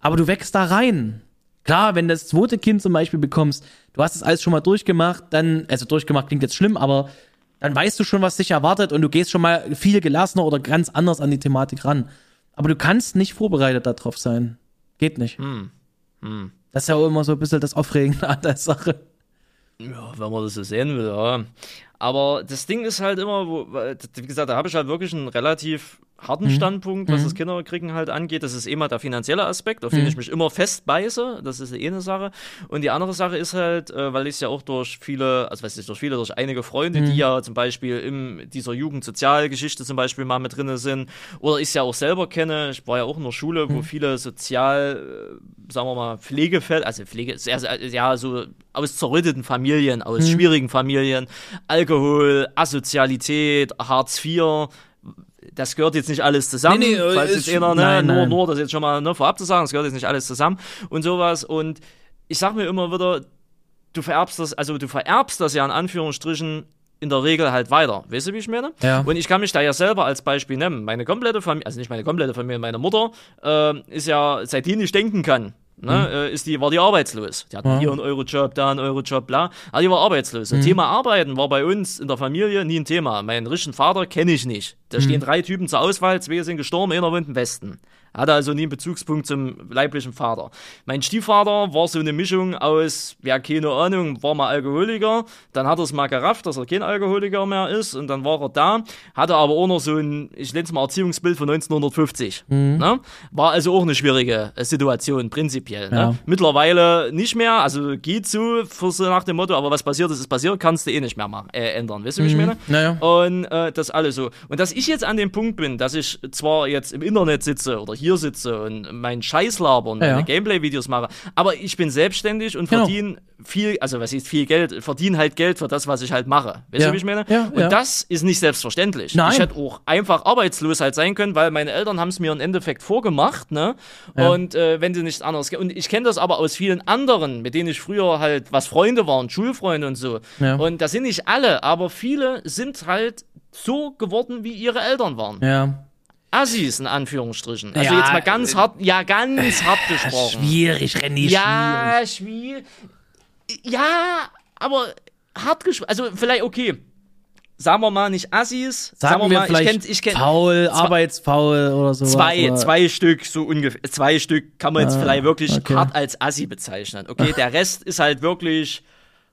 Aber du wächst da rein. Klar, wenn du das zweite Kind zum Beispiel bekommst, du hast das alles schon mal durchgemacht, dann, also durchgemacht klingt jetzt schlimm, aber dann weißt du schon, was dich erwartet und du gehst schon mal viel gelassener oder ganz anders an die Thematik ran. Aber du kannst nicht vorbereitet darauf sein. Geht nicht. Das ist ja auch immer so ein bisschen das Aufregende an der Sache. Ja, wenn man das so sehen will, ja. Aber das Ding ist halt immer, wo, wie gesagt, da habe ich halt wirklich einen relativ harten Standpunkt, was das Kinderkriegen halt angeht. Das ist mal der finanzielle Aspekt, auf den ich mich immer festbeiße. Das ist eh eine Sache. Und die andere Sache ist halt, äh, weil ich es ja auch durch viele, also weiß ich, durch viele, durch einige Freunde, die ja zum Beispiel in dieser Jugendsozialgeschichte zum Beispiel mal mit drinne sind, oder ich es ja auch selber kenne. Ich war ja auch in der Schule, wo viele sozial, äh, sagen wir mal, Pflegefälle, also Pflege, sehr, sehr, ja, so aus zerrütteten Familien, aus schwierigen Familien, Alkohol, Asozialität, Hartz IV, das gehört jetzt nicht alles zusammen, Nee, nee, falls ist- jetzt einer, ne, nein, nur, nein. nur das jetzt schon mal ne, vorab zu sagen, das gehört jetzt nicht alles zusammen und sowas. Und ich sag mir immer wieder, du vererbst das, also du vererbst das ja in Anführungsstrichen in der Regel halt weiter. Weißt du, wie ich meine? Ja. Und ich kann mich da ja selber als Beispiel nehmen. Meine komplette Familie, also nicht meine komplette Familie, meine Mutter äh, ist ja, seitdem ich denken kann, ne, äh, ist die, war die arbeitslos. Die hatten hier einen Eurojob, da einen Eurojob, bla. Aber die war arbeitslos. Und Thema Arbeiten war bei uns in der Familie nie ein Thema. Meinen richtigen Vater kenne ich nicht. Da stehen drei Typen zur Auswahl, zwei sind gestorben, einer wohnt im Westen. Hatte also nie einen Bezugspunkt zum leiblichen Vater. Mein Stiefvater war so eine Mischung aus, ja, keine Ahnung, war mal Alkoholiker, dann hat er es mal gerafft, dass er kein Alkoholiker mehr ist und dann war er da, hatte aber auch noch so ein, ich nenne es mal Erziehungsbild von 1950. Ne? War also auch eine schwierige äh, Situation, prinzipiell. Ne? Ja. Mittlerweile nicht mehr, also geht so, so nach dem Motto, aber was passiert ist, ist passiert, kannst du eh nicht mehr machen, äh, ändern. Weißt du, wie ich meine? Naja. Und äh, das alles so. Und dass ich jetzt an dem Punkt bin, dass ich zwar jetzt im Internet sitze oder hier sitze und meinen Scheiß labern, Ja, meine ja. Gameplay-Videos mache, aber ich bin selbstständig und Genau. verdiene viel, also was ist viel Geld, verdiene halt Geld für das, was ich halt mache. Weißt Ja. du, wie ich meine? Ja, und das ist nicht selbstverständlich. Nein. Ich hätte auch einfach arbeitslos halt sein können, weil meine Eltern haben es mir im Endeffekt vorgemacht, ne? Und äh, wenn sie nichts anderes Und ich kenne das aber aus vielen anderen, mit denen ich früher halt, was Freunde waren, Schulfreunde und so. Und das sind nicht alle, aber viele sind halt so geworden, wie ihre Eltern waren. Ja. Assis in Anführungsstrichen. Also Ja, jetzt mal ganz äh, hart, ja, ganz hart gesprochen. Schwierig, schwierig. Ja, schwierig. Ja, aber hart gesprochen. Also vielleicht, okay. Sagen wir mal nicht Assis. Sagen wir vielleicht ich kenn, ich kenn, faul, arbeitsfaul oder so. Zwei, zwei Stück, so ungefähr. Zwei Stück kann man jetzt vielleicht wirklich Ah, okay. hart als Assi bezeichnen. Okay, der Rest ist halt wirklich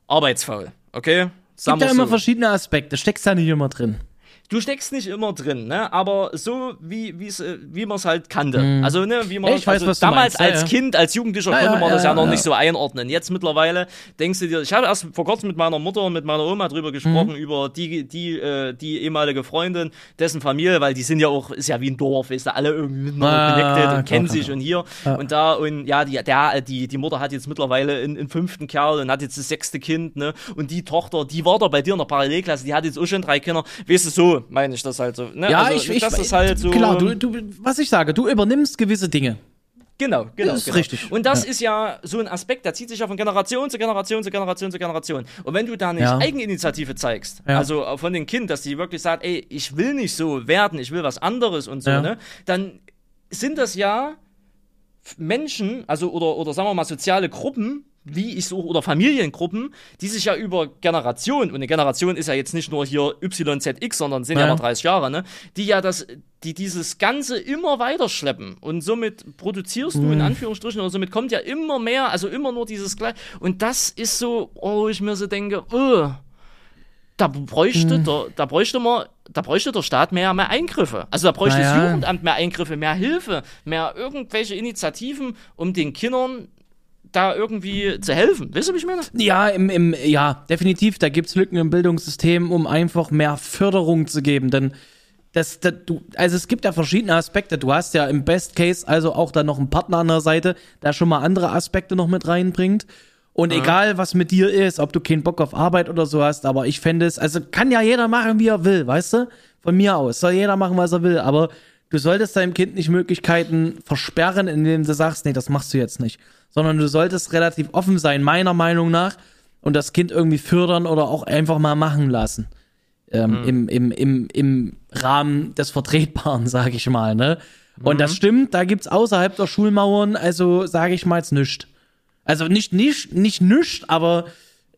arbeitsfaul. Okay? Sagen Gibt ja wir's immer so. verschiedene Aspekte, steckst da nicht immer drin. Du steckst nicht immer drin, ne? Aber so wie wie's, äh, wie man es halt kannte. Also ne, wie man ich weiß, also du damals. Ja, als ja. Kind, als Jugendlicher Ja, konnte man das ja, noch nicht so einordnen. Jetzt mittlerweile denkst du dir, ich habe erst vor kurzem mit meiner Mutter und mit meiner Oma drüber gesprochen Mhm. über die die äh, die ehemalige Freundin, dessen Familie, weil die sind ja auch ist ja wie ein Dorf, ist da alle irgendwie miteinander connected und klar, kennen sich klar. und hier und da und ja, die der die die Mutter hat jetzt mittlerweile einen, einen fünften Kerl und hat jetzt das sechste Kind, ne? Und die Tochter, die war da bei dir in der Parallelklasse, die hat jetzt auch schon drei Kinder. Weißt du, so meine ich das halt so. Ne? Ja, also, ich, ich das ist halt so. Klar, du, du, was ich sage, du übernimmst gewisse Dinge. Genau, genau. Das ist genau. richtig. Und das Ja. ist ja so ein Aspekt, der zieht sich ja von Generation zu Generation zu Generation zu Generation. Und wenn du da nicht Ja. Eigeninitiative zeigst, Ja. also von den Kind, dass die wirklich sagt, ey, ich will nicht so werden, ich will was anderes und so, ne, dann sind das ja Menschen, also oder, oder sagen wir mal soziale Gruppen, wie ich so, oder Familiengruppen, die sich ja über Generationen, und eine Generation ist ja jetzt nicht nur hier YZX, sondern sind ja, Ja. noch 30 Jahre, ne, die ja das, die dieses Ganze immer weiter schleppen. Und somit produzierst du Mhm. in Anführungsstrichen, oder somit kommt ja immer mehr, also immer nur dieses gleiche. Und das ist so, oh, ich mir so denke, oh, da bräuchte, Mhm. der, da bräuchte man, da bräuchte der Staat mehr, mehr Eingriffe. Also da bräuchte das Naja. Jugendamt mehr Eingriffe, mehr Hilfe, mehr irgendwelche Initiativen, um den Kindern da irgendwie zu helfen. Weißt du, wie ich meine? Ja, im, im, ja, definitiv. Da gibt's Lücken im Bildungssystem, um einfach mehr Förderung zu geben. Denn das, das, du, also es gibt ja verschiedene Aspekte. Du hast ja im Best Case also auch dann noch einen Partner an der Seite, der schon mal andere Aspekte noch mit reinbringt. Und egal, was mit dir ist, ob du keinen Bock auf Arbeit oder so hast, aber ich fände es, also kann ja jeder machen, wie er will, weißt du? Von mir aus. Soll jeder machen, was er will, aber du solltest deinem Kind nicht Möglichkeiten versperren, indem du sagst, nee, das machst du jetzt nicht. Sondern du solltest relativ offen sein, meiner Meinung nach, und das Kind irgendwie fördern oder auch einfach mal machen lassen. Ähm, im, im, im, Im Rahmen des Vertretbaren, sag ich mal, ne? Und das stimmt, da gibt's außerhalb der Schulmauern, also sage ich mal jetzt nichts. Also nicht, nicht, nicht nüscht, aber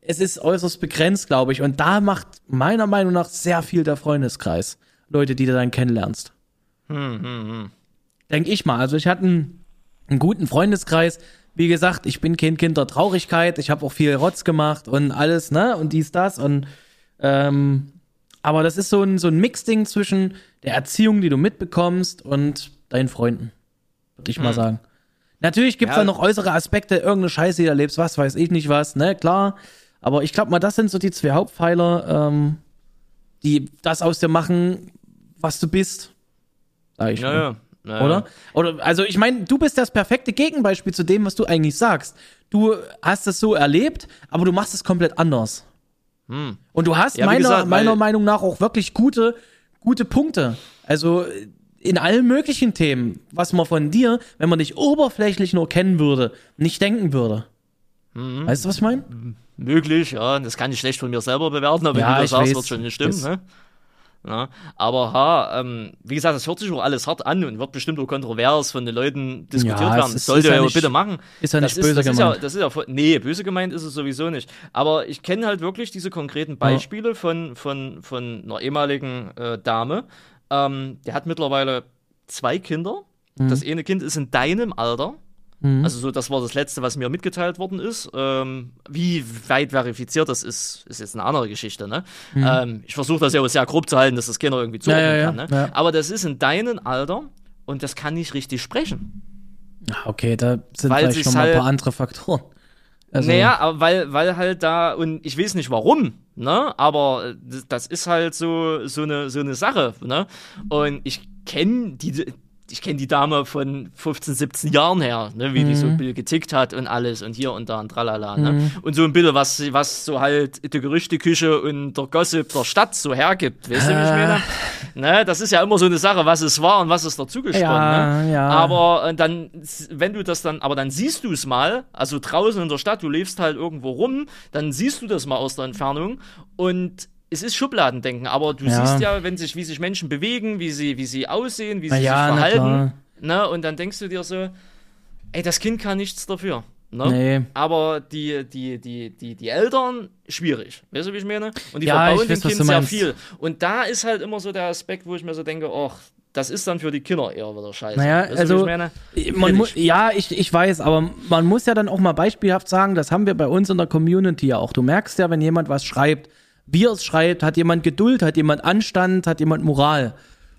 es ist äußerst begrenzt, glaube ich. Und da macht meiner Meinung nach sehr viel der Freundeskreis. Leute, die du dann kennenlernst. Denk ich mal. Also ich hatte einen, einen guten Freundeskreis. Wie gesagt, ich bin kein Kind der Traurigkeit. Ich habe auch viel Rotz gemacht und alles, ne? Und dies, das. Und ähm, aber das ist so ein, so ein Mixding zwischen der Erziehung, die du mitbekommst, und deinen Freunden. Würde ich mal sagen. Natürlich gibt's Ja. da noch äußere Aspekte, irgendeine Scheiße, die du erlebst, was weiß ich nicht was, ne, klar. Aber ich glaube mal, das sind so die zwei Hauptpfeiler, ähm, die das aus dir machen, was du bist. Sag ich mal. ja. Ja. Oder? Oder also ich meine, du bist das perfekte Gegenbeispiel zu dem, was du eigentlich sagst. Du hast es so erlebt, aber du machst es komplett anders. Und du hast Ja, meiner, gesagt, meiner Meinung nach auch wirklich gute, gute Punkte. Also in allen möglichen Themen, was man von dir, wenn man dich oberflächlich nur kennen würde, nicht denken würde. Mhm. Weißt du, was ich meine? Möglich, ja. Das kann ich schlecht von mir selber bewerten, aber Ja, wenn du das sagst, wird schon nicht stimmen, Ist- ne? Ja, aber ha, ähm, wie gesagt, das hört sich auch alles hart an und wird bestimmt auch kontrovers von den Leuten diskutiert Ja, werden. ist- Sollte ist ja er ja bitte machen. ist ja das nicht böse das ist gemeint. Ja, das ist ja, nee, böse gemeint ist es sowieso nicht. Aber ich kenne halt wirklich diese konkreten Beispiele von, von, von einer ehemaligen äh, Dame. Ähm, der hat mittlerweile zwei Kinder. Mhm. Das eine Kind ist in deinem Alter. Also so, das war das Letzte, was mir mitgeteilt worden ist. Ähm, wie weit verifiziert das ist, ist jetzt eine andere Geschichte. Ne? Ähm, ich versuche das ja auch sehr grob zu halten, dass das Kinder irgendwie zuordnen Mhm. ja, ja, kann. Ne? ja. Aber das ist in deinem Alter und das kann nicht richtig sprechen. Ah, Okay, da sind Weil vielleicht noch mal ein halt- paar andere Faktoren. Also, Naja, aber weil, weil halt da, und ich weiß nicht warum, ne? Aber äh, das- das ist halt so, so, eine, so eine Sache, ne? Und ich kenne die. Ich kenne die Dame von 15, 17 Jahren her, ne, wie die so ein bisschen getickt hat und alles und hier und da und tralala. Ne? Und so ein bisschen, was, was so halt die Gerüchteküche und der Gossip der Stadt so hergibt. Weißt du, wie ich meine? Ne, das ist ja immer so eine Sache, was es war und was es dazugesponnen. Ja, ne? ja. Aber äh, dann, wenn du das dann, aber dann siehst du es mal, also draußen in der Stadt, du lebst halt irgendwo rum, dann siehst du das mal aus der Entfernung und es ist Schubladendenken, aber du Ja. siehst ja, wenn sich, wie sich Menschen bewegen, wie sie, wie sie aussehen, wie sie ja, sich verhalten. Ne? Und dann denkst du dir so, ey, das Kind kann nichts dafür. Ne? Nee. Aber die, die, die, die, die Eltern, schwierig. Weißt du, wie ich meine? Und die Ja, verbauen dem weiß, was Kind sehr viel. Und da ist halt immer so der Aspekt, wo ich mir so denke, ach, das ist dann für die Kinder eher wieder scheiße. Naja, weißt also ich meine? man mu ja, ich, ich weiß, aber man muss ja dann auch mal beispielhaft sagen, das haben wir bei uns in der Community ja auch. Du merkst ja, wenn jemand was schreibt, wie er es schreibt, hat jemand Geduld, hat jemand Anstand, hat jemand Moral.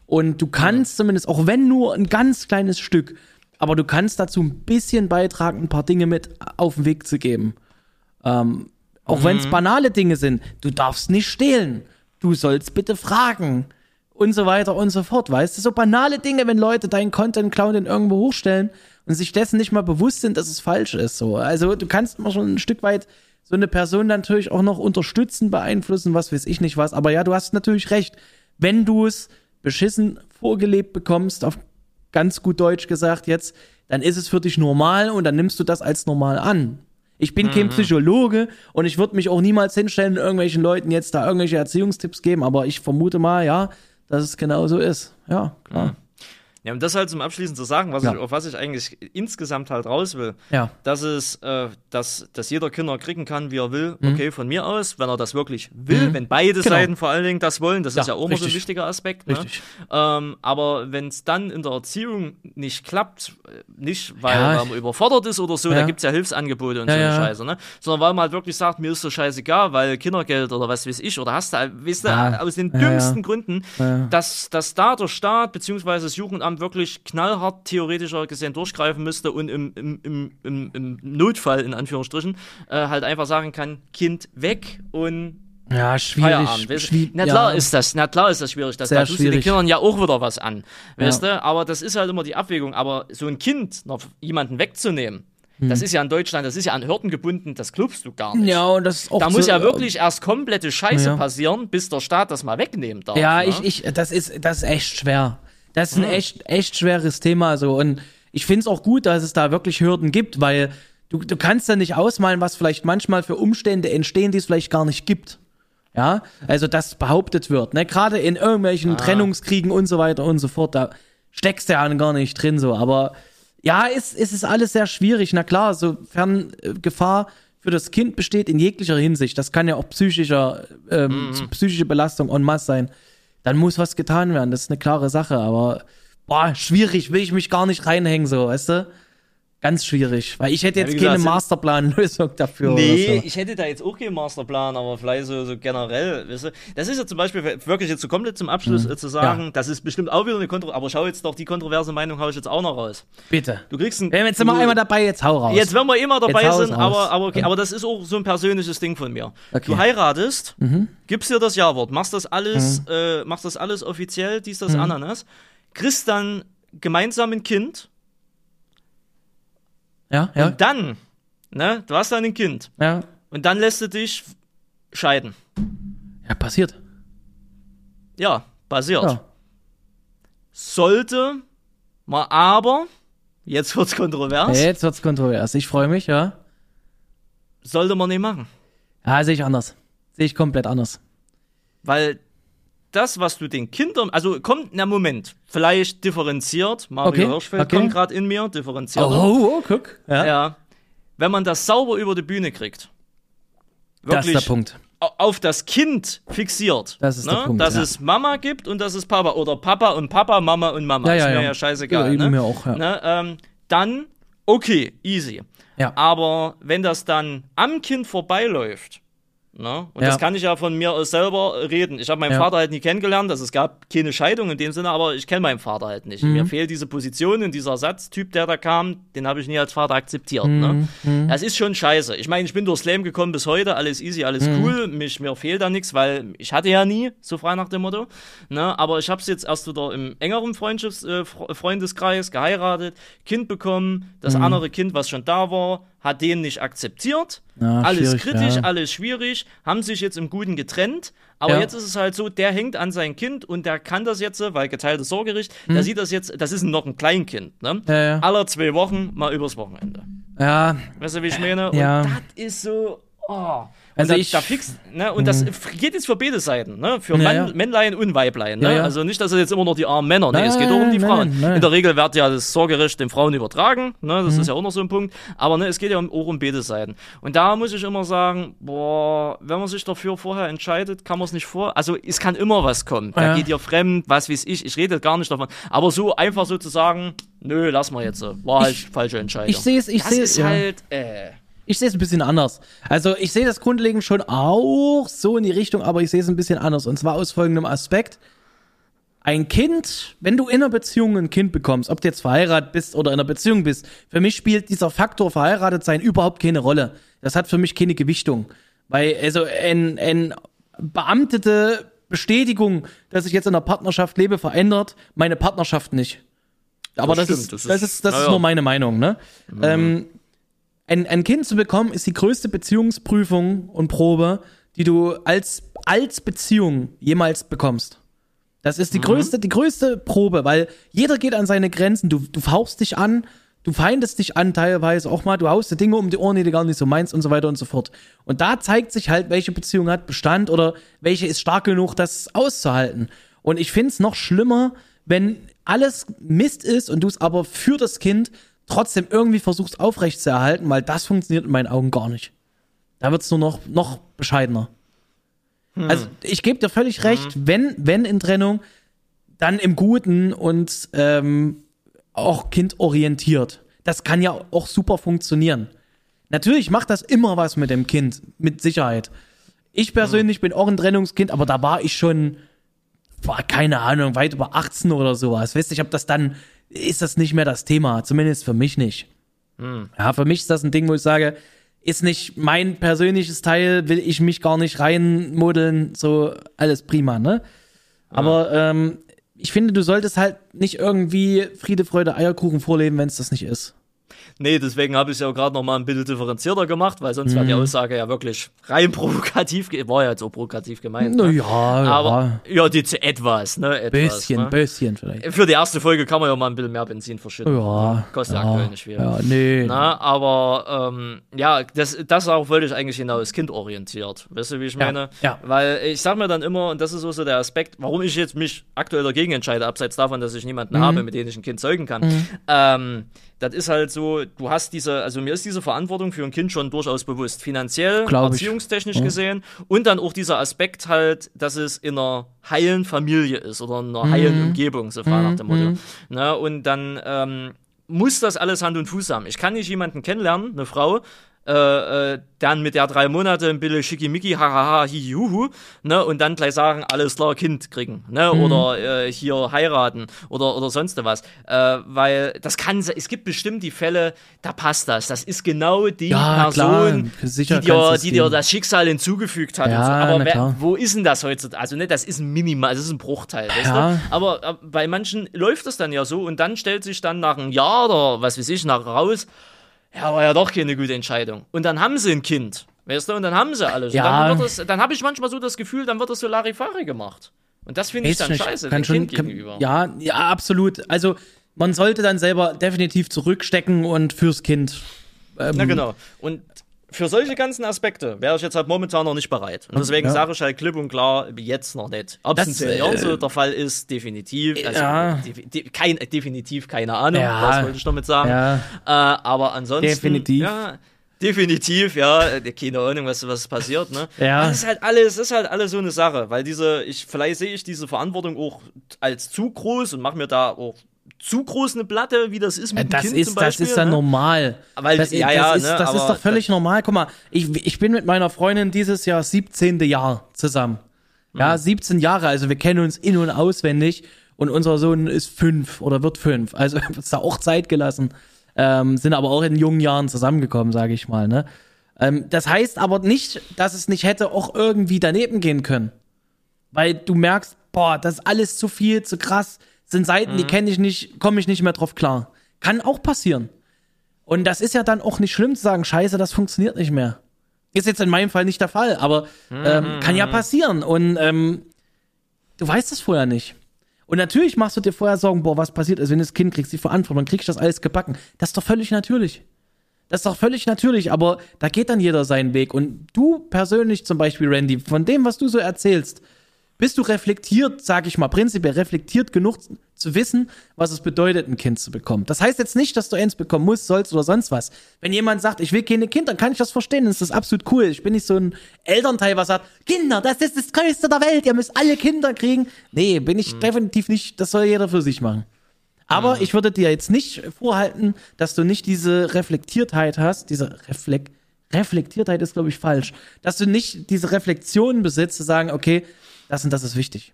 Und du kannst zumindest, auch wenn nur ein ganz kleines Stück, aber du kannst dazu ein bisschen beitragen, ein paar Dinge mit auf den Weg zu geben. Ähm, auch wenn es banale Dinge sind. Du darfst nicht stehlen. Du sollst bitte fragen. Und so weiter und so fort. Weißt du, so banale Dinge, wenn Leute deinen Content klauen, den irgendwo hochstellen und sich dessen nicht mal bewusst sind, dass es falsch ist. So. Also du kannst mal schon ein Stück weit so eine Person natürlich auch noch unterstützen, beeinflussen, was weiß ich nicht was. Aber ja, du hast natürlich recht. Wenn du es beschissen vorgelebt bekommst, auf ganz gut Deutsch gesagt jetzt, dann ist es für dich normal und dann nimmst du das als normal an. Ich bin kein Psychologe und ich würde mich auch niemals hinstellen und irgendwelchen Leuten jetzt da irgendwelche Erziehungstipps geben, aber ich vermute mal, ja, dass es genau so ist. Ja, klar. Ja, um das halt zum Abschließen zu sagen, was Ja. ich, auf was ich eigentlich insgesamt halt raus will, Ja. dass es, äh, dass, dass jeder Kinder kriegen kann, wie er will, Mhm. okay, von mir aus, wenn er das wirklich will, wenn beide Genau. Seiten vor allen Dingen das wollen, das ist Ja, ja auch immer so ein wichtiger Aspekt. Ne? Richtig. Ähm, aber wenn es dann in der Erziehung nicht klappt, äh, nicht weil, Ja. man überfordert ist oder so, Ja. da gibt es ja Hilfsangebote und Ja, so eine ja. Scheiße, ne? sondern weil man halt wirklich sagt, mir ist so scheißegal, weil Kindergeld oder was weiß ich, oder hast du, weißt du, Ja. aus den Ja, dümmsten ja. Gründen, Ja. dass, dass da der Staat bzw. das Jugendamt wirklich knallhart theoretischer gesehen durchgreifen müsste und im, im, im, im, Notfall, in Anführungsstrichen, äh, halt einfach sagen kann, Kind weg und Ja, schwierig. Weißt? Schwie- na klar ja. ist das, na klar ist das schwierig. Das, Sehr da tust du den schwierig. Kindern ja auch wieder was an. Weißt Ja. du? Aber das ist halt immer die Abwägung. Aber so ein Kind noch jemanden wegzunehmen, das ist ja in Deutschland, das ist ja an Hürden gebunden, das glaubst du gar nicht. Hm. Ja, und das ist auch Da so, muss ja wirklich erst komplette Scheiße Ja. passieren, bis der Staat das mal wegnehmen darf. Ja, ne? ich, ich, das ist, das ist echt schwer. Das ist ein Hm. echt, echt schweres Thema, so. Und ich finde es auch gut, dass es da wirklich Hürden gibt, weil du, du kannst ja nicht ausmalen, was vielleicht manchmal für Umstände entstehen, die es vielleicht gar nicht gibt. Ja, also das behauptet wird, ne? Gerade in irgendwelchen Ah. Trennungskriegen und so weiter und so fort, da steckst du ja gar nicht drin, so. Aber ja, es, es ist alles sehr schwierig. Na klar, sofern äh, Gefahr für das Kind besteht in jeglicher Hinsicht, das kann ja auch psychischer, ähm, Mhm. psychische Belastung en masse sein, dann muss was getan werden. Das ist eine klare Sache, aber boah, schwierig, will ich mich gar nicht reinhängen, so, weißt du? Ganz schwierig, weil ich hätte Ja, jetzt wie gesagt, keine Masterplanlösung dafür. Nee, so. ich hätte da jetzt auch keinen Masterplan, aber vielleicht so, so generell, weißt du? Das ist ja zum Beispiel wirklich jetzt so komplett zum Abschluss äh, zu sagen, Mhm. Ja. das ist bestimmt auch wieder eine Kontroverse, aber schau jetzt doch, die kontroverse Meinung hau ich jetzt auch noch raus. Bitte. Du kriegst ein. Wir jetzt sind wir einmal dabei, jetzt hau raus. Jetzt, wenn wir immer dabei Jetzt sind, aber, aber, okay, aber das ist auch so ein persönliches Ding von mir. Okay. Mhm. Du heiratest, gibst dir das Ja-Wort, machst das alles, äh, machst das alles offiziell, dies, Mhm. das, Ananas, kriegst dann gemeinsam ein Kind ja, ja, und dann, ne, du hast dann ein Kind ja. und dann lässt du dich scheiden. Ja, passiert. Ja, passiert. Ja. Sollte man aber, jetzt wird's kontrovers, Jetzt wird's kontrovers. Ich freue mich, ja. sollte man nicht machen. Ja, sehe ich anders. Sehe ich komplett anders. Weil das, was du den Kindern, also kommt, na Moment, vielleicht differenziert, Mario Okay, Hirschfeld okay. kommt gerade in mir, differenziert. Oh, oh, guck. Ja, Ja. Wenn man das sauber über die Bühne kriegt, das ist der Punkt. au- auf das Kind fixiert. Das ist der ne? Punkt, Dass ja. es Mama gibt und dass es Papa. Oder Papa und Papa, Mama und Mama. Ja, ist ja, mir ja. ja scheißegal. Ja, ne? mir auch, ja. Ne? Ähm, dann, okay, easy. Ja. Aber wenn das dann am Kind vorbeiläuft, ne? und Ja. das kann ich ja von mir aus selber reden. Ich habe meinen Ja. Vater halt nie kennengelernt, also es gab keine Scheidung in dem Sinne, aber ich kenne meinen Vater halt nicht. Mhm. Mir fehlt diese Position und dieser Ersatztyp, der da kam, den habe ich nie als Vater akzeptiert. Mhm. Ne? Das ist schon scheiße. Ich meine, ich bin durchs Leben gekommen bis heute, alles easy, alles Mhm. cool, mich, mir fehlt da nichts, weil ich hatte ja nie, so frei nach dem Motto. Ne? Aber ich habe es jetzt erst wieder im engeren Freundschafts äh, Fre- Freundeskreis geheiratet, Kind bekommen, das Mhm. andere Kind, was schon da war, hat den nicht akzeptiert. Ja, alles schwierig, kritisch, ja. alles schwierig, haben sich jetzt im Guten getrennt. Aber Ja. jetzt ist es halt so, der hängt an sein Kind und der kann das jetzt, weil geteiltes Sorgerecht, der sieht das jetzt, das ist noch ein Kleinkind, ne? Mhm. Ja, ja. Alle zwei Wochen mal übers Wochenende. Ja, Weißt du, wie ich meine? Ja. Und das ist so. Oh. Also und ich- da fix, ne, und das geht jetzt für beide Seiten, ne? Für Ja, Mann, ja. Männlein und Weiblein. Ne? Ja. Also nicht, dass es jetzt immer noch die armen Männer, ne? Nein, es geht auch um die nein, Frauen. nein. In der Regel wird ja das Sorgerecht den Frauen übertragen, ne? Mhm. Das ist ja auch noch so ein Punkt. Aber ne, es geht ja auch um beide Seiten. Und da muss ich immer sagen, boah, wenn man sich dafür vorher entscheidet, kann man es nicht vor. Also es kann immer was kommen. Da geht ihr fremd, was weiß ich. Ich rede gar nicht davon. Aber so einfach so zu sagen, nö, lass mal jetzt. so. War halt falsche Entscheidung. ich sehe es, ich sehe es. halt, äh. Ich sehe es ein bisschen anders. Also ich sehe das grundlegend schon auch so in die Richtung, aber ich sehe es ein bisschen anders. Und zwar aus folgendem Aspekt. Ein Kind, wenn du in einer Beziehung ein Kind bekommst, ob du jetzt verheiratet bist oder in einer Beziehung bist, für mich spielt dieser Faktor verheiratet sein überhaupt keine Rolle. Das hat für mich keine Gewichtung. Weil, also, ein, ein beamtete Bestätigung, dass ich jetzt in einer Partnerschaft lebe, verändert meine Partnerschaft nicht. Aber das, Das ist, stimmt, das das ist- ist, das ist ja. nur meine Meinung, ne? Ähm, ein, ein Kind zu bekommen, ist die größte Beziehungsprüfung und Probe, die du als, als Beziehung jemals bekommst. Das ist die größte, die größte Probe, weil jeder geht an seine Grenzen. Du, du fauchst dich an, Du feindest dich an teilweise auch mal, du haust dir Dinge um die Ohren, die du gar nicht so meinst und so weiter und so fort. Und da zeigt sich halt, welche Beziehung hat Bestand oder welche ist stark genug, das auszuhalten. Und ich find's noch schlimmer, wenn alles Mist ist und du es aber für das Kind trotzdem irgendwie versuchst aufrechtzuerhalten, weil das funktioniert in meinen Augen gar nicht. Da wird's nur noch, noch bescheidener. Also ich gebe dir völlig recht, wenn, wenn in Trennung, dann im Guten und ähm, auch kindorientiert. Das kann ja auch super funktionieren. Natürlich macht das immer was mit dem Kind, mit Sicherheit. Ich persönlich bin auch ein Trennungskind, aber da war ich schon, boah, keine Ahnung, weit über 18 oder sowas. Weißt du, ich habe das dann, ist das nicht mehr das Thema, zumindest für mich nicht. Ja, für mich ist das ein Ding, wo ich sage, ist nicht mein persönliches Teil, will ich mich gar nicht reinmodeln, so alles prima, ne? Aber ähm, ich finde, du solltest halt nicht irgendwie Friede, Freude, Eierkuchen vorleben, wenn es das nicht ist. Nee, deswegen habe ich es ja gerade noch mal ein bisschen differenzierter gemacht, weil sonst wäre die Aussage ja wirklich rein provokativ, war ja jetzt auch provokativ gemeint. ne? Naja, Aber ja, die zu etwas, ne? Etwas, bisschen, ne? bisschen vielleicht. Für die erste Folge kann man ja mal ein bisschen mehr Benzin verschütten. Ja, Kostet ja, aktuell nicht viel. Ja, nee. Na, aber ähm, ja, das, das auch wollte ich eigentlich hinaus, kindorientiert. Weißt du, wie ich Ja, meine? ja. Weil ich sag mir dann immer, und das ist so der Aspekt, warum ich jetzt mich aktuell dagegen entscheide, abseits davon, dass ich niemanden Mhm. habe, mit dem ich ein Kind zeugen kann. Ähm, das ist halt so, du hast diese, also mir ist diese Verantwortung für ein Kind schon durchaus bewusst. Finanziell, Glaub ich. erziehungstechnisch gesehen und dann auch dieser Aspekt halt, dass es in einer heilen Familie ist oder in einer heilen Mhm. Umgebung, so frei nach dem Motto. Na, und dann ähm, muss das alles Hand und Fuß haben. Ich kann nicht jemanden kennenlernen, eine Frau, äh, äh, dann mit der drei Monate ein bisschen schickimicki, hahaha, hihihuhu, ne, und dann gleich sagen, alles klar, Kind kriegen, ne, Mhm. oder äh, hier heiraten oder, oder sonst was. Äh, weil das kann, es gibt bestimmt die Fälle, da passt das. Das ist genau die Ja, Person, die, dir, die dir das Schicksal hinzugefügt hat. Ja, so. Aber wer, wo ist denn das heutzutage? Also, ne, das ist ein Minimal, das ist ein Bruchteil, weißt Ja. du? Aber äh, bei manchen läuft das dann ja so und dann stellt sich dann nach einem Jahr oder was weiß ich, nach raus, ja, war ja doch keine gute Entscheidung. Und dann haben sie ein Kind, weißt du, und dann haben sie alles. Ja. Und dann, das- dann habe ich manchmal so das Gefühl, dann wird das so Larifari gemacht. Und das finde ich dann nicht, scheiße, kann dem schon, Kind kann, gegenüber. Ja, ja, absolut. Also man sollte dann selber definitiv zurückstecken und fürs Kind. Ähm, Na genau. Und für solche ganzen Aspekte wäre ich jetzt halt momentan noch nicht bereit. Und deswegen Ja. sage ich halt klipp und klar, jetzt noch nicht. Ob es in zehn Jahren so der Fall ist, definitiv. Also, ja. defi- de kein, definitiv keine Ahnung, Ja. das wollte ich damit sagen. Ja. Äh, aber ansonsten. Definitiv. Ja, definitiv, ja. äh, Keine Ahnung, was, was passiert, ne? Ja. Das ist halt alles, ist halt alles so eine Sache, weil diese, ich, vielleicht sehe ich diese Verantwortung auch als zu groß und mache mir da auch zu groß eine Platte, wie das ist mit dem Das Kind ist, zum Beispiel. das ist dann ne? normal. Weil- das, ja, das ja, ist, ne, das ist doch völlig normal. Guck mal, ich, ich bin mit meiner Freundin dieses Jahr 17. Jahr zusammen. Mhm. Ja, 17 Jahre, also wir kennen uns in- und auswendig und unser Sohn ist fünf oder wird fünf. Also ist da auch Zeit gelassen. Ähm, sind aber auch in jungen Jahren zusammengekommen, sage ich mal. Ne? Ähm, das heißt aber nicht, dass es nicht hätte auch irgendwie daneben gehen können. Weil du merkst, boah, das ist alles zu viel, zu krass. Sind Seiten, Mhm. die kenne ich nicht, komme ich nicht mehr drauf klar. Kann auch passieren. Und das ist ja dann auch nicht schlimm zu sagen, scheiße, das funktioniert nicht mehr. Ist jetzt in meinem Fall nicht der Fall, aber ähm, kann ja passieren. Und ähm, du weißt es vorher nicht. Und natürlich machst du dir vorher Sorgen, boah, was passiert ist, wenn du das Kind kriegst, die Verantwortung, dann kriegst du das alles gebacken. Das ist doch völlig natürlich. Das ist doch völlig natürlich, aber da geht dann jeder seinen Weg. Und du persönlich zum Beispiel, Randy, von dem, was du so erzählst, bist du reflektiert, sag ich mal, prinzipiell reflektiert genug zu wissen, was es bedeutet, ein Kind zu bekommen. Das heißt jetzt nicht, dass du eins bekommen musst, sollst oder sonst was. Wenn jemand sagt, ich will keine Kinder, dann kann ich das verstehen, dann ist das absolut cool. Ich bin nicht so ein Elternteil, was sagt, Kinder, das ist das Größte der Welt, ihr müsst alle Kinder kriegen. Nee, bin ich definitiv nicht, das soll jeder für sich machen. Aber ich würde dir jetzt nicht vorhalten, dass du nicht diese Reflektiertheit hast, diese Reflek Reflektiertheit ist, glaube ich, falsch, dass du nicht diese Reflexion besitzt, zu sagen, okay, das und das ist wichtig.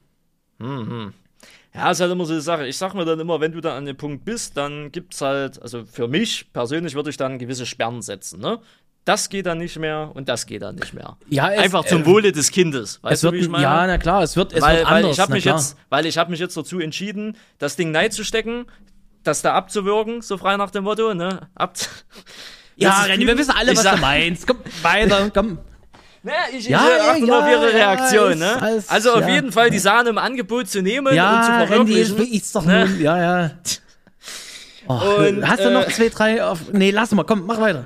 Ja, ist halt immer so eine Sache. Ich sag mir dann immer, wenn du da an dem Punkt bist, dann gibt's halt, also für mich persönlich würde ich dann gewisse Sperren setzen, ne? Das geht dann nicht mehr und das geht dann nicht mehr. Ja, es- Einfach zum äh, Wohle des Kindes. Weißt Es wird, du, wie ich meine? ja, na klar, es wird, es weil, wird weil anders. ich habe mich klar. jetzt, weil ich habe mich jetzt dazu entschieden, das Ding nein zu stecken, das da abzuwirken, so frei nach dem Motto, ne? Ab ja, Randy, wir wissen alle, Ich was sag- du meinst. Komm, weiter, komm. Naja, ich, Ja, ich achte ja, nur auf ihre ja, Reaktion, ist ne? alles- also auf ja. jeden Fall die Sahne im Angebot zu nehmen und zu Ja, Randy, verwirklichen. ist, ist doch ne? nun, ja, ja. Und, Hast du noch äh, zwei, drei auf. Nee, lass mal, komm, mach weiter.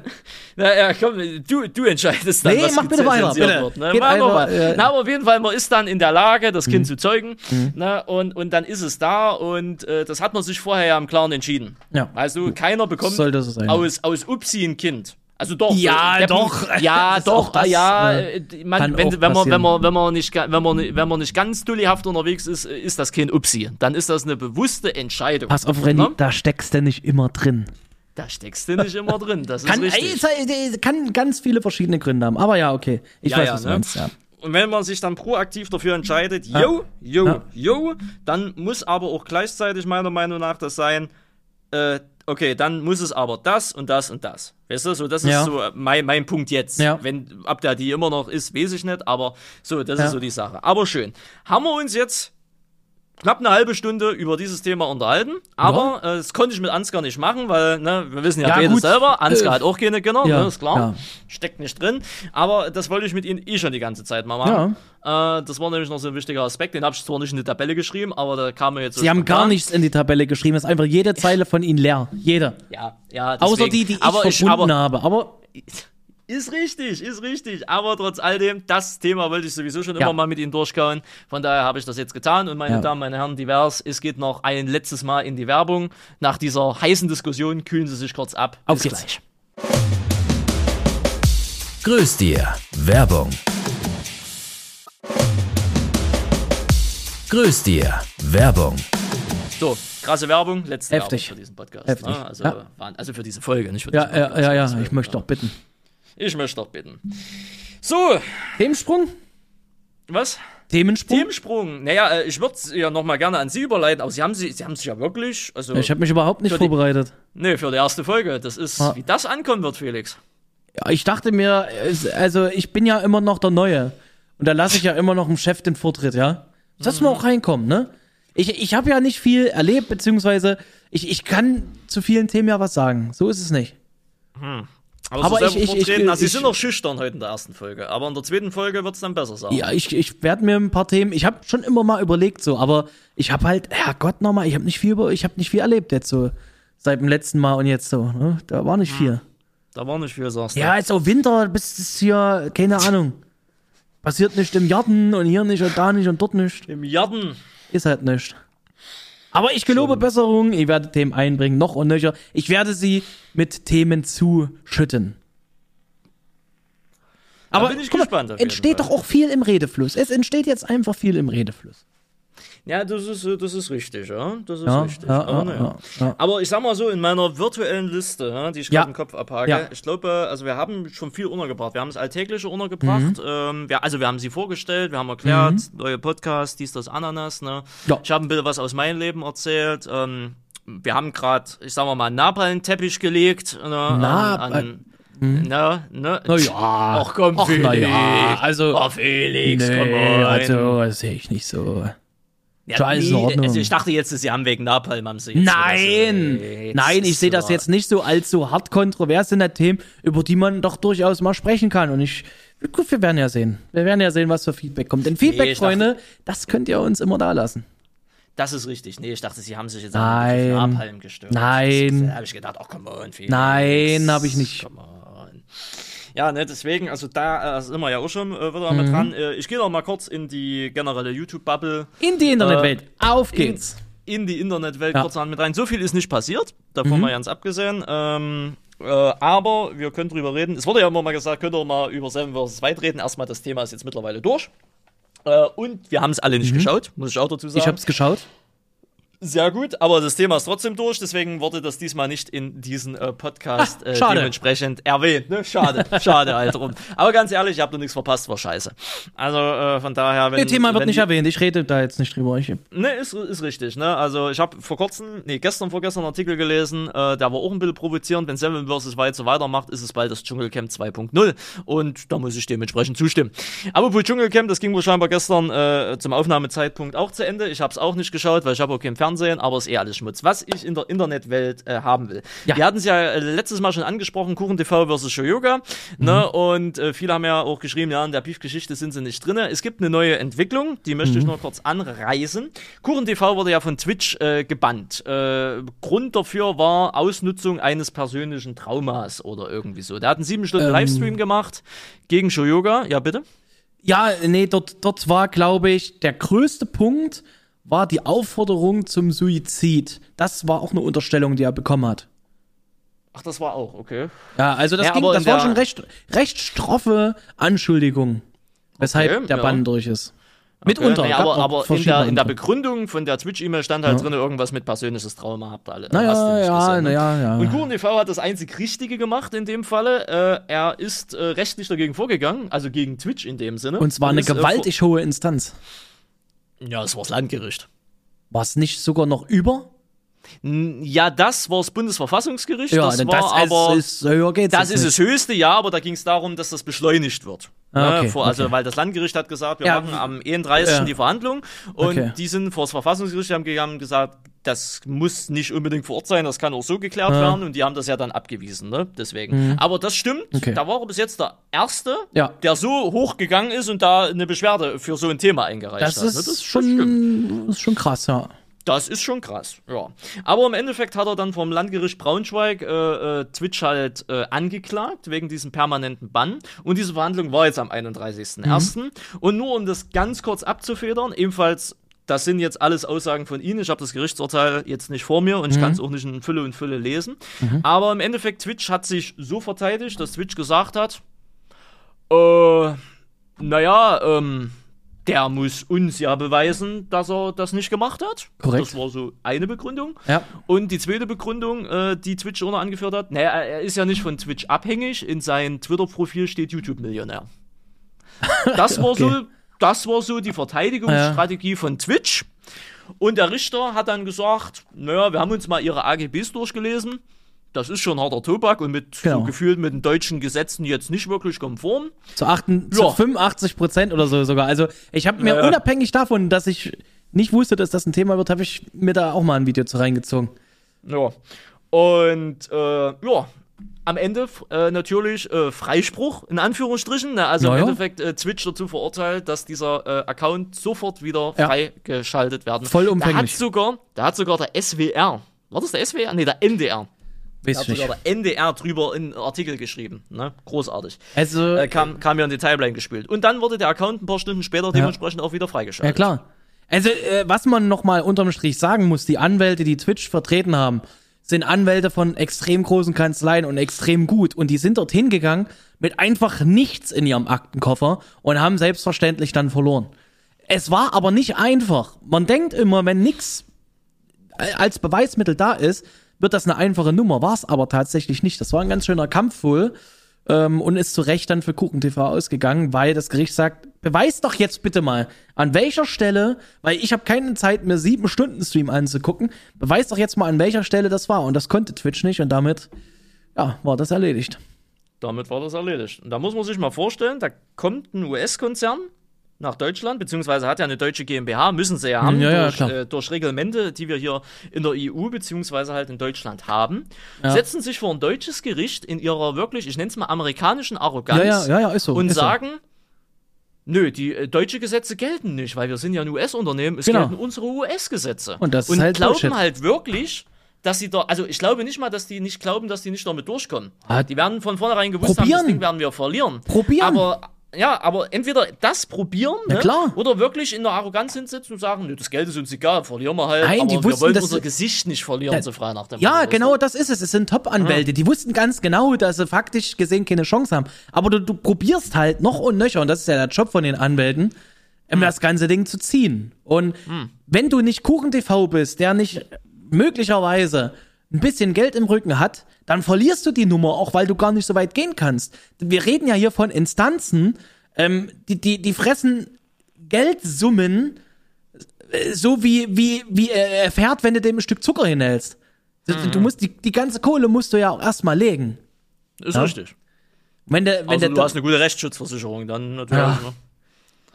Na ja, komm, du, du entscheidest dann, Nee, was mach bitte weiter, bitte. Wird, ne? Mach noch einfach, mal. äh, Na, aber auf jeden Fall, man ist dann in der Lage, das. Kind zu zeugen. Ne? Und, und dann ist es da und äh, das hat man sich vorher ja im Klaren entschieden. Ja. Also keiner bekommt Sollte so sein. aus, aus Upsi ein Kind. Also doch. Ja, so, doch. Ja, doch. das, ja, äh, äh, man, wenn, wenn, man, wenn, man, wenn, man nicht, wenn, man, wenn man nicht ganz dullihaft unterwegs ist, äh, ist das Kind Upsi. Dann ist das eine bewusste Entscheidung. Pass auf, Renny, Ne? da steckst du nicht immer drin. Da steckst du nicht immer drin. Das ist Kann, richtig. es- kann ganz viele verschiedene Gründe haben. Aber ja, okay. Ich Ja, weiß, ja, was du ne? meinst, ja. Und wenn man sich dann proaktiv dafür entscheidet, yo, yo, yo, dann muss aber auch gleichzeitig meiner Meinung nach das sein, äh, okay, dann muss es aber das und das und das. Weißt du, so, das Ja. ist so äh, mein, mein Punkt jetzt. Ja. Wenn, ob der die immer noch ist, weiß ich nicht, aber so, das Ja. ist so die Sache. Aber schön. Haben wir uns jetzt knapp eine halbe Stunde über dieses Thema unterhalten, aber äh, das konnte ich mit Ansgar nicht machen, weil ne, wir wissen ja, Ja, beide selber, Ansgar Äh, hat auch keine Kinder, ja, ne, ist klar, ja. steckt nicht drin, aber das wollte ich mit Ihnen eh schon die ganze Zeit mal machen. Äh, das war nämlich noch so ein wichtiger Aspekt, den habe ich zwar nicht in die Tabelle geschrieben, aber da kam mir jetzt so Sie haben gar nichts in die Tabelle geschrieben. Es ist einfach jede Zeile von Ihnen leer. Jede. Ja, ja, Außer deswegen. die, die ich aber verbunden aber, habe. Aber Ist richtig, ist richtig. Aber trotz all dem, das Thema wollte ich sowieso schon Ja. immer mal mit Ihnen durchkauen. Von daher habe ich das jetzt getan. Und meine Ja. Damen, meine Herren, divers, es geht noch ein letztes Mal in die Werbung. Nach dieser heißen Diskussion kühlen Sie sich kurz ab. Auf Bis geht's. gleich. Grüß dir. Werbung. Grüß dir. Werbung. So, krasse Werbung. Letzte Heftig. Werbung für diesen Podcast. Heftig. Ne? Also, Ja. also für diese Folge, nicht für ja, diesen ja, Podcast. ja, ja, Also, ich möchte doch bitten. Ich möchte doch bitten. So, Themensprung? was? Themensprung? Themensprung. Naja, äh, ich würde es ja nochmal gerne an Sie überleiten, aber Sie haben, sie, sie haben sich ja wirklich, also, ich habe mich überhaupt nicht Für die- vorbereitet. nee, für die erste Folge. Das ist, Ah. wie das ankommen wird, Felix. Ja, ich dachte mir, also ich bin ja immer noch der Neue. Und da lasse ich ja immer noch dem Chef den Vortritt, ja? Lass Mhm. mal auch reinkommen, ne? Ich, ich habe ja nicht viel erlebt, beziehungsweise ich, ich kann zu vielen Themen ja was sagen. So ist es nicht. Aber, Aber ich- ich- ich- vertreten, also Sie ich- sind noch schüchtern heute in der ersten Folge, aber in der zweiten Folge wird es dann besser sein. Ja, ich, ich werde mir ein paar Themen, ich habe schon immer mal überlegt so, aber ich habe halt, Herrgott nochmal, ich habe nicht viel, über- ich habe nicht viel erlebt jetzt so. Seit dem letzten Mal und jetzt so, ne? Da war nicht viel. Da war nicht viel, sagst du. Ja, ist auch Winter, bis es hier, keine Ahnung. Passiert nicht im Garten und hier nicht und da nicht und dort nicht. Im Jarden. Ist halt nicht. Aber ich gelobe Besserung, ich werde Themen einbringen, noch und nöcher. Ich werde sie mit Themen zuschütten. Aber bin ich mal, gespannt jeden entsteht doch auch viel im Redefluss. Es entsteht jetzt einfach viel im Redefluss. Ja, das ist, äh, das ist richtig, ja. Das ist Ja, richtig. ja, aber, ja, aber ich sag mal so, in meiner virtuellen Liste, die ich gerade im Kopf abhake, ich glaube, also wir haben schon viel untergebracht. Wir haben das Alltägliche untergebracht. Mhm. Ähm, wir, also wir haben sie vorgestellt, wir haben erklärt, neue Podcast, dies, das, Ananas. Ne? Ich habe ein bisschen was aus meinem Leben erzählt. Ähm, wir haben gerade, ich sag mal mal, einen Napalm-Teppich gelegt. Ne, Na- an, an, ne, ne? Na ja. Ach komm, Ach, Felix. na ja, also- Ach, Felix, Nee, komm on. also, das sehe ich nicht so. Ja, Ordnung. Also ich dachte jetzt, Sie haben wegen Napalm am See. Nein, nein, ich sehe das jetzt nicht so als so hart kontrovers in der Themen, über die man doch durchaus mal sprechen kann. Und ich, gut, wir werden ja sehen. Wir werden ja sehen, was für Feedback kommt. Denn Feedback, dachte- Freunde, das könnt ihr uns immer da lassen. Das ist richtig. Nee, ich dachte, Sie haben sich jetzt Nein. Begriff Napalm gestört. Nein. Da habe ich gedacht, ach, come on, Felix. Nein, habe ich nicht. Come on. Ja, ne, deswegen, also da äh, sind wir ja auch schon äh, wieder mit dran. Äh, ich gehe noch mal kurz in die generelle YouTube-Bubble, In die Internetwelt. Auf geht's. in die Internetwelt Ja. Mhm. kurz an mit rein. So viel ist nicht passiert, davon mal ganz abgesehen. Ähm, äh, aber wir können drüber reden. Es wurde ja immer mal gesagt, könnt ihr mal über Seven vs. White reden. Erstmal, das Thema ist jetzt mittlerweile durch. Äh, und wir haben es alle nicht geschaut, muss ich auch dazu sagen. Mhm. Ich hab's geschaut. Sehr gut, aber das Thema ist trotzdem durch, deswegen wurde das diesmal nicht in diesen äh, Podcast Ah, äh, schade. dementsprechend erwähnt. Ne? Schade, schade halt drum. Aber ganz ehrlich, ich habe da nichts verpasst, war scheiße. Also äh, von daher, wenn Ihr Thema wird nicht die- erwähnt. Ich rede da jetzt nicht drüber. Ich, Ne, ist, ist richtig, ne? Also ich habe vor kurzem, nee, gestern, vorgestern einen Artikel gelesen, äh, der war auch ein bisschen provozierend. Wenn Seven vs. Wild so weitermacht, ist es bald das Dschungelcamp 2.0 und da muss ich dementsprechend zustimmen. Aber für Dschungelcamp, das ging wohl scheinbar gestern äh, zum Aufnahmezeitpunkt auch zu Ende. Ich habe es auch nicht geschaut, weil ich habe auch keinen Fernseher Fernsehen, aber ist eh alles Schmutz. Was ich in der Internetwelt äh, haben will. Ja. Wir hatten es ja äh, letztes Mal schon angesprochen, Kuchen TV versus Show Yoga. Ne? Und äh, viele haben ja auch geschrieben, ja, in der Beef-Geschichte sind sie nicht drin. Es gibt eine neue Entwicklung, die möchte ich nur kurz anreißen. Kuchen TV wurde ja von Twitch äh, gebannt. Äh, Grund dafür war Ausnutzung eines persönlichen Traumas oder irgendwie so. Der hat einen sieben Stunden Livestream gemacht gegen Show Yoga. Ja, bitte? Ja, nee, dort, dort war, glaube ich, der größte Punkt war die Aufforderung zum Suizid. Das war auch eine Unterstellung, die er bekommen hat. Ach, das war auch, okay. Ja, also das, Ja, ging, das war schon recht, recht stroffe Anschuldigung, weshalb Okay, der ja. Bann durch ist. Mitunter. Okay, naja, gab aber, aber in, der, in der. Begründung von der Twitch-E-Mail stand halt drin irgendwas mit persönliches Trauma habt ihr alle. Naja, Hast du nicht ja, gesehen, ne? naja, ja. Und Kuchen TV hat das einzig Richtige gemacht in dem Falle. Äh, er ist äh, rechtlich dagegen vorgegangen, also gegen Twitch in dem Sinne. Und zwar eine ist, äh, gewaltig hohe Instanz. Ja, es war das Landgericht. War es nicht sogar noch über? Ja, das war das Bundesverfassungsgericht. Ja, das denn war das aber. ist, ist höher geht's das ist das. Höchste, ja, aber da ging es darum, dass das beschleunigt wird. Ah, Ne, okay, vor, also, okay. weil das Landgericht hat gesagt, wir Ja, machen am 31. ja. die Verhandlung und Okay. die sind vor das Verfassungsgericht haben, ge- haben gesagt, das muss nicht unbedingt vor Ort sein, das kann auch so geklärt Ja. Mhm. werden und die haben das ja dann abgewiesen, ne? Deswegen. Aber das stimmt, Okay. da war er bis jetzt der Erste, Ja. der so hoch gegangen ist und da eine Beschwerde für so ein Thema eingereicht Das hat. ne? ist, das schon, stimmt. ist schon krass, ja. Das ist schon krass, ja. Aber im Endeffekt hat er dann vom Landgericht Braunschweig äh, äh, Twitch halt äh, angeklagt wegen diesem permanenten Bann. Und diese Verhandlung war jetzt am 31.01. Und nur um das ganz kurz abzufedern, ebenfalls, das sind jetzt alles Aussagen von Ihnen. Ich habe das Gerichtsurteil jetzt nicht vor mir und ich kann es auch nicht in Fülle und Fülle lesen. Aber im Endeffekt, Twitch hat sich so verteidigt, dass Twitch gesagt hat, äh, naja, ähm, der muss uns ja beweisen, dass er das nicht gemacht hat. Korrekt. Das war so eine Begründung. Ja. Und die zweite Begründung, äh, die Twitch auch noch angeführt hat, naja, er ist ja nicht von Twitch abhängig. In seinem Twitter-Profil steht YouTube-Millionär. Das war so, das war so die Verteidigungsstrategie von Twitch. Und der Richter hat dann gesagt, naja, wir haben uns mal ihre AGBs durchgelesen. Das ist schon harter Tobak und mit Genau. so gefühlt mit den deutschen Gesetzen jetzt nicht wirklich konform. Zu, achten, Ja. zu 85 Prozent oder so sogar. Also ich habe mir Ja, ja. unabhängig davon, dass ich nicht wusste, dass das ein Thema wird, habe ich mir da auch mal ein Video zu reingezogen. Ja. Und äh, ja, am Ende äh, natürlich äh, Freispruch, in Anführungsstrichen. Ne? Also Ja, im ja. Endeffekt äh, Twitch dazu verurteilt, dass dieser äh, Account sofort wieder Ja. freigeschaltet werden. Vollumfänglich. Da hat sogar, da hat sogar der SWR, war das der SWR? Nee, der NDR. Da Weiß hat ich nicht. sogar der NDR drüber einen Artikel geschrieben. Ne? Großartig. Also, Äh, kam, kam mir in die Timeline gespielt. Und dann wurde der Account ein paar Stunden später dementsprechend auch wieder ja freigeschaltet. klar. Also, äh, was man noch mal unterm Strich sagen muss, die Anwälte, die Twitch vertreten haben, sind Anwälte von extrem großen Kanzleien und extrem gut. Und die sind dorthin gegangen mit einfach nichts in ihrem Aktenkoffer und haben selbstverständlich dann verloren. Es war aber nicht einfach. Man denkt immer, wenn nichts als Beweismittel da ist, wird das eine einfache Nummer. War es aber tatsächlich nicht. Das war ein ganz schöner Kampf wohl ähm, und ist zu Recht dann für Kuchen TV ausgegangen, weil das Gericht sagt, beweis doch jetzt bitte mal, an welcher Stelle, weil ich habe keine Zeit, mir sieben Stunden Stream anzugucken, beweis doch jetzt mal, an welcher Stelle das war. Und das konnte Twitch nicht und damit, ja, war das erledigt. Damit war das erledigt. Und da muss man sich mal vorstellen, da kommt ein US-Konzern nach Deutschland, beziehungsweise hat ja eine deutsche GmbH, müssen sie ja haben, Ja, ja, durch, äh, durch Reglemente, die wir hier in der EU, beziehungsweise halt in Deutschland haben, setzen sich vor ein deutsches Gericht in ihrer wirklich, ich nenne es mal amerikanischen Arroganz Ja, ja, ja, ja, so. und sagen, nö, die äh, deutsche Gesetze gelten nicht, weil wir sind ja ein US-Unternehmen, es Genau. gelten unsere US-Gesetze. Und das ist und halt glauben Bullshit. halt wirklich, dass sie da, also ich glaube nicht mal, dass die nicht glauben, dass die nicht damit durchkommen. Ah, die werden von vornherein gewusst haben, probieren. das Ding werden wir verlieren. Probieren. Aber ja, aber entweder das probieren, ne, oder wirklich in der Arroganz hinsitzen und sagen, nö, das Geld ist uns egal, verlieren wir halt, Nein, aber die wir wussten, wollen dass unser Gesicht nicht verlieren, so frei nach dem Ja, Motto, genau, das ist es. Es sind Top-Anwälte. Die wussten ganz genau, dass sie faktisch gesehen keine Chance haben. Aber du, du probierst halt noch und nöcher, und das ist ja der Job von den Anwälten, um das ganze Ding zu ziehen. Und wenn du nicht Kuchen-TV bist, der nicht möglicherweise ein bisschen Geld im Rücken hat, dann verlierst du die Nummer, auch weil du gar nicht so weit gehen kannst. Wir reden ja hier von Instanzen, ähm, die, die, die fressen Geldsummen, äh, so wie, wie, wie er fährt, wenn du dem ein Stück Zucker hinhältst. Du, Mhm. du musst, die, die ganze Kohle musst du ja auch erstmal legen. Ist richtig. Wenn der, wenn Also der, du hast eine gute Rechtsschutzversicherung, dann natürlich. Ja. Ne?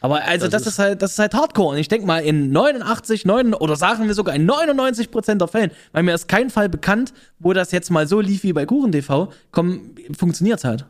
Aber also das, Das ist, halt, das ist halt Hardcore. Und ich denke mal, in 89, 9 oder sagen wir sogar in 99 Prozent der Fällen, weil mir ist kein Fall bekannt, wo das jetzt mal so lief wie bei Kuchen TV, komm, funktioniert's halt.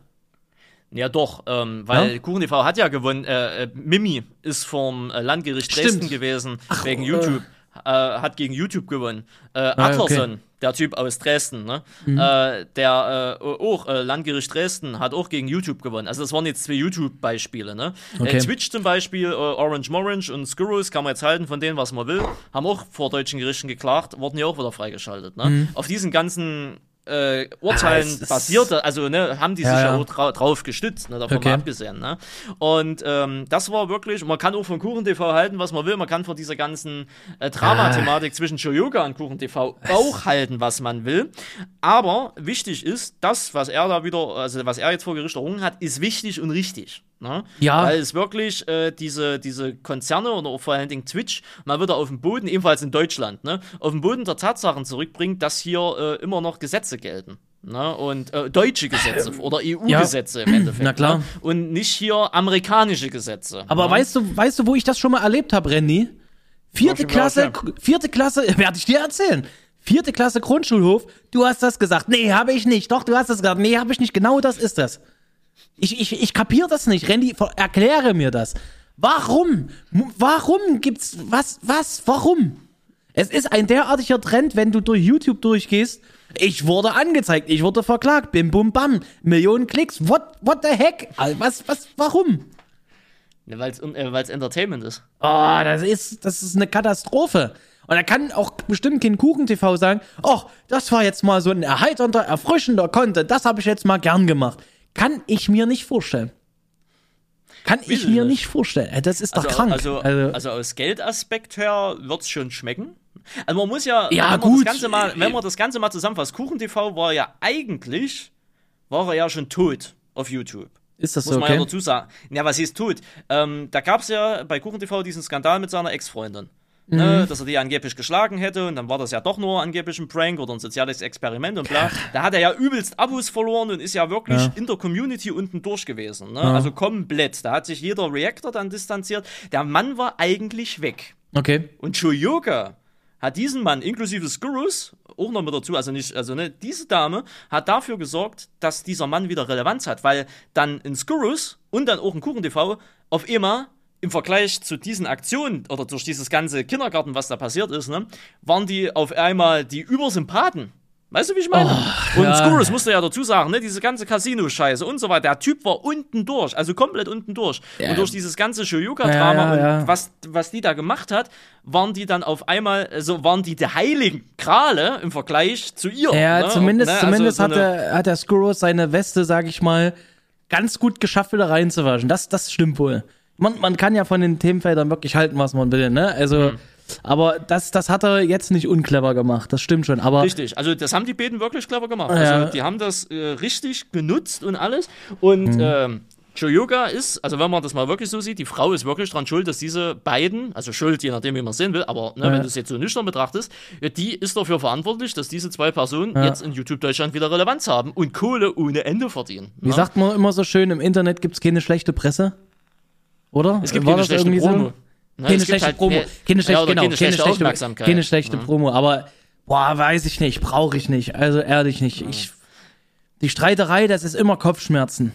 Ja, doch, ähm, weil Ja? Kuchen TV hat ja gewonnen. Äh, äh, Mimi ist vom äh, Landgericht Stimmt. Dresden gewesen, wegen äh. YouTube. Äh, hat gegen YouTube gewonnen. Äh, Adlerson, der Typ aus Dresden, ne? Mhm. Äh, der äh, auch äh, Landgericht Dresden hat auch gegen YouTube gewonnen. Also das waren jetzt zwei YouTube-Beispiele, ne? Okay. Äh, Twitch zum Beispiel, äh, Orange Morange und Skurrus kann man jetzt halten von denen, was man will, haben auch vor deutschen Gerichten geklagt, wurden ja auch wieder freigeschaltet, ne? Auf diesen ganzen äh, Urteilen. Ah, es ist- basierte, also ne, haben die Ja, sich ja, auch dra drauf gestützt, ne, davon Okay. mal abgesehen. Ne? Und ähm, das war wirklich, man kann auch von Kuchen TV halten, was man will, man kann von dieser ganzen äh, Drama-Thematik zwischen Shoyoga und Kuchen TV auch halten, was man will. Aber wichtig ist, das, was er da wieder, also was er jetzt vor Gericht errungen hat, ist wichtig und richtig. Ne? Ja. Weil es wirklich äh, diese, diese Konzerne oder vor allen Dingen Twitch mal wieder auf den Boden, ebenfalls in Deutschland, ne, auf den Boden der Tatsachen zurückbringt, dass hier äh, immer noch Gesetze gelten. Ne? Und äh, deutsche Gesetze oder EU-Gesetze im Endeffekt. Na klar. Ne? Und nicht hier amerikanische Gesetze. Aber ne? weißt du, weißt du, wo ich das schon mal erlebt habe, Randy? Vierte Klasse, vierte Klasse, werde ich dir erzählen. Vierte Klasse Grundschulhof, du hast das gesagt. Nee, habe ich nicht. Doch, du hast das gesagt. Nee, habe ich nicht. Genau das ist das. Ich, ich, ich kapier das nicht. Randy, erkläre mir das. Warum? Warum gibt's, was, was, warum? Es ist ein derartiger Trend, wenn du durch YouTube durchgehst. Ich wurde angezeigt, ich wurde verklagt, bim bum bam, Millionen Klicks, what, what the heck? Was, was, warum? Ne, Weil es äh, weil's Entertainment ist. Oh, das ist, das ist eine Katastrophe. Und da kann auch bestimmt kein Kuchen-TV sagen, ach, das war jetzt mal so ein erheiternder, erfrischender Content, das habe ich jetzt mal gern gemacht. Kann ich mir nicht vorstellen. Kann ich mir nicht. vorstellen. Ey, Das ist doch Also, krank. also, also, aus Geldaspekt her wird es schon schmecken. Also man muss ja, Ja, wenn, man gut. Das Ganze mal, wenn man das Ganze mal zusammenfasst, Kuchen TV war ja eigentlich, war er ja schon tot auf YouTube. ist das Muss so man ja okay? dazu sagen. Ja, was hieß tot? Ähm, da gab es ja bei Kuchen TV diesen Skandal mit seiner Ex-Freundin. Mhm. Ne, dass er die angeblich geschlagen hätte und dann war das ja doch nur angeblich ein Prank oder ein soziales Experiment und bla. Da hat er ja übelst Abos verloren und ist ja wirklich Ja. in der Community unten durch gewesen. Ne? Also komplett. Da hat sich jeder Reactor dann distanziert. Der Mann war eigentlich weg. Okay. Und Shoyoka hat diesen Mann inklusive Skurrus auch noch mit dazu, also nicht, also ne, diese Dame hat dafür gesorgt, dass dieser Mann wieder Relevanz hat, weil dann in Skurrus und dann auch in Kuchen TV auf immer im Vergleich zu diesen Aktionen oder durch dieses ganze Kindergarten, was da passiert ist, ne, waren die auf einmal die Übersympathen. Weißt du, wie ich meine? und ja. Skurrus musste ja dazu sagen, ne, diese ganze Casino-Scheiße und so weiter. Der Typ war unten durch, also komplett unten durch. Ja. Und durch dieses ganze Shoyoka-Drama Ja, ja, und was, was die da gemacht hat, waren die dann auf einmal, also waren die der heiligen Grale im Vergleich zu ihr. Ja, ne? zumindest, Und, ne, zumindest also so hat, der, hat der Skurrus seine Weste, sag ich mal, ganz gut geschafft, wieder reinzuwaschen. Das, das stimmt wohl. Man, man kann ja von den Themenfeldern wirklich halten, was man will, ne? Also, Mhm. aber das, das hat er jetzt nicht unclever gemacht, das stimmt schon. Aber Richtig, also das haben die beiden wirklich clever gemacht. Ja. Also die haben das äh, richtig genutzt und alles. Und Mhm. ähm, Choyoga ist, also wenn man das mal wirklich so sieht, die Frau ist wirklich dran schuld, dass diese beiden, also schuld, je nachdem, wie man es sehen will, aber ne, Ja. wenn du es jetzt so nüchtern betrachtest, die ist dafür verantwortlich, dass diese zwei Personen Ja. jetzt in YouTube Deutschland wieder Relevanz haben und Kohle ohne Ende verdienen. wie ne? sagt man immer so schön, im Internet gibt's keine schlechte Presse? Oder? es gibt War keine das schlechte irgendwie so? Promo. Ne, Keine schlechte halt Promo. Keine ja, schlechte, oder genau, keine schlechte Aufmerksamkeit. Keine schlechte ne? Promo, aber boah, weiß ich nicht, brauche ich nicht. Also ehrlich nicht. Ich, die Streiterei, das ist immer Kopfschmerzen.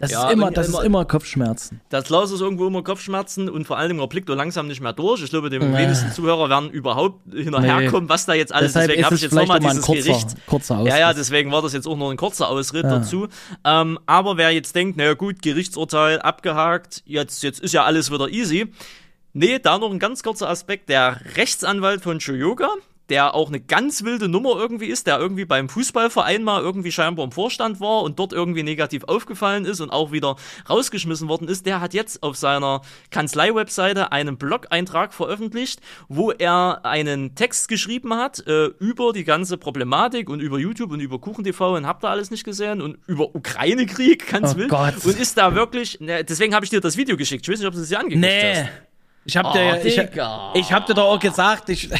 Das Ja, ist immer, das immer- ist immer Kopfschmerzen. Das Klaus ist irgendwo immer Kopfschmerzen und vor allem er blickt doch langsam nicht mehr durch. Ich glaube, die Nee. wenigsten Zuhörer werden überhaupt hinterherkommen, was da jetzt alles. Deshalb deswegen ist habe ich jetzt nochmal dieses kurzer, Gericht. kurzer Ja, ja, deswegen war das jetzt auch nur ein kurzer Ausritt dazu. Ähm, aber wer jetzt denkt, naja gut, Gerichtsurteil abgehakt, jetzt, jetzt ist ja alles wieder easy. Nee, da noch ein ganz kurzer Aspekt. Der Rechtsanwalt von Shoyoga, der auch eine ganz wilde Nummer irgendwie ist, der irgendwie beim Fußballverein mal irgendwie scheinbar im Vorstand war und dort irgendwie negativ aufgefallen ist und auch wieder rausgeschmissen worden ist, der hat jetzt auf seiner Kanzlei-Webseite einen Blog-Eintrag veröffentlicht, wo er einen Text geschrieben hat äh, über die ganze Problematik und über YouTube und über KuchenTV und habt ihr alles nicht gesehen und über Ukraine-Krieg, ganz Oh wild. Gott. Und ist da wirklich, ne, deswegen habe ich dir das Video geschickt. Ich weiß nicht, ob du es dir angeguckt Nee. hast. Ich hab Oh, dir, ich, ich hab dir doch auch gesagt, ich,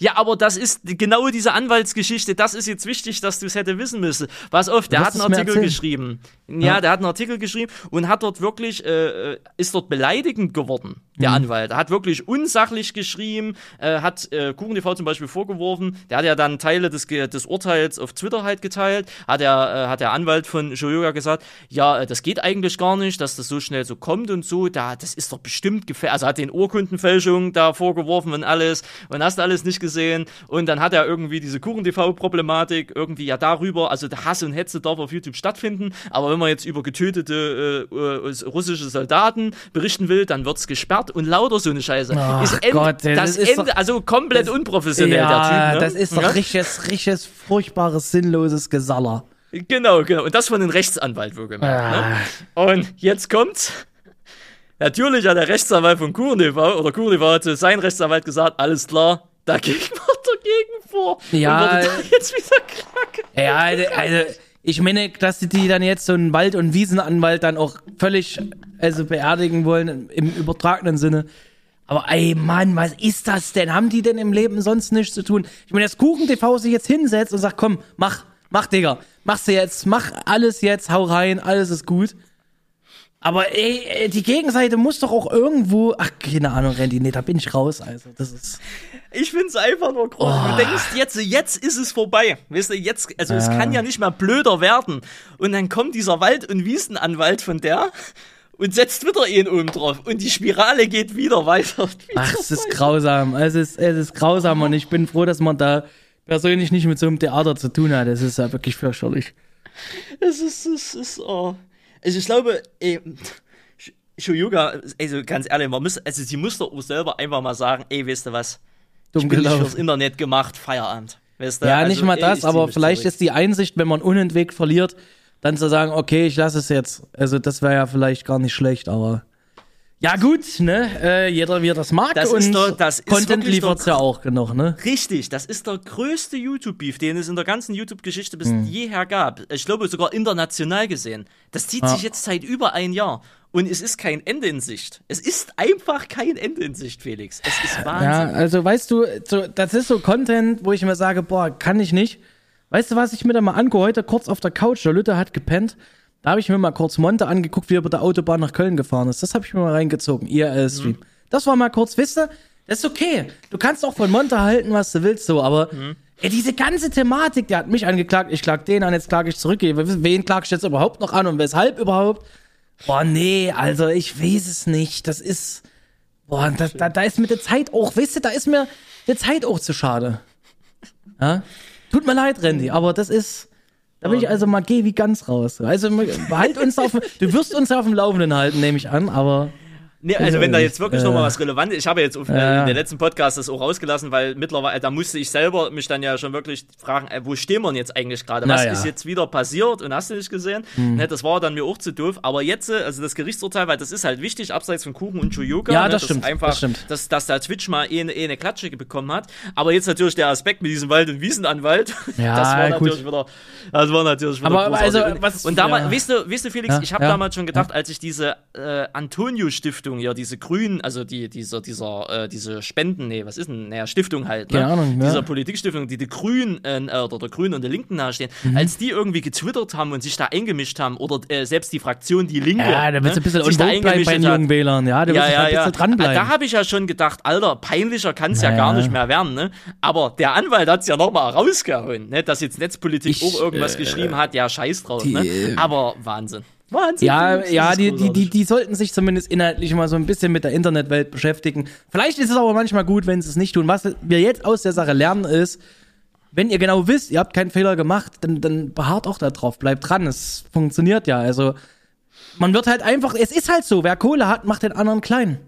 Ja, aber das ist genau diese Anwaltsgeschichte, das ist jetzt wichtig, dass du es hätte wissen müssen. Pass auf, der hat einen Artikel geschrieben. Ja, Ja. der hat einen Artikel geschrieben und hat dort wirklich, äh, äh, ist dort beleidigend geworden, Mhm. der Anwalt. Er hat wirklich unsachlich geschrieben, äh, hat äh, KuchenTV zum Beispiel vorgeworfen, der hat ja dann Teile des, des Urteils auf Twitter halt geteilt, hat der, äh, hat der Anwalt von Shoyoga gesagt, ja, äh, das geht eigentlich gar nicht, dass das so schnell so kommt und so, da, das ist doch bestimmt gefährlich, also hat den Urkundenfälschung da vorgeworfen und alles und hast alles nicht gesehen und dann hat er irgendwie diese KuchenTV-Problematik irgendwie ja darüber, also der Hass und Hetze darf auf YouTube stattfinden, aber wenn man jetzt über getötete äh, äh, russische Soldaten berichten will, dann wird's gesperrt und lauter so eine Scheiße. Ach ist End, Gott, das das ist Ende, also komplett unprofessionell, ja, der Typ. Ne? das ist doch Ja? richtiges, richtiges, furchtbares, sinnloses Gesaller. Genau, genau. Und das von einem Rechtsanwalt wohlgemerkt. Ne? Und jetzt kommt's. Natürlich hat der Rechtsanwalt von KuchenTV oder KuchenTV hat zu sein Rechtsanwalt gesagt, alles klar, dagegen wird dagegen vor. Ja, Und wurde da jetzt wieder krank. Ja, also, also ich meine, dass die- die dann jetzt so einen Wald- und Wiesenanwalt dann auch völlig also beerdigen wollen im übertragenen Sinne. Aber ey, Mann, was ist das denn? Haben die denn im Leben sonst nichts zu tun? Ich meine, das Kuchen-TV sich jetzt hinsetzt und sagt, komm, mach, mach, Digga, mach's jetzt, mach alles jetzt, hau rein, alles ist gut. Aber ey, ey, die Gegenseite muss doch auch irgendwo, ach, keine Ahnung, Randy, nee, da bin ich raus, also, das ist, Ich find's einfach nur groß. Oh. Du denkst jetzt, jetzt ist es vorbei. Weißt du, jetzt, also es kann ja nicht mehr blöder werden. Und dann kommt dieser Wald- und Wiesenanwalt von der und setzt wieder ihn oben drauf. Und die Spirale geht wieder weiter. Ach, es ist grausam. Es ist, es ist grausam und ich bin froh, dass man da persönlich nicht mit so einem Theater zu tun hat. Es ist ja wirklich fürchterlich. Es ist, es ist, oh. Also ich glaube, ey, Sh- Shoyuga, also ganz ehrlich, man muss, also sie muss doch selber einfach mal sagen, ey, weißt du was? Dumm Ich bin nicht fürs Internet gemacht, Feierabend. Weißt du? Ja, Also, nicht mal ey, das, zieh aber vielleicht zurück. ist die Einsicht, wenn man unentwegt verliert, dann zu sagen, okay, ich lasse es jetzt. Also das wäre ja vielleicht gar nicht schlecht, aber ja gut, ne? Äh, jeder wie er das mag Das und ist doch- das Content doch- ja auch genug, ne? Richtig, das ist der größte YouTube-Beef, den es in der ganzen YouTube-Geschichte bis Hm. jeher gab. Ich glaube sogar international gesehen. Das zieht sich jetzt seit über ein Jahr. Und es ist kein Ende in Sicht. Es ist einfach kein Ende in Sicht, Felix. Es ist Ja, Wahnsinn. also weißt du, so, das ist so Content, wo ich mir sage, boah, kann ich nicht. Weißt du, was ich mir da mal angucke? Heute kurz auf der Couch, der Lütte hat gepennt. Da habe ich mir mal kurz Monte angeguckt, wie er über der Autobahn nach Köln gefahren ist. Das habe ich mir mal reingezogen, IRL-Stream. Das war mal kurz, wisst ihr, das ist okay. Du kannst auch von Monte halten, was du willst, so, aber ey, diese ganze Thematik, der hat mich angeklagt, ich klag den an, jetzt klage ich zurück. Wen klag ich jetzt überhaupt noch an und weshalb überhaupt? Boah, nee, also ich weiß es nicht. Das ist. Boah, da, da, da ist mir die Zeit auch, weißt du, da ist mir die Zeit auch zu schade. Ja? Tut mir leid, Randy, aber das ist. Da bin ich also mal geh wie ganz raus. Also behalt uns auf, du wirst uns auf dem Laufenden halten, nehme ich an, aber Nee, also wenn da jetzt wirklich Äh, noch mal was Relevant ist, ich habe jetzt auf, äh, ja. in der letzten Podcast das auch rausgelassen, weil mittlerweile, da musste ich selber mich dann ja schon wirklich fragen, äh, wo stehen wir denn jetzt eigentlich gerade? Was Naja. ist jetzt wieder passiert und hast du nicht gesehen? Ne, das war dann mir auch zu doof. Aber jetzt, äh, also das Gerichtsurteil, weil das ist halt wichtig, abseits von Kuchen und Chuyoka. Ja, ne, das dass stimmt, Einfach, das stimmt. Dass, dass da Twitch mal eh eine, eh eine Klatsche bekommen hat. Aber jetzt natürlich der Aspekt mit diesem Wald- und Wiesenanwalt. Ja, das war gut. natürlich wieder, das war natürlich wieder Aber großartig. also, und, was- und damals, ja. weißt du, weißt du, Felix, Ja, ich habe ja, damals schon gedacht, als ich diese äh, Antonio-Stiftung, ja, diese Grünen, also die, dieser, dieser, äh, diese Spenden, nee, was ist denn, naja, Stiftung halt, ne? Keine Ahnung, ja. Dieser Politikstiftung, die die Grünen, äh, oder der Grünen und der Linken nahestehen, Mhm. als die irgendwie getwittert haben und sich da eingemischt haben, oder äh, selbst die Fraktion Die Linke, ja, da wird ne, ein bisschen sich da bleiben bei den eingemischt jungen Wählern. Ja, da Ja, ja, halt ja. ein bisschen dranbleiben. Da habe ich ja schon gedacht, Alter, peinlicher kann es ja Ja, gar nicht mehr werden, ne? Aber der Anwalt hat es ja nochmal rausgehauen, ne? Dass jetzt Netzpolitik Ich, auch irgendwas äh, geschrieben hat, ja, scheiß drauf, die, ne? äh, Aber Wahnsinn. Wahnsinn. Ja, ja, die, die, die, die sollten sich zumindest inhaltlich mal so ein bisschen mit der Internetwelt beschäftigen. Vielleicht ist es aber manchmal gut, wenn sie es nicht tun. Was wir jetzt aus der Sache lernen ist, wenn ihr genau wisst, ihr habt keinen Fehler gemacht, dann, dann beharrt auch da drauf, bleibt dran. Es funktioniert ja. Also, man wird halt einfach, es ist halt so, wer Kohle hat, macht den anderen klein.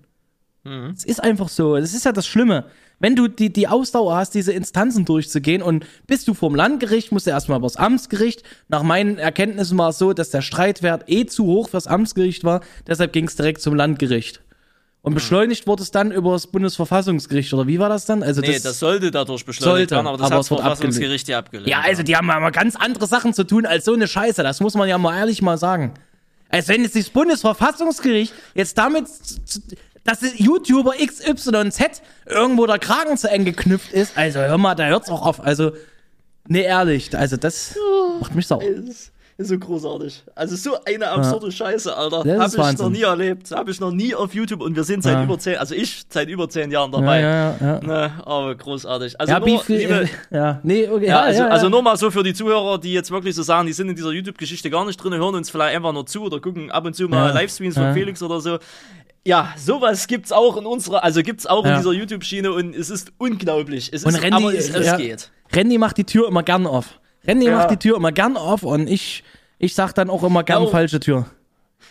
Es ist einfach so. Das ist ja das Schlimme. Wenn du die, die Ausdauer hast, diese Instanzen durchzugehen und bist du vom Landgericht, musst du erstmal übers Amtsgericht. Nach meinen Erkenntnissen war es so, dass der Streitwert eh zu hoch fürs Amtsgericht war. Deshalb ging es direkt zum Landgericht. Und beschleunigt wurde es dann über das Bundesverfassungsgericht, oder wie war das dann? Also Nee, das, das, sollte dadurch beschleunigt sollte, werden, aber das aber hat das Verfassungsgericht ja abgelehnt. ja, also die haben aber ganz andere Sachen zu tun als so eine Scheiße. Das muss man ja mal ehrlich mal sagen. Als wenn jetzt das Bundesverfassungsgericht jetzt damit, dass YouTuber XYZ irgendwo der Kragen zu eng geknüpft ist. Also hör mal, da hört's auch auf. Also, nee, ehrlich, also das macht mich sauer. ist, ist so großartig. Also so eine absurde Scheiße, Alter. Das Hab ich noch Wahnsinn. nie erlebt. Hab ich noch nie auf YouTube und wir sind seit Ja. über zehn, also ich seit über zehn Jahren Ja, dabei. ja, ja. Ne, aber großartig. Also Ja, nur, viel, liebe, ja, nee, okay, ja, also, ja, also ja. nur mal so für die Zuhörer, die jetzt wirklich so sagen, die sind in dieser YouTube-Geschichte gar nicht drin, hören uns vielleicht einfach nur zu oder gucken ab und zu mal Ja. Livestreams von Ja. Felix oder so. Ja, sowas gibt's auch in unserer, also gibt's auch in Ja. dieser YouTube-Schiene und es ist unglaublich. Es Und ist, Randy, aber es, ja, geht. Randy macht die Tür immer gern auf. Randy Ja. macht die Tür immer gern auf und ich, ich sag dann auch immer gern Ja, falsche Tür.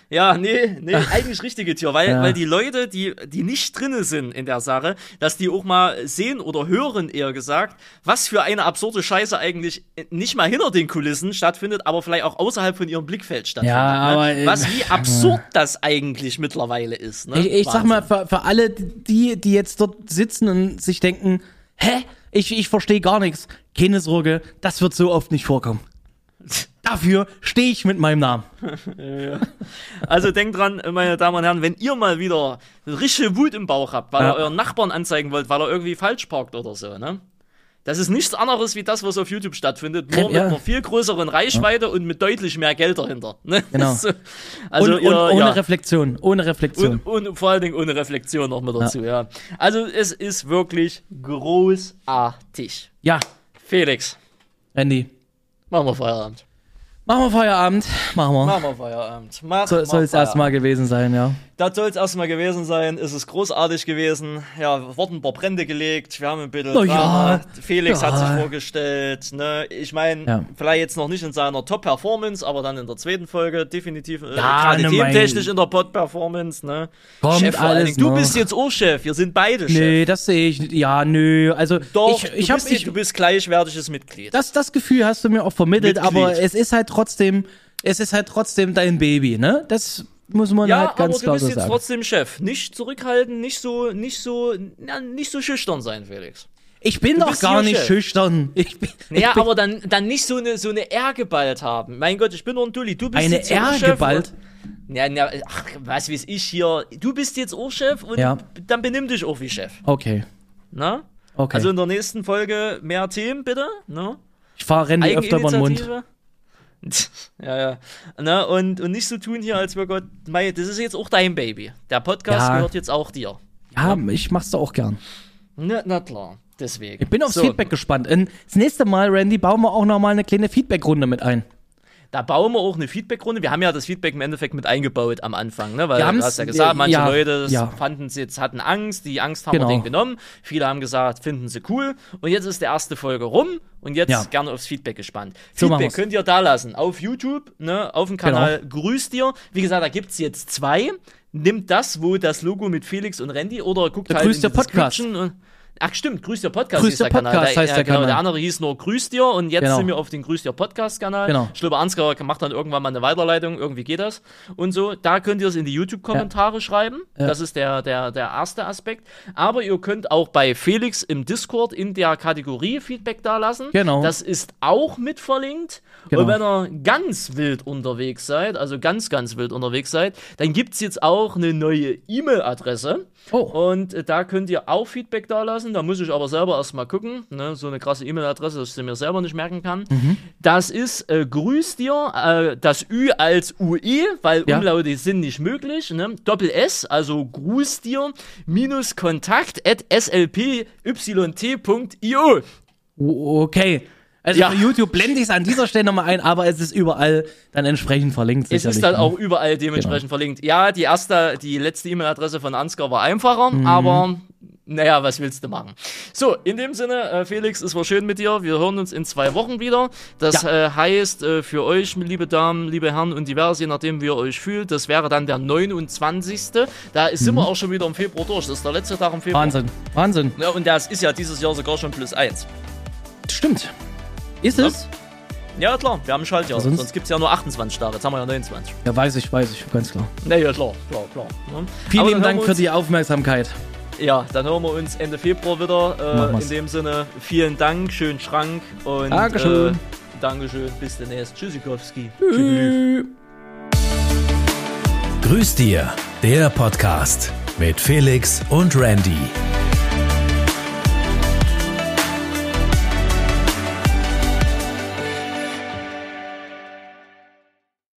Ja, nee, nee, eigentlich richtige Tür, weil, Ja. weil die Leute, die, die nicht drinne sind in der Sache, dass die auch mal sehen oder hören, eher gesagt, was für eine absurde Scheiße eigentlich nicht mal hinter den Kulissen stattfindet, aber vielleicht auch außerhalb von ihrem Blickfeld stattfindet. Ja, aber, ne? Was, wie absurd das eigentlich mittlerweile ist. Ne? Ich, ich sag mal, für, für alle, die, die jetzt dort sitzen und sich denken, hä, ich, ich verstehe gar nichts. Keine Sorge, das wird so oft nicht vorkommen. Dafür stehe ich mit meinem Namen. Also denkt dran, meine Damen und Herren, wenn ihr mal wieder richtige Wut im Bauch habt, weil Ja. ihr euren Nachbarn anzeigen wollt, weil er irgendwie falsch parkt oder so, ne? Das ist nichts anderes wie das, was auf YouTube stattfindet, nur Ja. mit einer viel größeren Reichweite und mit deutlich mehr Geld dahinter. Ne? Genau. So. Also und, und ihr, ohne ja. Reflexion. Ohne Reflexion. und, und vor allen Dingen ohne Reflexion noch mit dazu, ja. Also es ist wirklich großartig. ja, Felix, Randy. Machen wir Feierabend. Machen wir Feierabend. Machen wir. Machen wir Feierabend. Mach, So, mach soll es erstmal gewesen sein, ja. Das soll es erstmal gewesen sein. Es ist großartig gewesen. Ja, wurden ein paar Brände gelegt. Wir haben ein bisschen Oh ja. Felix Ja. hat sich vorgestellt. Ne? Ich meine, Ja. vielleicht jetzt noch nicht in seiner Top-Performance, aber dann in der zweiten Folge definitiv äh, Ja, gerade ne, thementechnisch in der Pod-Performance. Ne? Kommt Chef alles. Du noch. bist jetzt auch Chef. Wir sind beide Chef. Nee, das sehe ich nicht. Ja, nö. Also, Doch, ich, ich du, hab, bist, ich, du bist gleichwertiges Mitglied. das, das Gefühl hast du mir auch vermittelt, Mitglied. aber es ist halt trotzdem, es ist halt trotzdem dein Baby, ne? Das muss man ja, halt aber ganz du klar bist so jetzt sagen. trotzdem Chef. Nicht zurückhalten, nicht so, nicht so, na, nicht so schüchtern sein, Felix. Ich bin doch bist gar nicht Chef. schüchtern. Ich bin, Naja, ich bin aber dann, dann nicht so eine, so eine R geballt haben. Mein Gott, ich bin nur ein Dulli. Du bist eine jetzt auch R Chef geballt. Und, ja, ja, ach, was weiß ich hier. Du bist jetzt auch Chef und Ja. dann benimm dich auch wie Chef. Okay. Na? Okay. Also in der nächsten Folge mehr Themen, bitte. Ne? ich fahre Randy öfter über den Mund. Ja, ja. Na, und, und nicht so tun hier, als wir Gott. Mei, das ist jetzt auch dein Baby. Der Podcast Ja. gehört jetzt auch dir. Ja, ich mach's doch auch gern. Na, na klar. Deswegen. Ich bin aufs So, Feedback gespannt. Und das nächste Mal, Randy, bauen wir auch noch mal eine kleine Feedback-Runde mit ein. Da bauen wir auch eine Feedbackrunde. Wir haben ja das Feedback im Endeffekt mit eingebaut am Anfang, ne? Weil du hast ja gesagt, manche ja, Leute ja. fanden sie jetzt, hatten Angst, die Angst haben Genau. wir denen genommen. Viele haben gesagt, finden sie cool. Und jetzt ist die erste Folge rum und jetzt Ja. gerne aufs Feedback gespannt. So Feedback. Genau. könnt ihr da lassen. Auf YouTube, ne, auf dem Kanal Grüß dir. Wie gesagt, da gibt's jetzt zwei. Nimmt das, wo das Logo mit Felix und Randy oder guckt Der halt Grüß in die Podcast. Und Ach stimmt, Grüß dir Podcast Grüß dir der Kanal. Podcast Der, heißt ja, der genau, Kanal. Der andere hieß nur Grüß dir und jetzt Genau. sind wir auf den Grüß dir Podcast-Kanal. Genau. Schlüber Ansgar macht dann irgendwann mal eine Weiterleitung, irgendwie geht das. Und so, da könnt ihr es in die YouTube-Kommentare schreiben. Ja. Das ist der, der, der erste Aspekt. Aber ihr könnt auch bei Felix im Discord in der Kategorie Feedback dalassen. Genau. Das ist auch mit verlinkt. Genau. Und wenn ihr ganz wild unterwegs seid, also ganz, ganz wild unterwegs seid, dann gibt es jetzt auch eine neue E-Mail-Adresse. Oh. Und äh, da könnt ihr auch Feedback dalassen. Da muss ich aber selber erstmal gucken. Ne? So eine krasse E-Mail-Adresse, dass ich sie mir selber nicht merken kann. Mhm. Das ist äh, Grüß dir, äh, das Ü als UE, weil Ja. Umlaute sind nicht möglich. Ne? Doppel S, also Gruß dir, minus Kontakt at slpyt.io. Okay. Also Ja. YouTube blende ich es an dieser Stelle nochmal ein, aber es ist überall dann entsprechend verlinkt. Es ist dann ne? auch überall dementsprechend verlinkt. Ja, die erste, die letzte E-Mail-Adresse von Ansgar war einfacher, Mhm. aber naja, was willst du machen? So, in dem Sinne, äh, Felix, es war schön mit dir. Wir hören uns in zwei Wochen wieder. Das äh, heißt äh, für euch, liebe Damen, liebe Herren und divers, je nachdem, wie ihr euch fühlt, das wäre dann der 29. Da ist, sind wir auch schon wieder im Februar durch. Das ist der letzte Tag im Februar. Mhm. Wahnsinn. Wahnsinn. Ja, und das ist ja dieses Jahr sogar schon plus eins. Stimmt. Ist es? Ja, klar, wir haben ein Schaltjahr. Sonst- Sonst gibt es ja nur 28 Tage. Jetzt haben wir ja 29. Ja, weiß ich, weiß ich, ganz klar. Na ja, klar, klar, klar. Ne? Vielen lieben Dank für die Aufmerksamkeit. Ja, dann hören wir uns Ende Februar wieder. Äh, in dem Sinne, vielen Dank, schönen Schrank und Dankeschön. Äh, Dankeschön, bis demnächst. Tschüssikowski. Grüß dir, der Podcast. mit Felix und Randy.